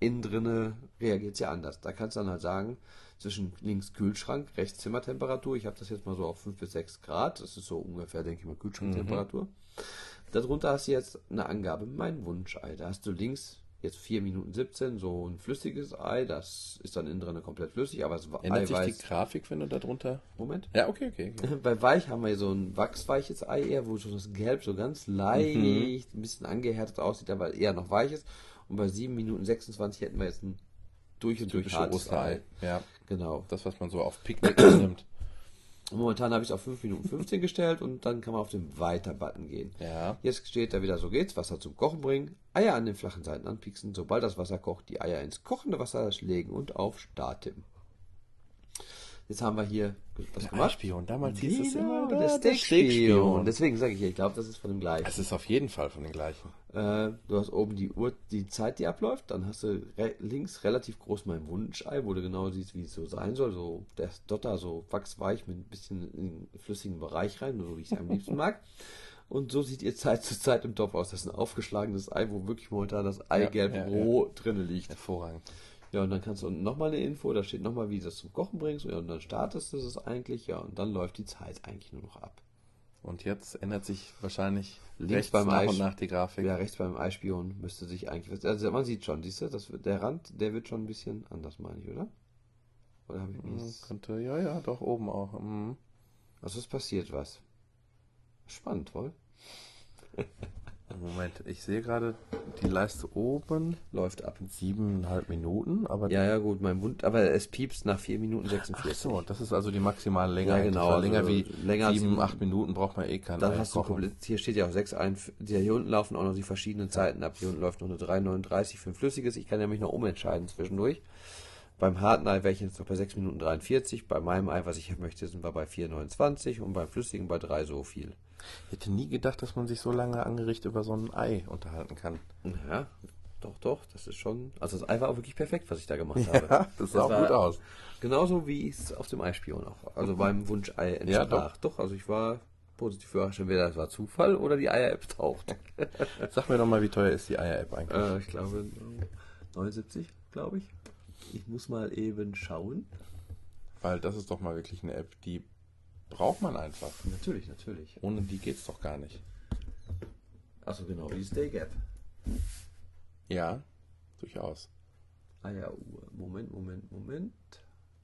S1: innen drinne reagiert es ja anders. Da kannst du dann halt sagen, zwischen links Kühlschrank, rechts Zimmertemperatur. Ich habe das jetzt mal so auf 5 bis 6 Grad. Das ist so ungefähr, denke ich mal, Kühlschranktemperatur. Darunter hast du jetzt eine Angabe, mein Wunschei. Da hast du links jetzt 4 Minuten 17, so ein flüssiges Ei, das ist dann innen drin komplett flüssig, aber es
S2: Ändert sich die Grafik, wenn du da drunter...
S1: Moment.
S2: Ja, okay, okay. okay.
S1: Bei Weich haben wir so ein wachsweiches Ei eher, wo schon das Gelb so ganz leicht,
S2: Mhm.
S1: ein bisschen angehärtet aussieht, aber eher noch weich ist. Und bei 7 Minuten 26 hätten wir jetzt ein durch und durch hartes
S2: Osterei. Ja,
S1: Genau.
S2: das, was man so auf Picknick nimmt.
S1: Momentan habe ich es auf 5 Minuten 15 gestellt und dann kann man auf den Weiter-Button gehen.
S2: Ja.
S1: Jetzt steht da wieder, so geht's, Wasser zum Kochen bringen, Eier an den flachen Seiten anpieksen, sobald das Wasser kocht, die Eier ins kochende Wasser legen und auf Start tippen. Jetzt haben wir hier was
S2: Der
S1: gemacht.
S2: Eispion, damals hieß es
S1: Genau,
S2: immer
S1: der
S2: der.
S1: Steakspion. Deswegen sage ich ja, ich glaube, das ist von dem gleichen.
S2: Es ist auf jeden Fall von den gleichen.
S1: Äh, du hast oben die Uhr, die Zeit, die abläuft. Dann hast du re links relativ groß mein Wunschei, wo du genau siehst, wie es so sein soll. So der Dotter so wachsweich mit ein bisschen in den flüssigen Bereich rein, so wie ich es am liebsten mag. Und so sieht ihr Zeit zu Zeit im Topf aus. Das ist ein aufgeschlagenes Ei, wo wirklich momentan das Eigelb
S2: ja, ja.
S1: roh drinne liegt.
S2: Hervorragend.
S1: Ja, und dann kannst du unten nochmal eine Info, da steht nochmal, wie du das zum Kochen bringst. Und dann startest du es eigentlich, ja, und dann läuft die Zeit eigentlich nur noch ab.
S2: Und jetzt ändert sich wahrscheinlich
S1: Links
S2: rechts
S1: beim
S2: nach
S1: Eis-
S2: und nach die Grafik.
S1: Ja, rechts beim Eispion müsste sich eigentlich. Also man sieht schon, siehst du, das, der Rand, der wird schon ein bisschen anders, meine ich, oder? Oder habe ich nichts?
S2: Könnte, ja, ja, doch, oben auch. Mhm.
S1: Also es passiert was. Spannend, wohl?
S2: Moment, ich sehe gerade die Leiste oben.
S1: Läuft ab.
S2: Siebeneinhalb Minuten, aber
S1: Ja, ja, gut, mein Wund, aber es piepst nach 4 Minuten
S2: Ach
S1: 46.
S2: so, das ist also die maximale Länge.
S1: Ja, genau,
S2: weil länger
S1: also
S2: wie
S1: länger
S2: sieben, acht Minuten braucht man eh keinen
S1: Dann hast du
S2: kochen.
S1: komplett, hier steht ja auch 6 ein, hier unten laufen auch noch die verschiedenen Zeiten ab. Hier unten läuft noch eine 3,39 für ein flüssiges. Ich kann ja mich noch umentscheiden zwischendurch. Beim harten Ei wäre ich jetzt noch bei 6 Minuten 43. Bei meinem Ei, was ich möchte, sind wir bei 4,29 und beim flüssigen bei 3 so viel.
S2: Ich hätte nie gedacht, dass man sich so lange angerichtet über so ein Ei unterhalten kann.
S1: Ja, doch, doch, das ist schon. Also das Ei war auch wirklich perfekt, was ich da gemacht habe.
S2: Ja, das sah auch gut aus.
S1: Genauso wie es auf dem Eispion auch. Also beim Wunschei
S2: Ja,
S1: entsprach. doch. also ich war positiv überrascht, entweder das war Zufall oder die Eier-App taucht.
S2: Sag mir doch mal, wie teuer ist die Eier-App eigentlich?
S1: äh, ich glaube 79, glaube ich. Ich muss mal eben schauen.
S2: Weil das ist doch mal wirklich eine App, die braucht man einfach.
S1: Natürlich, natürlich.
S2: Ohne die geht's doch gar nicht.
S1: Achso, genau, die Steak-App.
S2: Ja, durchaus.
S1: Eieruhr. Moment, Moment, Moment.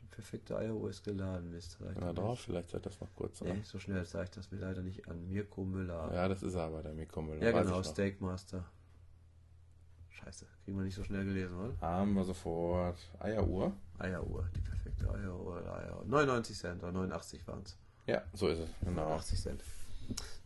S1: Die perfekte Eieruhr ist geladen. Mist. er
S2: drauf, vielleicht seid das noch kurz.
S1: Nee,
S2: an.
S1: so schnell zeigt das mir leider nicht an. Mirko Müller.
S2: Ja, das ist er aber, der Mikro Müller.
S1: Ja,
S2: weiß
S1: genau. Steakmaster. Scheiße, kriegen wir nicht so schnell gelesen, oder?
S2: Haben wir sofort. Eieruhr?
S1: Eieruhr, die perfekte Eieruhr. Eieruhr. 99 Cent oder 89 waren es.
S2: Ja, so ist es. Genau.
S1: 80 Cent.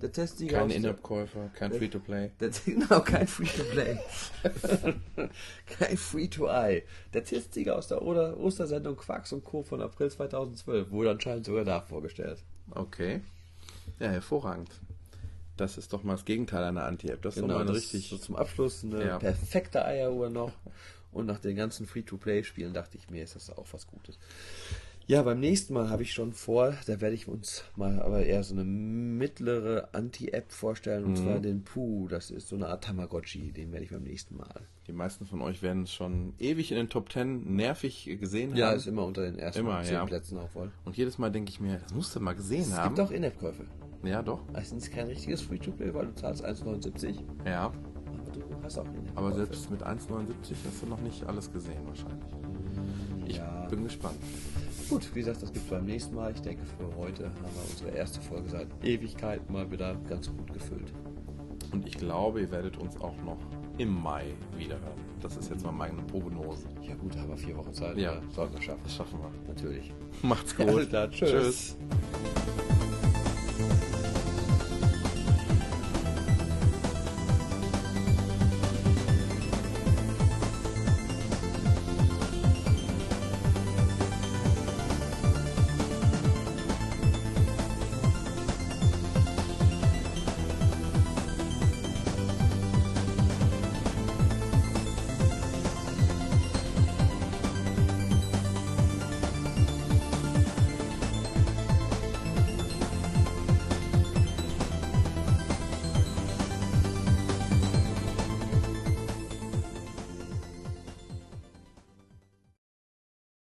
S1: Der Testsieger
S2: Kein In-App-Käufer, kein Free-to-Play.
S1: Der, genau, kein Free-to-Play. kein Free-to-Eye. Der Testsieger aus der Oder Ostersendung Quacks und Co. von April 2012 wurde anscheinend sogar da vorgestellt.
S2: Okay. Ja, hervorragend. Das ist doch mal das Gegenteil einer Anti-App. Das ist doch mal eine
S1: das
S2: richtig.
S1: so zum Abschluss eine
S2: Ja.
S1: perfekte Eieruhr noch. Und nach den ganzen Free-to-Play-Spielen dachte ich mir, ist das auch was Gutes. Ja, beim nächsten Mal habe ich schon vor, da werde ich uns mal aber eher so eine mittlere Anti-App vorstellen, und
S2: Mhm.
S1: zwar den Pooh. Das ist so eine Art Tamagotchi, den werde ich beim nächsten Mal.
S2: Die meisten von euch werden es schon ewig in den Top 10 nervig gesehen
S1: Ja,
S2: haben.
S1: ist immer unter den ersten
S2: Immer,
S1: zehn
S2: ja.
S1: Plätzen auch wohl.
S2: Und jedes Mal denke ich mir, das musst du mal gesehen
S1: Es
S2: haben.
S1: gibt auch In-App-Käufe.
S2: ja, doch.
S1: Es ist kein richtiges Free-to-Play, weil du zahlst 1,79.
S2: Ja.
S1: Aber du hast auch In-App-Käufe.
S2: Aber selbst mit 1,79 hast du noch nicht alles gesehen wahrscheinlich. Ich
S1: Ja.
S2: bin gespannt.
S1: Gut, wie gesagt, das gibt es beim nächsten Mal. Ich denke, für heute haben wir unsere erste Folge seit Ewigkeiten mal wieder ganz gut gefüllt.
S2: Und ich glaube, ihr werdet uns auch noch im Mai wiederhören. Das ist jetzt mal meine Prognose.
S1: Ja gut, haben wir vier Wochen Zeit.
S2: Ja.
S1: oder? Sollten wir schaffen.
S2: Das schaffen wir.
S1: Natürlich.
S2: Macht's
S1: Ja,
S2: gut.
S1: alles klar. Tschüss.
S2: Tschüss.